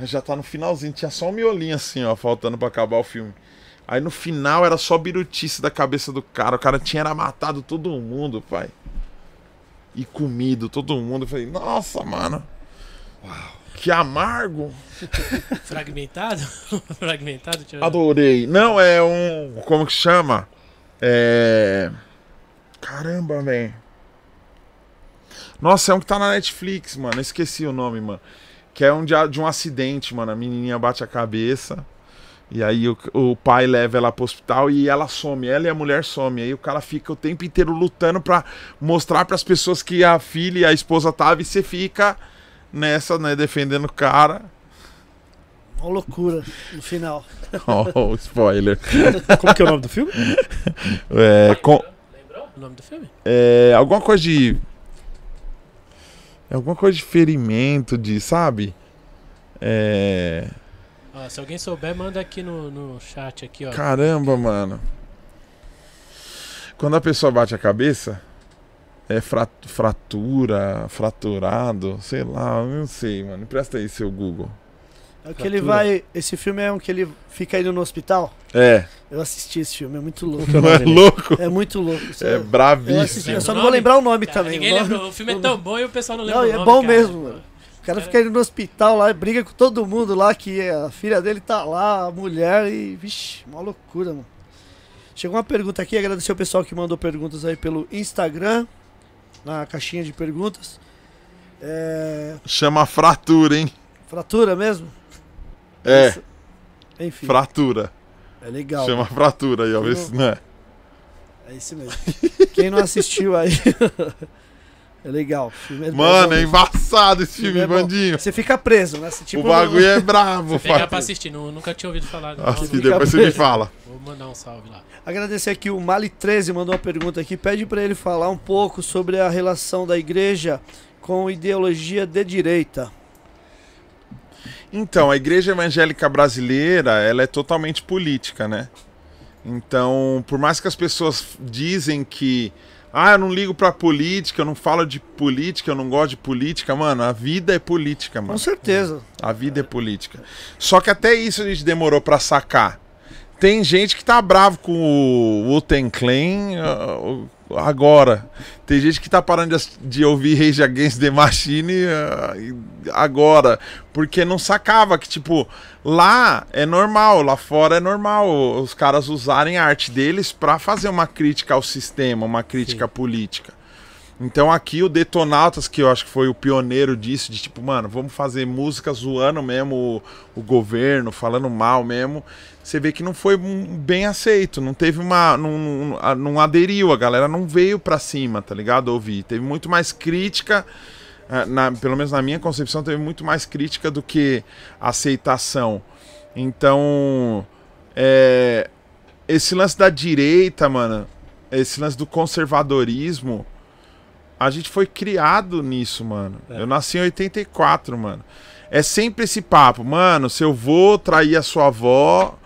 Já tá no finalzinho, tinha só um miolinho assim, ó, faltando pra acabar o filme. Aí no final era só birutice da cabeça do cara. O cara tinha era matado todo mundo, pai. E comido todo mundo. Eu falei, nossa, mano. Que amargo. [LAUGHS] Fragmentado? [LAUGHS] Fragmentado? Adorei. Não, é um. Como que chama? É. Caramba, velho. Nossa, é um que tá na Netflix, mano. Esqueci o nome, mano. Que é um de, de um acidente, mano. A menininha bate a cabeça. E aí o, o pai leva ela pro hospital e ela some. Ela e a mulher some. Aí o cara fica o tempo inteiro lutando pra mostrar pras pessoas que a filha e a esposa tava. E você fica nessa, né? Defendendo o cara. Uma loucura no final. [LAUGHS] Oh, spoiler. Como que é o nome do filme? [LAUGHS] É, com, Lembrou o nome do filme? É, alguma coisa de. É alguma coisa de ferimento, de. Sabe? É. Ó, se alguém souber, manda aqui no, no chat aqui, ó. Caramba, mano. Quando a pessoa bate a cabeça, é fra- fratura, fraturado, sei lá, não sei, mano. Presta aí seu Google. É o que ele vai. Esse filme é um que ele fica indo no hospital. É, Eu assisti esse filme, é muito louco. Como não é louco? É muito louco. Isso É eu assisti, bravíssimo. eu só não vou lembrar o nome Cara, também. ninguém o nome- lembrou. O filme é tão bom e o pessoal não lembra Não, o é nome, bom cara. mesmo, mano. O cara fica indo no hospital lá, briga com todo mundo lá, que a filha dele tá lá, a mulher, e. Vixe, uma loucura, mano. Chegou uma pergunta aqui, agradecer o pessoal que mandou perguntas aí pelo Instagram, na caixinha de perguntas. É. Chama fratura, hein? Fratura mesmo? É, Isso. Enfim, fratura. é legal. Chama fratura aí, ó. Vê se não é. É isso mesmo. Quem não assistiu aí. [LAUGHS] é legal. filme é Mano, bom é embaçado esse filme, é bom. bandinho. Você fica preso, né? Você, tipo, o bagulho é bravo, Pegar pai. pra assistir, nu- nunca tinha ouvido falar. Não, Assim, não. depois você me fala. Vou mandar um salve lá. Agradecer aqui o Mali13 mandou uma pergunta aqui. Pede pra ele falar um pouco sobre a relação da igreja com ideologia de direita. Então, a igreja evangélica brasileira, ela é totalmente política, né? Então, por mais que as pessoas dizem que ah, eu não ligo pra política, eu não falo de política, eu não gosto de política, mano, a vida é política, Com mano. certeza. A vida é política. Só que até isso a gente demorou pra sacar. Tem gente que tá bravo com o Wu-Tang Clan ah, agora. Tem gente que tá parando de, de ouvir Rage Against the Machine e- agora. Porque não sacava que, tipo, lá é normal, lá fora é normal os caras usarem a arte deles pra fazer uma crítica ao sistema, uma crítica política. Então aqui o Detonautas, que eu acho que foi o pioneiro disso, de tipo, mano, vamos fazer música zoando mesmo o, o governo, falando mal mesmo. Você vê que não foi bem aceito, não teve uma. Não, não, não aderiu, a galera não veio pra cima, tá ligado? Ouvir. Teve muito mais crítica, eh, na- pelo menos na minha concepção, teve muito mais crítica do que aceitação. Então, é, esse lance da direita, mano, esse lance do conservadorismo, a gente foi criado nisso, mano. É. Eu nasci em 84, mano. É sempre esse papo, mano, se eu vou trair a sua avó,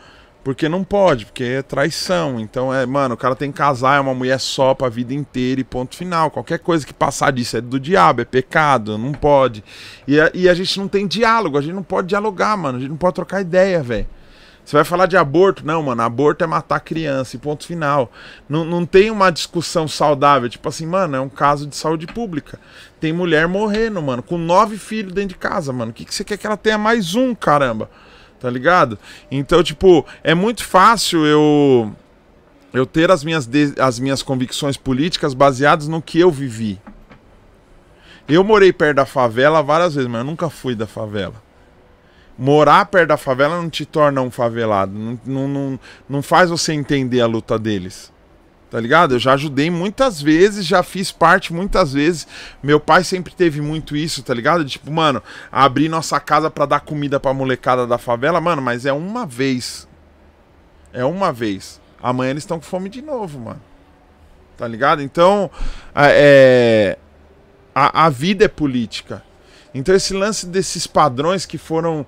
porque não pode, porque é traição. Então é, mano, o cara tem que casar, é uma mulher só pra vida inteira e ponto final. Qualquer coisa que passar disso é do diabo, é pecado, não pode. E a, e a gente não tem diálogo, a gente não pode dialogar, mano, a gente não pode trocar ideia, velho. Você vai falar de aborto? Não, mano, aborto é matar criança e ponto final. Não, não tem uma discussão saudável. Tipo assim, mano, é um caso de saúde pública. Tem mulher morrendo, mano, com nove filhos dentro de casa, mano. O que, que você quer que ela tenha mais um, caramba? Tá ligado? Então, tipo, é muito fácil eu eu ter as minhas, as minhas convicções políticas baseadas no que eu vivi. Eu morei perto da favela várias vezes, mas eu nunca fui da favela. Morar perto da favela não te torna um favelado. Não, não, não, não faz você entender a luta deles. Tá ligado? Eu já ajudei muitas vezes, já fiz parte muitas vezes. Meu pai sempre teve muito isso, tá ligado? Tipo, mano, abrir nossa casa pra dar comida pra molecada da favela, mano, mas é uma vez. É uma vez. Amanhã eles estão com fome de novo, mano. Tá ligado? Então, é, a, a vida é política. Então, esse lance desses padrões que foram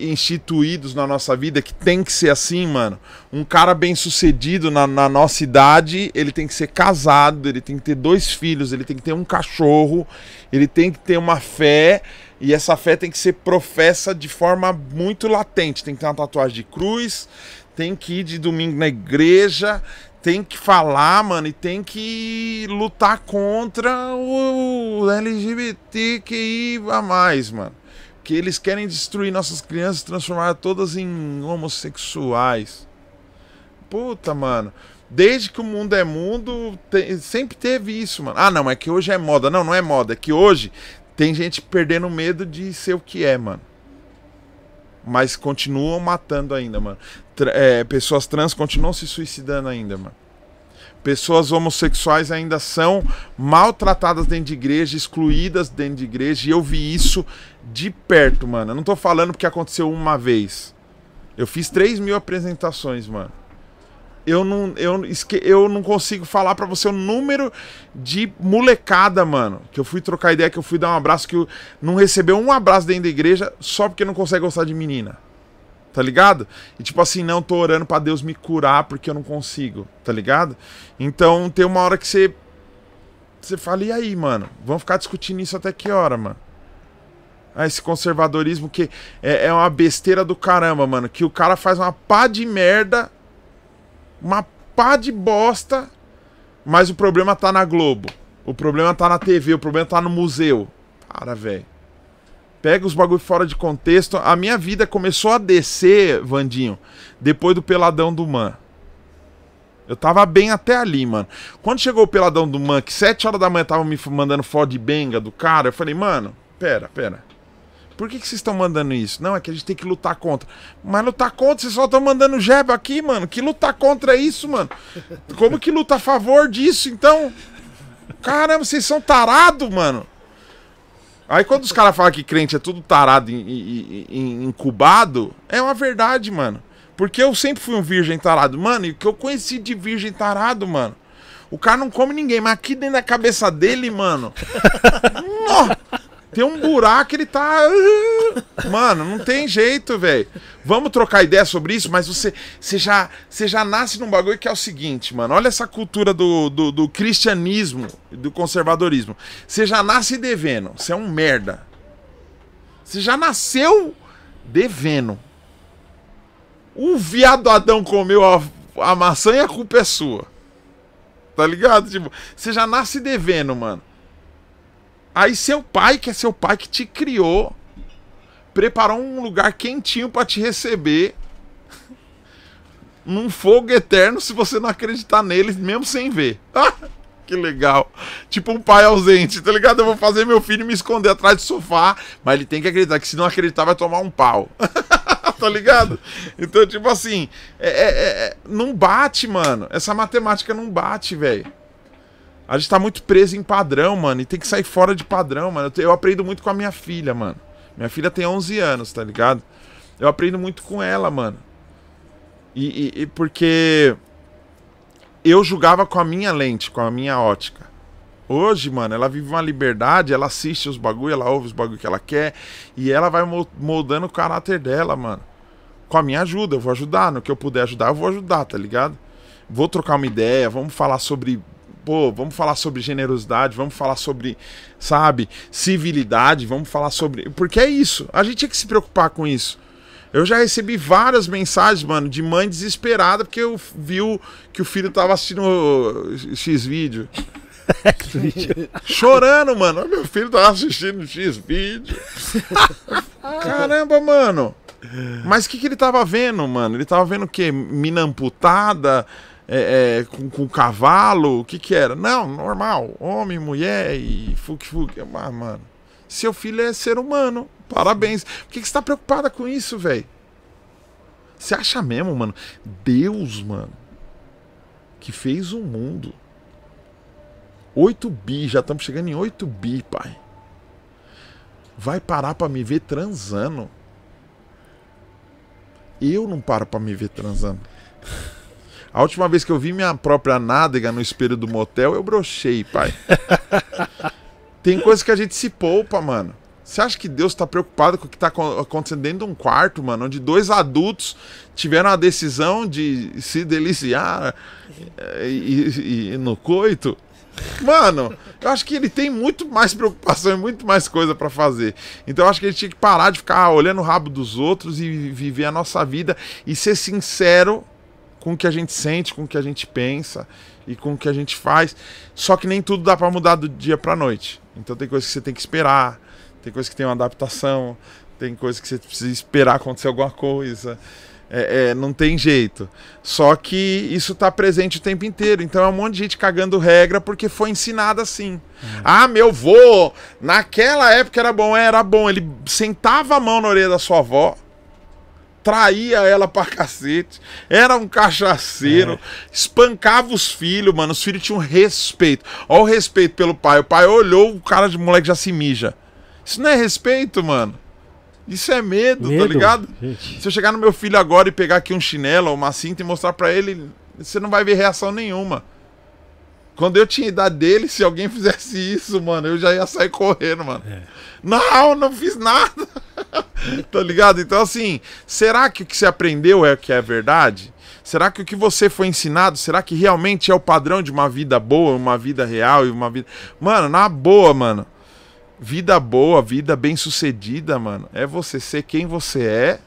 instituídos na nossa vida, que tem que ser assim, mano. Um cara bem sucedido na, na nossa idade, ele tem que ser casado, ele tem que ter dois filhos, ele tem que ter um cachorro, ele tem que ter uma fé. E essa fé tem que ser professa de forma muito latente. Tem que ter uma tatuagem de cruz, tem que ir de domingo na igreja, tem que falar, mano, e tem que lutar contra o LGBTQI a mais, mano. Que eles querem destruir nossas crianças, transformar todas em homossexuais. Puta, mano. Desde que o mundo é mundo, te- sempre teve isso, mano. Ah, não, é que hoje é moda. Não, não é moda. É que hoje tem gente perdendo medo de ser o que é, mano. Mas continuam matando ainda, mano. É, pessoas trans continuam se suicidando ainda, mano. Pessoas homossexuais ainda são maltratadas dentro de igreja, excluídas dentro de igreja. E eu vi isso de perto, mano. Eu não tô falando porque aconteceu uma vez. Eu fiz 3 mil apresentações, mano. Eu não, eu, eu não consigo falar pra você o número de molecada, mano. Que eu fui trocar ideia, que eu fui dar um abraço, que eu não recebeu um abraço dentro da igreja só porque não consegue gostar de menina. Tá ligado? E tipo assim, não, tô orando pra Deus me curar porque eu não consigo, tá ligado? Então tem uma hora que você. Você fala, e aí, mano? Vamos ficar discutindo isso até que hora, mano? Ah, esse conservadorismo que é, é uma besteira do caramba, mano. Que o cara faz uma pá de merda, uma pá de bosta, mas o problema tá na Globo. O problema tá na TV, o problema tá no museu. Para, velho. Pega os bagulho fora de contexto. A minha vida começou a descer, Vandinho, depois do Peladão do Man. Eu tava bem até ali, mano. Quando chegou o Peladão do Man, que 7 horas da manhã tava me mandando foto de benga do cara, eu falei, mano, pera, pera. Por que, que vocês estão mandando isso? Não, é que a gente tem que lutar contra. Mas lutar contra, vocês só estão mandando jeba aqui, mano. Que lutar contra é isso, mano? Como que luta a favor disso, então? Caramba, vocês são tarados, mano. Aí quando os caras falam que crente é tudo tarado e incubado, é uma verdade, mano. Porque eu sempre fui um virgem tarado. Mano, e o que eu conheci de virgem tarado, mano? O cara não come ninguém, mas aqui dentro da cabeça dele, mano. [LAUGHS] tem um buraco, ele tá. Mano, não tem jeito, velho. Vamos trocar ideia sobre isso, mas você, você, já, você já nasce num bagulho que é o seguinte, mano. Olha essa cultura do, do, do cristianismo, do conservadorismo. Você já nasce devendo. Você é um merda. Você já nasceu devendo. O viado Adão comeu a, a maçã e a culpa é sua. Tá ligado? Tipo, você já nasce devendo, mano. Aí seu pai, que é seu pai que te criou, preparou um lugar quentinho pra te receber. Num fogo eterno se você não acreditar neles, mesmo sem ver. Ah, que legal. Tipo um pai ausente, tá ligado? Eu vou fazer meu filho me esconder atrás do sofá, mas ele tem que acreditar que se não acreditar vai tomar um pau. [LAUGHS] tá ligado? Então, tipo assim, é, é- é- não bate, mano. Essa matemática não bate, velho. A gente tá muito preso em padrão, mano, e tem que sair fora de padrão, mano. Eu, eu aprendo muito com a minha filha, mano. Minha filha tem 11 anos, tá ligado? Eu aprendo muito com ela, mano. E, e- e porque eu julgava com a minha lente, com a minha ótica. Hoje, mano, ela vive uma liberdade, ela assiste os bagulho, ela ouve os bagulho que ela quer e ela vai mo- moldando o caráter dela, mano. Com a minha ajuda, eu vou ajudar. No que eu puder ajudar, eu vou ajudar, tá ligado? Vou trocar uma ideia, vamos falar sobre. Pô, vamos falar sobre generosidade, vamos falar sobre, sabe, civilidade, vamos falar sobre. Porque é isso. A gente tinha que se preocupar com isso. Eu já recebi várias mensagens, mano, de mãe desesperada porque eu viu que o filho tava assistindo o X-Vídeo. [LAUGHS] Chorando, mano. Meu filho tava assistindo X-Vídeo. [LAUGHS] Caramba, mano. Mas o que, que ele tava vendo, mano? Ele tava vendo o quê? Mina amputada? É, é, com, com cavalo? O que que era? Não, normal. Homem, mulher e fuque-fuque. Ah, mano. Seu filho é ser humano. Parabéns. Por que, que você tá preocupada com isso, velho? Você acha mesmo, mano? Deus, mano, que fez o mundo. 8 bi, já estamos chegando em 8 bi, pai. Vai parar pra me ver transando. Eu não paro pra me ver transando. [LAUGHS] A última vez que eu vi minha própria nádega no espelho do motel, eu brochei, pai. [LAUGHS] Tem coisa que a gente se poupa, mano. Você acha que Deus tá preocupado com o que tá acon- acontecendo dentro de um quarto, mano, onde dois adultos tiveram a decisão de se deliciar eh, e, e- e no coito? Mano, eu acho que ele tem muito mais preocupação e muito mais coisa pra fazer. Então eu acho que a gente tinha que parar de ficar olhando o rabo dos outros e viver a nossa vida e ser sincero com o que a gente sente, com o que a gente pensa e com o que a gente faz. Só que nem tudo dá pra mudar do dia pra noite. Então tem coisas que você tem que esperar, tem coisas que tem uma adaptação, tem coisas que você precisa esperar acontecer alguma coisa. É, é, não tem jeito. Só que isso tá presente o tempo inteiro. Então é um monte de gente cagando regra porque foi ensinado assim. Ah, meu vô, naquela época era bom, era bom. Ele sentava a mão na orelha da sua avó, traía ela pra cacete, era um cachaceiro, espancava os filhos, mano. Os filhos tinham respeito. Olha o respeito pelo pai. O pai olhou, o cara de moleque já se mija. Isso não é respeito, mano. Isso é medo, tá ligado? Gente. Se eu chegar no meu filho agora e pegar aqui um chinelo ou uma cinta e mostrar pra ele, você não vai ver reação nenhuma. Quando eu tinha idade dele, se alguém fizesse isso, mano, eu já ia sair correndo, mano. Não, não fiz nada. [LAUGHS] tá ligado? Então, assim, será que o que você aprendeu é o que é verdade? Será que o que você foi ensinado, será que realmente é o padrão de uma vida boa, uma vida real e uma vida. Mano, na boa, mano. Vida boa, vida bem sucedida, mano. É você ser quem você é,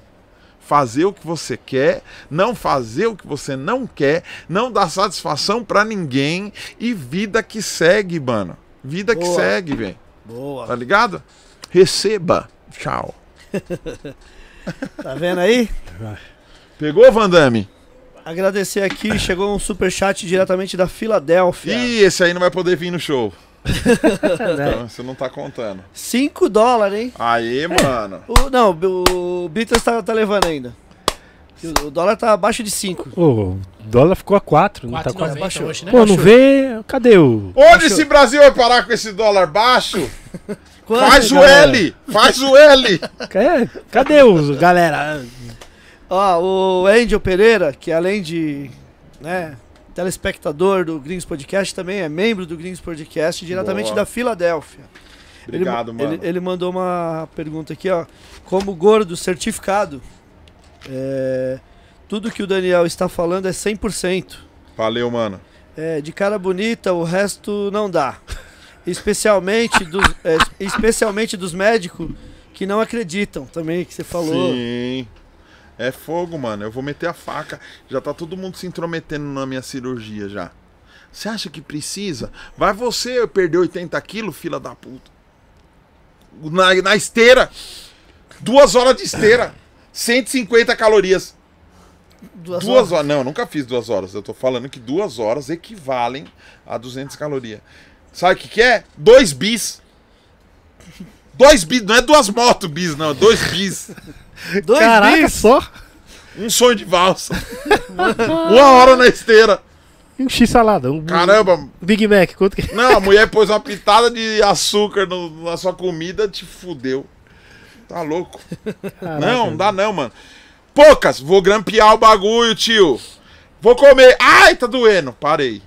fazer o que você quer, não fazer o que você não quer, não dar satisfação pra ninguém e vida que segue, mano. Vida que Boa. segue, velho. Boa. Tá ligado? Receba. Tchau. [LAUGHS] Tá vendo aí? Pegou, Vandame? Agradecer aqui, chegou um superchat diretamente da Filadélfia. Ih, esse aí não vai poder vir no show. Então, você não tá contando. 5 dólares, hein? Aê, mano. O, não, o Beatles tá, tá levando ainda. O, o dólar tá abaixo de 5. Ô, o dólar ficou a 4, não tá 4,90 quase. baixou. hoje, né? Pô, não vê? Cadê o. Onde esse Brasil vai parar com esse dólar baixo? [LAUGHS] Faz o galera? L! Faz o L! É, cadê os galera? Ó, o Angel Pereira, que além de, né, telespectador do Gringos Podcast, também é membro do Gringos Podcast, diretamente Boa. da Filadélfia. Obrigado, ele, mano. Ele, ele mandou uma pergunta aqui, ó. Como gordo certificado, é, tudo que o Daniel está falando é 100%. Valeu, mano. É, de cara bonita, o resto não dá. Especialmente dos, é, especialmente dos médicos que não acreditam também, que você falou. Sim. É fogo, mano. Eu vou meter a faca. Já tá todo mundo se intrometendo na minha cirurgia já. Você acha que precisa? Vai você perder 80 quilos, fila da puta. Na, na esteira. Duas horas de esteira. 150 calorias. Duas Duas horas. horas. Não, eu nunca fiz duas horas. Eu tô falando que duas horas equivalem a 200 calorias. Sabe o que, que é? Dois bis. Dois bis. Não é duas motos bis, não. Dois bis. Dois Caraca, bis. só! Um sonho de valsa. [LAUGHS] Uma hora na esteira. E um X-salada, um Caramba. Big Mac, quanto que. Não, a [LAUGHS] mulher pôs uma pitada de açúcar no- na sua comida, te fudeu. Tá louco. Caraca. Não, não dá não, mano. Poucas, vou grampear o bagulho, tio. Vou comer. Ai, tá doendo. Parei.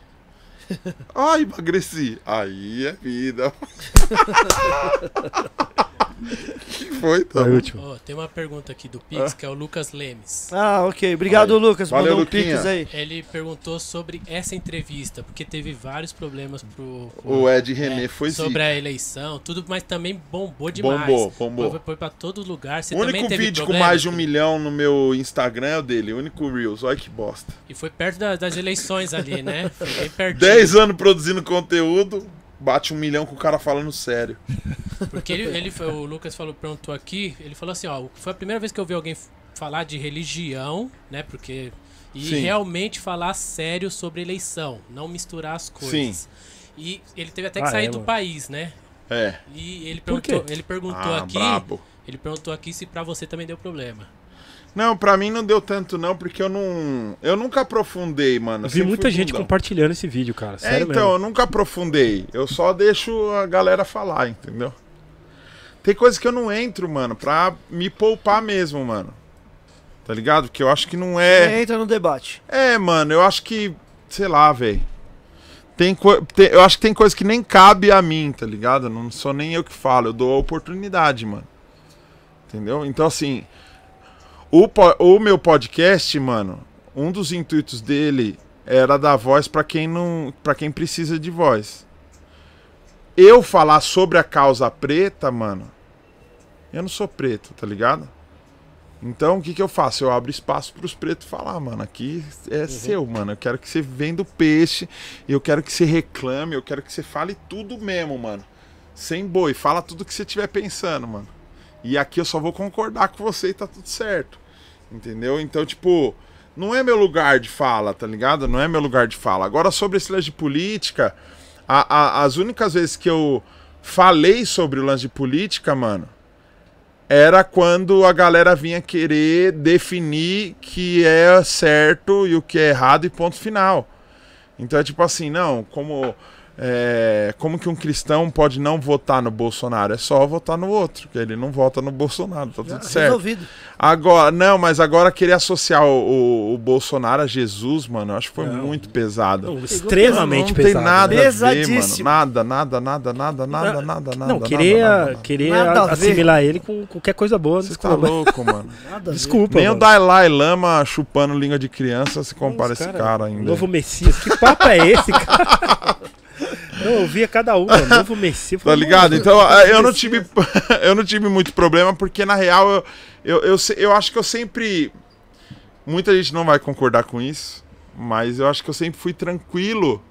[LAUGHS] Ai, emagreci. Aí é vida. Que [LAUGHS] foi, tá? Foi o último. Ó, tem uma pergunta aqui do Pix, que é o Lucas Lemes. Ah, ok. Obrigado, Aí. Lucas. Valeu, Mandou um pix aí. Ele perguntou sobre essa entrevista, porque teve vários problemas pro. pro- O Ed René é, foi Sobre zica. a eleição, tudo, mas também bombou demais. Bombou, bombou. Foi, foi pra todo lugar. Você O também único teve vídeo com mais de um milhão no meu Instagram é o dele. O único Reels. Olha que bosta. E foi perto da- das eleições ali, né? Foi bem pertinho. 10 anos produzindo conteúdo, bate um milhão com o cara falando sério. Porque ele, ele o Lucas falou, perguntou aqui, ele falou assim, ó, foi a primeira vez que eu vi alguém falar de religião, né? Porque. E Sim. realmente falar sério sobre eleição, não misturar as coisas. E ele teve até que Ah, sair é, do mano. país, né? É. E ele perguntou, ele perguntou Ah, aqui. brabo. Ele perguntou aqui se pra você também deu problema. Não, pra mim não deu tanto não, porque eu não... Eu nunca aprofundei, mano. Eu Eu vi muita gente bundão. compartilhando esse vídeo, cara. É, Sério então, eu mesmo. nunca aprofundei. Eu só deixo a galera falar, entendeu? Tem coisa que eu não entro, mano, pra me poupar mesmo, mano. Tá ligado? Porque eu acho que não é... Entra no debate. É, mano, eu acho que... Sei lá, velho. Tem, co- tem- eu acho que tem coisa que nem cabe a mim, tá ligado? Não sou nem eu que falo, eu dou a oportunidade, mano. Entendeu? Então, assim, o, o meu podcast, mano, um dos intuitos dele era dar voz pra quem não, para quem precisa de voz. Eu falar sobre a causa preta, mano, eu não sou preto, tá ligado? Então, o que que eu faço? Eu abro espaço pros pretos falar, mano, aqui é seu, mano. Eu quero que você venda o peixe, eu quero que você reclame, eu quero que você fale tudo mesmo, mano. Sem boi, fala tudo que você estiver pensando, mano. E aqui eu só vou concordar com você e tá tudo certo. Entendeu? Então, tipo, não é meu lugar de fala, tá ligado? Não é meu lugar de fala. Agora, sobre esse lance de política, a- a- as únicas vezes que eu falei sobre o lance de política, mano, era quando a galera vinha querer definir que é certo e o que é errado e ponto final. Então é tipo assim, não, como é, como que um cristão pode não votar no Bolsonaro? É só votar no outro, que ele não vota no Bolsonaro, tá Já tudo certo. resolvido. Agora, não, mas agora querer associar o, o- o Bolsonaro a Jesus, mano, eu acho que foi Não. muito pesado. Não, extremamente não tem pesado. nada né? a ver, mano. Nada, nada, nada, nada, nada, Não, nada, nada. Não, querer, nada, nada. querer Nada assimilar ele com qualquer coisa boa. Você tá louco, mano. [LAUGHS] Desculpa. Nem o mano. Dalai Lama chupando língua de criança se compara a Os esse cara ainda. Novo Messias. Que papo é esse, cara? [LAUGHS] Eu ouvia cada um. [LAUGHS] Novo Messias. Tá ligado? Então, novo eu não tive [LAUGHS] eu não tive muito problema porque na real eu, eu, eu, eu acho que eu sempre muita gente não vai concordar com isso, mas eu acho que eu sempre fui tranquilo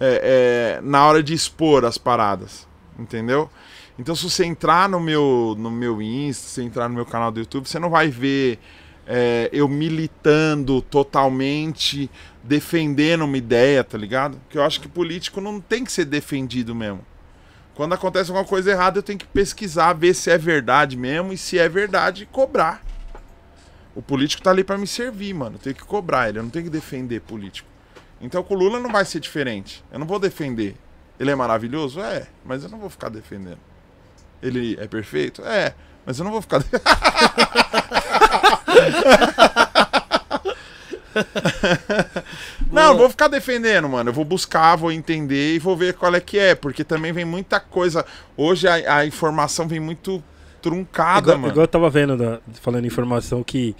é, é, na hora de expor as paradas, entendeu? Então se você entrar no meu no meu Insta, se você entrar no meu canal do YouTube, você não vai ver é, eu militando totalmente, defendendo uma ideia, tá ligado? Porque eu acho que político não tem que ser defendido mesmo. Quando acontece alguma coisa errada, eu tenho que pesquisar, ver se é verdade mesmo e se é verdade, cobrar. O político tá ali pra me servir, mano. Eu tenho que cobrar ele, eu não tenho que defender político. Então com o Lula não vai ser diferente. Eu não vou defender. Ele é maravilhoso? É, mas eu não vou ficar defendendo. Ele é perfeito? É, mas eu não vou ficar. [LAUGHS] [LAUGHS] [LAUGHS] Não, vou ficar defendendo, mano. Eu vou buscar, vou entender e vou ver qual é que é. Porque também vem muita coisa. Hoje a, a informação vem muito truncada, Igual, mano. igual eu tava vendo, da- falando em informação, que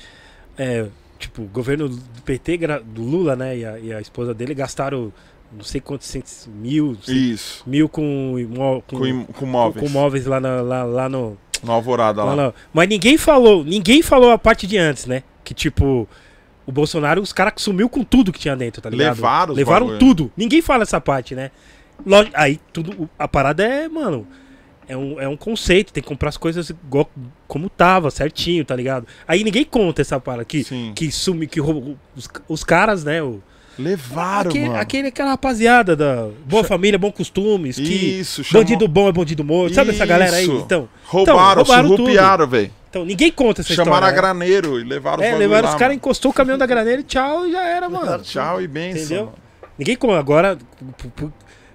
é, tipo, o governo do PT, do Lula, né, e a, e a esposa dele gastaram não sei quantos centos, mil, sei, Isso. mil com, imó- com, Com, com com- móveis. com móveis lá, na- lá, lá no. No Alvorada lá. lá na- Mas ninguém falou, ninguém falou a parte de antes, né? Que tipo. O Bolsonaro, os caras sumiu com tudo que tinha dentro, tá ligado? Levaram Levaram bagulho. tudo. Ninguém fala essa parte, né? Lógico, aí tudo. A parada é, mano. É um, é um conceito, tem que comprar as coisas igual, como tava, certinho, tá ligado? Aí ninguém conta essa parada que, Sim. que sumi, que roubou. Os, os caras, né? O, Levaram, aquele, mano. aquele, aquela rapaziada da boa família, bom costumes, que Isso, chamou- bandido bom é bandido morto. Sabe essa galera aí? Então, Roubaram, então, roubaram surrupiaram, velho. então ninguém conta essa Chamaram a história. né? graneiro e levaram É, bagulho levaram lá, os caras, encostou o caminhão da graneira e tchau, e já era, mano. Tchau e benção. Entendeu? mano. Ninguém conta. Agora,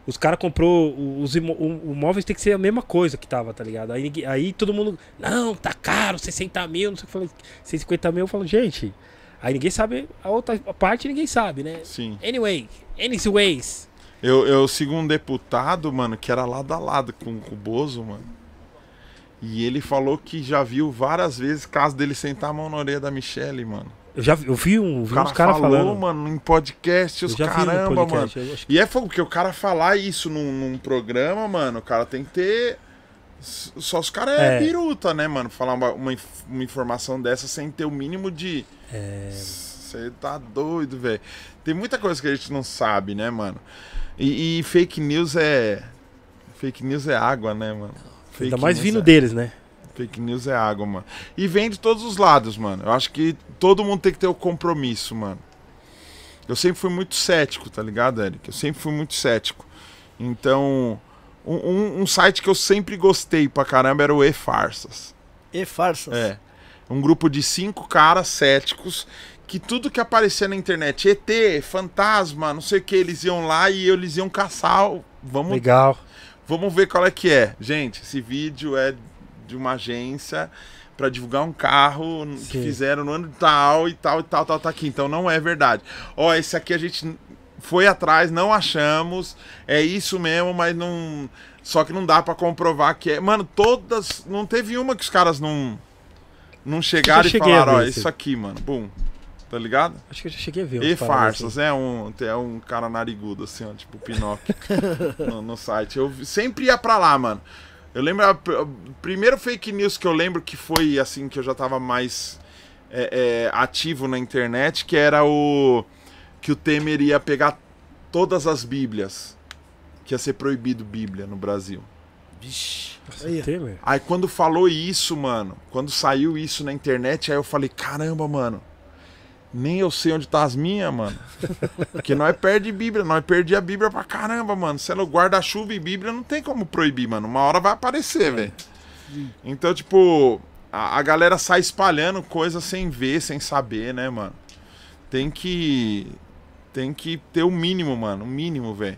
os caras comprou os imo- o, o móveis tem que ser a mesma coisa que tava, tá ligado? Aí, aí todo mundo, não, tá caro, 60 mil, não sei o que. eu falei, 150 mil, eu falo, gente, Aí ninguém sabe, a outra parte ninguém sabe, né? Sim. Anyway, anyways. Eu, eu sigo um deputado, mano, que era lado a lado com, com o Bozo, mano. E ele falou que já viu várias vezes caso dele sentar a mão na orelha da Michelle, mano. Eu já vi, eu vi, um, vi cara uns caras falou, falando. mano, em podcast, os caramba, mano. podcast, acho que- E é fogo, porque o cara falar isso num, num programa, mano, o cara tem que ter. Só os caras é, É. biruta, né, mano? Falar uma, uma, uma informação dessa sem ter o mínimo de. É, Você tá doido, velho. Tem muita coisa que a gente não sabe, né, mano? E, e fake news é. Fake news é água, né, mano? Fake ainda mais vindo é... deles, né? Fake news é água, mano. E vem de todos os lados, mano. Eu acho que todo mundo tem que ter o compromisso, mano. Eu sempre fui muito cético, tá ligado, Eric? Eu sempre fui muito cético. Então, um, um- um site que eu sempre gostei pra caramba era o E-Farsas. E farsas. É. Um grupo de cinco caras céticos que tudo que aparecia na internet, ET, fantasma, não sei o que, eles iam lá e eles iam caçar. Vamos Legal. Vamos ver qual é que é. Gente, esse vídeo é de uma agência para divulgar um carro que Sim. fizeram no ano tal e tal e tal, tal, tá aqui. Então não é verdade. Ó, esse aqui a gente foi atrás, não achamos. É isso mesmo, mas não. Só que não dá para comprovar que é. Mano, todas. Não teve uma que os caras não. Não chegaram e falaram, ó, isso aqui, mano. Bum. Tá ligado? Acho que eu já cheguei a ver. E farsas, é um, é um cara narigudo, assim, ó, tipo Pinóquio [LAUGHS] no, no site. Eu sempre ia pra lá, mano. Eu lembro, a primeiro fake news que eu lembro que foi, assim, que eu já tava mais é, é, ativo na internet, que era o. que o Temer ia pegar todas as Bíblias. Que ia ser proibido Bíblia no Brasil. Vixe. Aí. Aí quando falou isso, mano, quando saiu isso na internet, aí eu falei, caramba, mano. Nem eu sei onde tá as minhas, mano. [LAUGHS] Porque nós perde Bíblia, nós perdi a Bíblia pra caramba, mano. Sendo guarda-chuva e Bíblia, não tem como proibir, mano. Uma hora vai aparecer, velho. Então, tipo, a, a galera sai espalhando coisas sem ver, sem saber, né, mano? Tem que. Tem que ter o mínimo, mano. O mínimo, velho.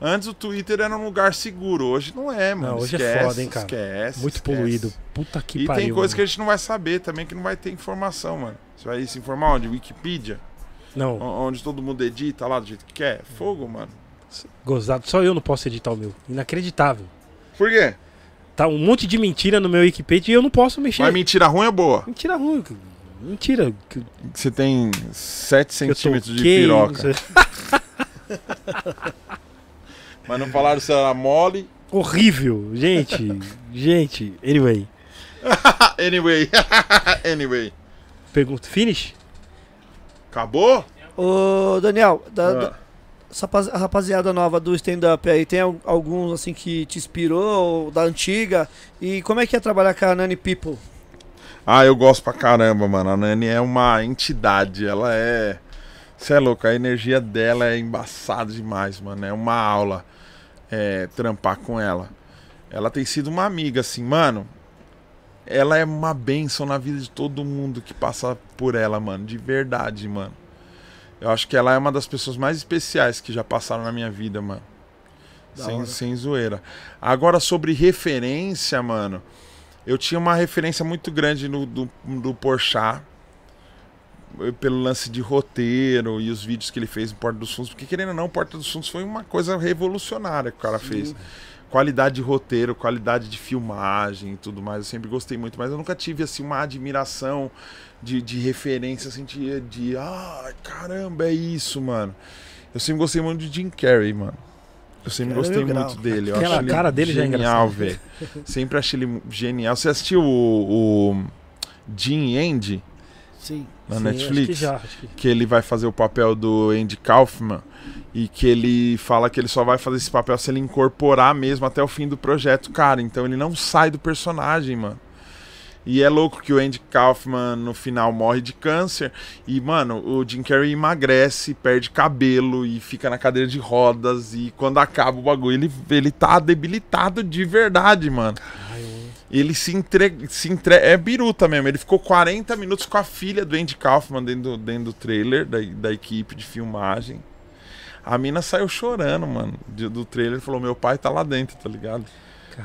Antes o Twitter era um lugar seguro, hoje não é, mano. Não, hoje é esquece, foda, hein, cara. Esquece. Muito esquece. poluído. Puta que E pariu. tem coisa que a mano. gente não vai saber também, que não vai ter informação, mano. Você vai se informar onde? Wikipedia? Não, Onde todo mundo edita lá do jeito que quer? Fogo, mano. gozado. Só eu não posso editar o meu. Inacreditável. Por quê? Tá um monte de mentira no meu Wikipedia e eu não posso mexer. Mas mentira ruim ou boa? Mentira ruim. Mentira. Você tem 7 eu centímetros de piroca. [LAUGHS] Mas não falaram se era mole. Horrível. Gente. gente. Anyway. [LAUGHS] anyway. [LAUGHS] anyway. Pergunta. Finish? Acabou? Ô, Daniel, da, Ah. da- essa rapaziada nova do stand-up aí, tem al- alguns assim que te inspirou, ou da antiga? E como é que é trabalhar com a Nani People? Ah, eu gosto pra caramba, mano. A Nani é uma entidade. Ela é. Você é louco, a energia dela é embaçada demais, mano. É uma aula é, trampar com ela. Ela tem sido uma amiga, assim, mano. Ela é uma benção na vida de todo mundo que passa por ela, mano. De verdade, mano. Eu acho que ela é uma das pessoas mais especiais que já passaram na minha vida, mano. Sem, sem zoeira. Agora, sobre referência, mano. Eu tinha uma referência muito grande no, do, do Porchat. Pelo lance de roteiro e os vídeos que ele fez no Porta dos Fundos. Porque, querendo ou não, Porta dos Fundos foi uma coisa revolucionária que o cara fez. Qualidade de roteiro, qualidade de filmagem e tudo mais. Eu sempre gostei muito. Mas eu nunca tive, assim, uma admiração de, de referência, assim, de, de... Ah, caramba, é isso, mano. Eu sempre gostei muito de Jim Carrey, mano. Eu sempre Cara, gostei muito dele. Eu Aquela cara dele já é genial, velho. Sempre achei ele genial. Você assistiu o, o Jim Andy Sim. na Sim, Netflix? Que já. Que... que ele vai fazer o papel do Andy Kaufman e que ele fala que ele só vai fazer esse papel se ele incorporar mesmo até o fim do projeto, cara. Então ele não sai do personagem, mano. E é louco que o Andy Kaufman no final morre de câncer e, mano, o Jim Carrey emagrece, perde cabelo e fica na cadeira de rodas e quando acaba o bagulho ele, ele tá debilitado de verdade, mano. Ele se entrega, se entre... é biruta mesmo. Ele ficou 40 minutos com a filha do Andy Kaufman dentro, do- dentro do trailer da, da equipe de filmagem. A mina saiu chorando, mano, de- do trailer. Falou, meu pai tá lá dentro, tá ligado?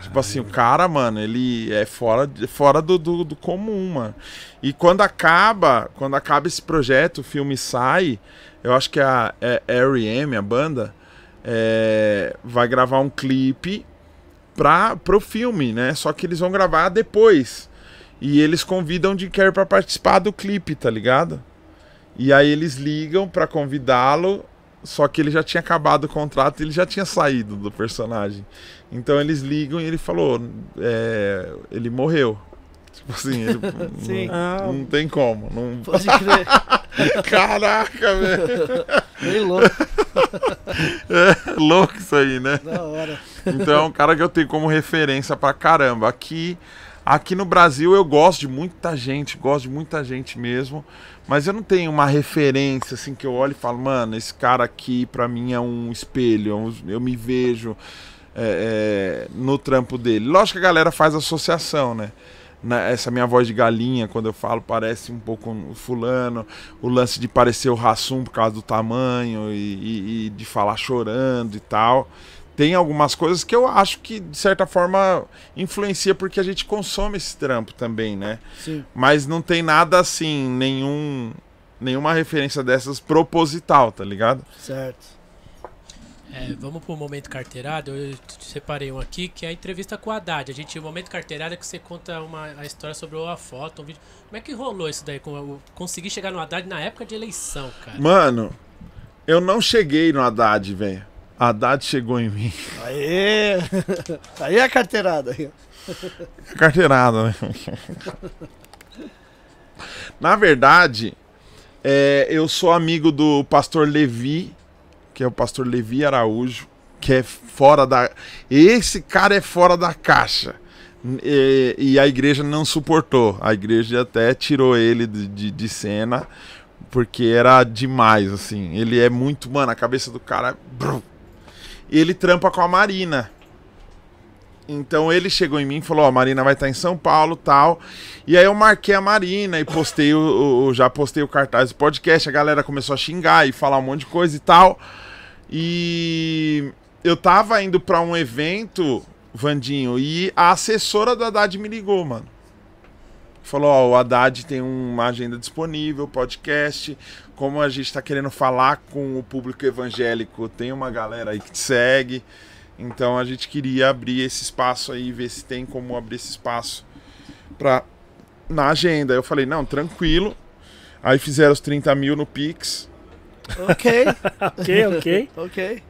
Tipo assim, o cara, mano, ele é fora, fora do, do, do comum, mano. E quando acaba, quando acaba esse projeto, o filme sai, eu acho que a é, R.E.M., a banda, é, vai gravar um clipe pra, pro filme, né? Só que eles vão gravar depois. E eles convidam de Carrey pra participar do clipe, tá ligado? E aí eles ligam pra convidá-lo, só que ele já tinha acabado o contrato e ele já tinha saído do personagem. Então eles ligam e ele falou, é, ele morreu. Tipo assim, ele, [LAUGHS] Sim. não, não tem como. Não... Pode crer. [LAUGHS] Caraca, velho. Bem louco. [LAUGHS] É louco isso aí, né? Da hora. Então é um cara que eu tenho como referência pra caramba. Aqui, aqui no Brasil eu gosto de muita gente, gosto de muita gente mesmo, mas eu não tenho uma referência assim que eu olho e falo, mano, esse cara aqui pra mim é um espelho, é eu me vejo é, é, no trampo dele. Lógico que a galera faz associação, né? Na- essa minha voz de galinha, quando eu falo, parece um pouco o fulano. O lance de parecer o Rassum por causa do tamanho e, e- e de falar chorando e tal tem algumas coisas que eu acho que, de certa forma, influencia porque a gente consome esse trampo também, né? Sim. Mas não tem nada assim, nenhum. Nenhuma referência dessas proposital, tá ligado? Certo. É, vamos pro momento carteirada. Eu separei um aqui que é a entrevista com o Haddad. A gente, o momento carteirada é que você conta uma, a história sobre a foto, um vídeo. Como é que rolou isso daí? Consegui chegar no Haddad na época de eleição, cara. Mano, eu não cheguei no Haddad, velho. Haddad chegou em mim. Aê! [LAUGHS] Aí é a carteirada. aí. Carteirada, né? [LAUGHS] Na verdade, é, eu sou amigo do pastor Levi, que é o pastor Levi Araújo, que é fora da. Esse cara é fora da caixa. E, e a igreja não suportou. A igreja até tirou ele de, de, de cena, porque era demais, assim. Ele é muito. Mano, a cabeça do cara. ele trampa com a Marina. Então ele chegou em mim e falou: Ó, a Marina vai estar em São Paulo tal. E aí eu marquei a Marina e postei o, o- já postei o cartaz do podcast. A galera começou a xingar e falar um monte de coisa e tal. E eu tava indo pra um evento, Vandinho, e a assessora do Haddad me ligou, mano. Falou: Ó, o Haddad tem uma agenda disponível, podcast. Como a gente tá querendo falar com o público evangélico, tem uma galera aí que te segue. Então a gente queria abrir esse espaço aí, ver se tem como abrir esse espaço pra, na agenda. Eu falei, não, tranquilo. Aí fizeram os 30 mil no Pix. Ok, Ok, ok, ok.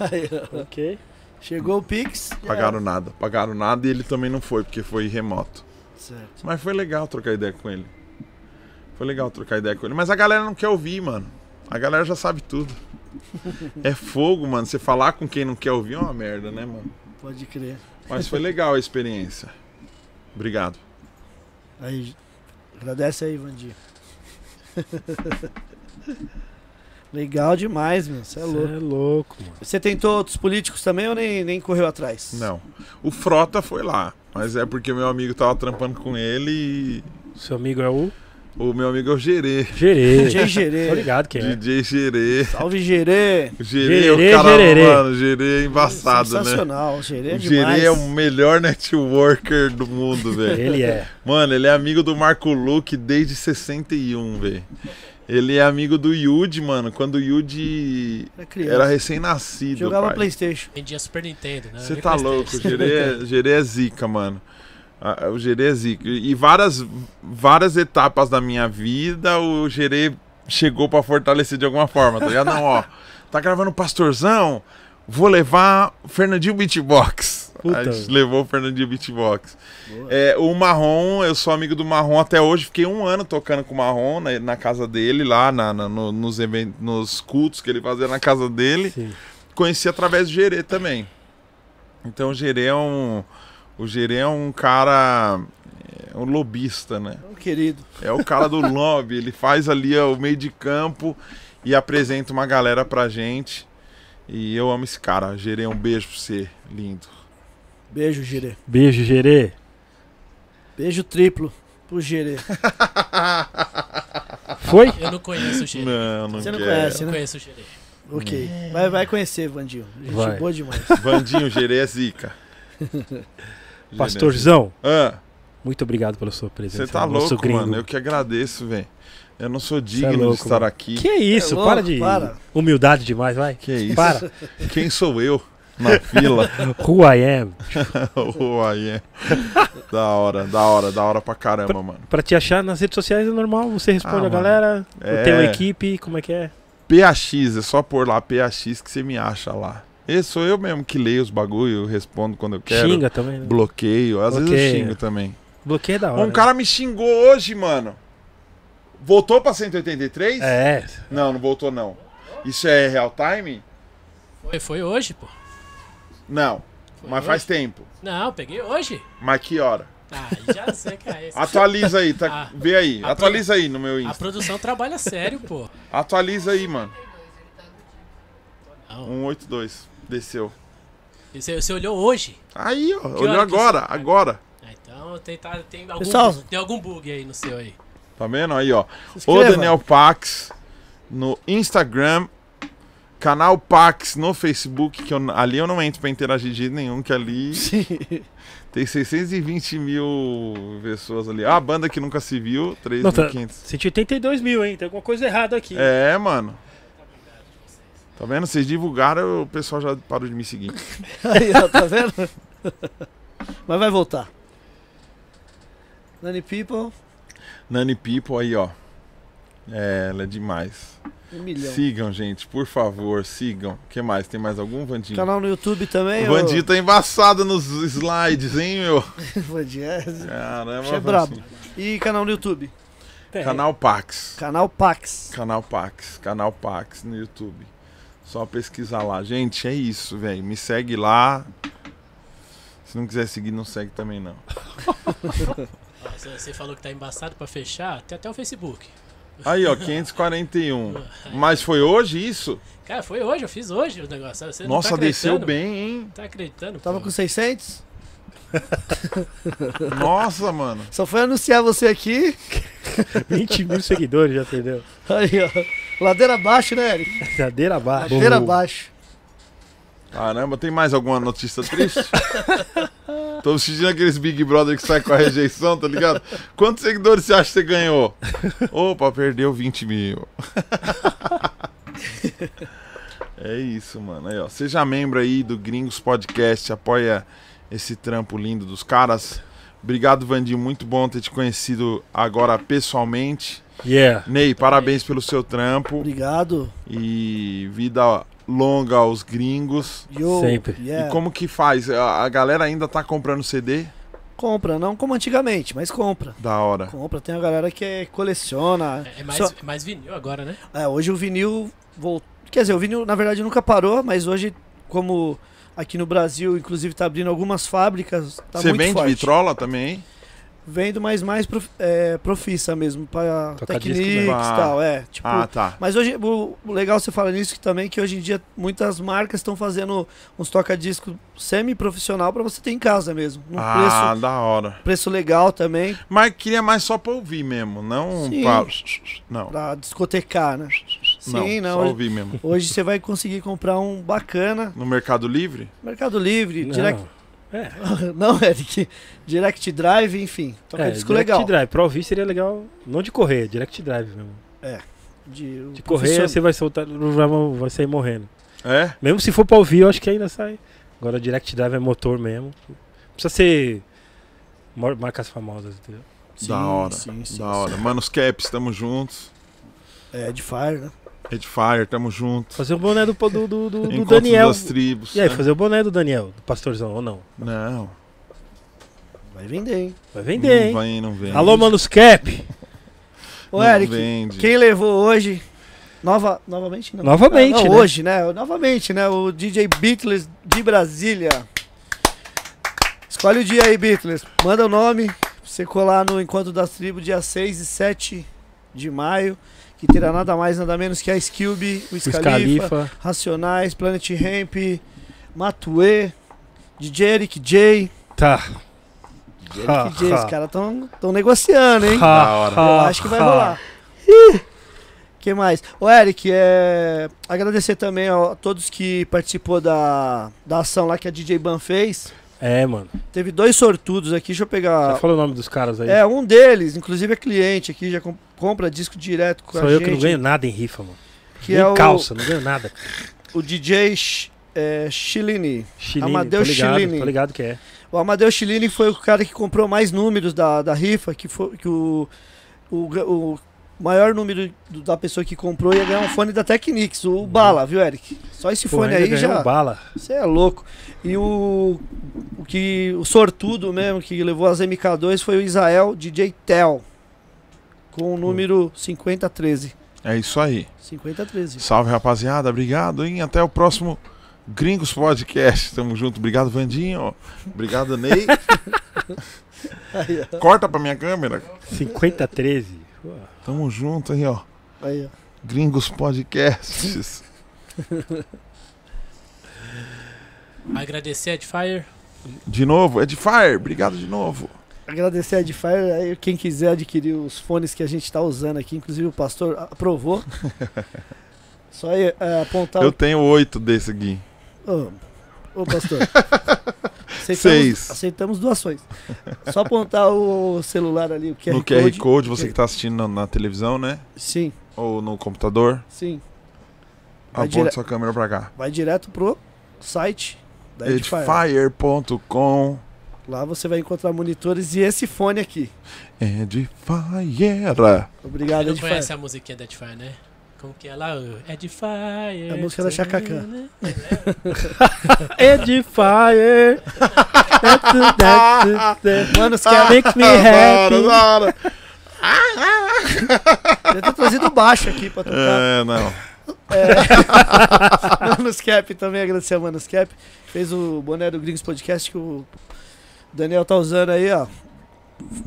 Aí, ok. chegou o Pix. Pagaram nada, pagaram nada e ele também não foi, porque foi remoto. Certo. Mas foi legal trocar ideia com ele. Foi legal trocar ideia com ele. Mas a galera não quer ouvir, mano. A galera já sabe tudo. [LAUGHS] É fogo, mano. Você falar com quem não quer ouvir é uma merda, né, mano? Pode crer. Mas foi legal a experiência. Obrigado. Aí, agradece aí, Vandir. [LAUGHS] Legal demais, meu. Você é Você louco. é louco, mano. Você tentou outros políticos também ou nem, nem correu atrás? Não. O Frota foi lá. Mas é porque meu amigo tava trampando com ele e Seu amigo é o o meu amigo é o Gerê. Gerê. [LAUGHS] DJ Tô Gerê. ligado quem é. DJ Gerê. Salve Gerê. Gerê, é Gerê, o cara, Gererê. mano, Gerê é embaçado, né? Sensacional. Gerê é demais. Gerê é o melhor networker do mundo, velho. Ele é. Mano, ele é amigo do Marco Luque desde 61, velho. Ele é amigo do Yuji, mano, quando o Yuji Era era recém-nascido, Jogava pai. Playstation. Vendia Super Nintendo, né? Você tá louco, o [LAUGHS] Gerê, é- é zica, mano. O Gerê é zica. E várias, várias etapas da minha vida, o Gerê chegou pra fortalecer de alguma forma, tá ligado? Não, ó, tá gravando Pastorzão, vou levar o Fernandinho Beatbox. Puta. A gente levou o Fernandinho Beatbox. É, o Marrom, eu sou amigo do Marrom até hoje. Fiquei um ano tocando com o Marrom na, na casa dele, lá na- na- no- nos, eventos, nos cultos que ele fazia na casa dele Sim. conheci através do Gerê também. Então o Gerê é um. O Gerê é um cara. É um lobista, né? Um querido. É o cara do [LAUGHS] lobby. Ele faz ali ó, o meio de campo e apresenta uma galera pra gente. E eu amo esse cara. Gerê, um beijo pra você, lindo. Beijo, Gerê. Beijo, Gerê. Beijo triplo pro Gerê. [LAUGHS] Foi? Eu não conheço o Gerê. Não, não Você não quer. conhece, Eu não né? conheço o Gerê. Ok. Vai, vai conhecer, Vandinho. Gente Vai. boa demais. [LAUGHS] [LAUGHS] Vandinho, Gerê é zica. Pastorzão, Ah, muito obrigado pela sua presença. você tá louco, gringo. mano. Eu que agradeço, velho. Eu não sou é digno louco, de estar mano. aqui. Que isso? É louco, para de para. humildade demais, vai. Que isso? Para. Quem sou eu na fila? Who I am. oh, aí é. Da hora, da hora, da hora pra caramba, mano. Pra te achar nas redes sociais é normal, você responde Ah, a mano. galera, É. tem uma equipe, como é que é? PAX, é só pôr lá PAX que você me acha lá. Esse sou eu mesmo que leio os bagulho, respondo quando eu quero. Xinga também, né? Bloqueio, às vezes eu xingo também. Bloqueio é da hora. Um cara me xingou hoje, mano. Voltou pra 183? É, Não, não voltou não. Isso é real time? Foi, foi hoje, pô. Não, Foi mas hoje? faz tempo. Não, peguei hoje. Mas que hora? Ah, já sei que é [LAUGHS] esse. Atualiza aí, tá? Ah, Vê aí, a atualiza aí no meu A Insta. produção trabalha sério, pô. Atualiza aí, mano. Não. 182. Desceu. E Você, você olhou hoje? Aí, ó. Que Olhou agora, isso- agora. Ah, então tem, tá, tem, algum, Pessoal. tem algum bug aí no seu aí. Tá vendo? Aí, ó. O. Daniel Pax no Instagram. Canal Pax no Facebook, que eu- ali eu não entro pra interagir de jeito nenhum, que ali [LAUGHS] tem 620 mil pessoas ali. Ah, a banda que nunca se viu, Não, tá- 3.500. 182 mil, hein? Tem alguma coisa errada aqui. É, mano. Tá vendo? Vocês divulgaram, o pessoal já parou de me seguir. [LAUGHS] Aí, ó, tá vendo? [LAUGHS] Mas vai voltar. Nani People, Nani People aí, ó. É, ela é demais. Um milhão. Sigam, gente, por favor, sigam. O que mais? Tem mais algum, Vandinho? Canal no YouTube também. O Vandinho tá embaçado nos slides, hein, meu? [LAUGHS] Vandinho, é. Caramba, é brabo. Vandinho. E canal no YouTube. Tem. Canal Pax. Canal Pax. Canal Pax. Canal Pax no YouTube. Só pesquisar lá. Gente, é isso, velho. Me segue lá. Se não quiser seguir, não segue também, não. Ó, [LAUGHS] Você você falou que tá embaçado pra fechar, tem até o Facebook. Aí, ó, 541. Mas foi hoje isso? Cara, foi hoje, eu fiz hoje o negócio. Você não Nossa, tá desceu bem, hein? Tá acreditando? Tava pô? com 600? Nossa, mano. Só foi anunciar você aqui. 20 mil seguidores já entendeu? Aí, ó. Ladeira abaixo, né, Eric? Cadeira abaixo. Ladeira abaixo. Caramba, tem mais alguma notícia triste? [LAUGHS] Tô assistindo aqueles Big Brother que sai com a rejeição, tá ligado? Quantos seguidores você acha que você ganhou? Opa, perdeu 20 mil. é isso, mano. Aí, ó. Seja membro aí do Gringos Podcast, apoia esse trampo lindo dos caras. Obrigado, Vandinho. Muito bom ter te conhecido agora pessoalmente. Yeah. Ney, parabéns pelo seu trampo. Obrigado. E vida longa aos gringos. Yo, Sempre. yeah. E como que faz? A, a galera ainda tá comprando CD? Compra, não como antigamente, mas compra. Da hora. Compra. Tem a galera que é- coleciona. É, é mais, Só- é mais vinil agora, né? É, hoje o vinil voltou. Quer dizer, o vinil na verdade nunca parou, mas hoje, como aqui no Brasil, inclusive tá abrindo algumas fábricas, tá Você muito vende forte. vitrola também? Vendo, mas mais prof, é, profissa mesmo, disco Technics e. Ah. tal, é. Tipo, ah, tá. Mas hoje, o, o legal você falar nisso que também que hoje em dia muitas marcas estão fazendo uns toca-disco semi-profissional pra você ter em casa mesmo. Num Ah, preço, da hora. preço legal também, Mas queria mais só pra ouvir mesmo, não Sim. pra... Não, pra discotecar, né? Sim, não, não. só hoje, ouvir mesmo. hoje você vai conseguir comprar um bacana. No Mercado Livre? Mercado Livre, Não. Direct. É, [LAUGHS] Não, Eric. Direct Drive, enfim. Toca é, disco direct legal. drive. Pra ouvir seria legal, não de correr, direct drive mesmo. De, De correr você vai soltar, vai, vai sair morrendo. É? Mesmo se for pra ouvir, eu acho que ainda sai. Agora direct drive é motor mesmo. Precisa ser mar- marcas famosas, entendeu? da hora, Sim, sim, da hora. Manos Caps, tamo juntos. É, de Fire, né? Edifier, tamo junto. Fazer o boné do, do, do, do- do Encontro Daniel. das tribos. E aí, né? fazer o boné do Daniel, do pastorzão, ou não? Não, Vai vender, hein? Vai vender, hein? não vem, não vem. Alô, Manus Cap! Ô, Eric, vende. quem levou hoje. Nova, novamente não. Novamente, Ah, não, né? hoje, né? Novamente, né? O DJ Beatles de Brasília. Escolhe o dia aí, Beatles. Manda o nome pra você colar no Encontro das Tribos, dia 6 e 7 de maio. Que terá nada mais, nada menos que a Skilby, o O Scalifa. Racionais, Planet Ramp, Matue, DJ Eric J. Tá. DJ Eric J. Os caras estão negociando, hein? Da hora. Eu acho que vai rolar. que mais? Ô, Eric, é... agradecer também a todos que participou da, da ação lá que a DJ Ban fez. É, mano. Teve dois sortudos aqui, deixa eu pegar. Já fala o nome dos caras aí. É, um deles, inclusive é cliente aqui, já com- compra disco direto com Sou a eu gente. que não ganho nada em rifa, mano. que Nem é o, calça, não ganho nada. [LAUGHS] o DJ é, Chilini. Chilini, Amadeus tô ligado, Chilini. tô ligado que é. O Amadeus Chilini foi o cara que comprou mais números da, da rifa, que foi que o, o, o maior número do- da pessoa que comprou ia ganhar um fone da Technics, o Bala, viu, Eric? Só esse Pô, fone aí já. um bala. Você é louco. E o, o que o sortudo mesmo que levou as MK2 foi o Israel DJ Tel com o número 5013. É isso aí. 5013. Salve, rapaziada. Obrigado, hein? Até o próximo Gringos Podcast. Tamo junto. Obrigado, Vandinho. Obrigado, Ney. [LAUGHS] Corta pra minha câmera. 5013. Pô, Tamo junto aí, ó. Aí, ó. Gringos Podcasts. [LAUGHS] Agradecer a Edifier. De novo, Edifier. Obrigado de novo. Agradecer a Edifier, aí quem quiser adquirir os fones que a gente está usando aqui, inclusive o pastor aprovou. [LAUGHS] Só é, é, apontar Eu tenho oito desse aqui. o. Ô, pastor. [LAUGHS] Aceitamos, Seis. aceitamos doações. Só apontar o celular ali, o QR no QR Code. Code, você que tá assistindo na, na televisão, né? Sim, Ou no computador. sim. Vai Aponta dire- sua câmera pra cá. Vai direto pro site da Edifier. Edifier.com Lá você vai encontrar monitores e esse fone aqui. Edifier. Obrigado, não Edifier. conhece a musiquinha da Edifier, né? Como que é lá? o Edifier. A música da Chaka Khan. Edifier. Mano, os caras Makes me Para, happy. para. devem ter trazido baixo aqui pra tocar. É, não. [LAUGHS] Manuscap também, agradecer a Manuscap. Fez o boné do Gringos Podcast que o Daniel tá usando aí, ó.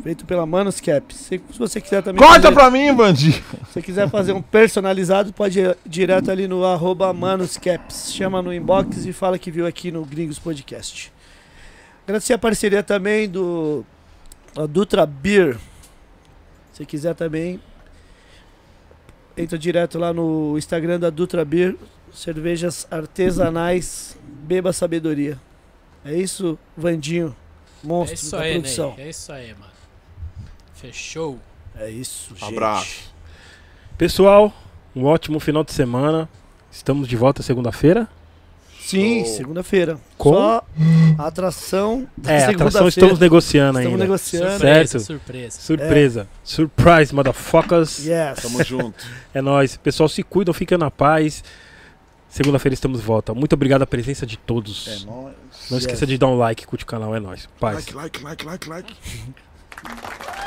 Feito pela Manuscap. Se, se você quiser também. Corta fazer, pra mim, Bandinho. Se você quiser fazer um personalizado, pode ir direto ali no arroba Manuscaps. Chama no inbox e fala que viu aqui no Gringos Podcast. Agradecer a parceria também do a Dutra Beer. Se quiser também, entra direto lá no Instagram da Dutra Beer. Cervejas artesanais, beba sabedoria. É isso, Vandinho, É monstro isso da aí, produção. Ney. É isso aí, mano. Fechou. É isso, gente. Abraço. Pessoal, um ótimo final de semana. Estamos de volta segunda-feira. Sim, Show. segunda-feira. Com? Só a atração da É, a atração estamos negociando Estamos ainda. negociando. Surpresa, Certo. surpresa. Surpresa. Surprise, motherfuckers. Yes. Tamo junto. É nóis. Pessoal, se cuidam, fiquem na paz. Segunda-feira estamos de volta. Muito obrigado a presença de todos. É nóis. Não esqueça de dar um like, curte o canal, é nóis. Paz. Like, like, like, like, like. [LAUGHS]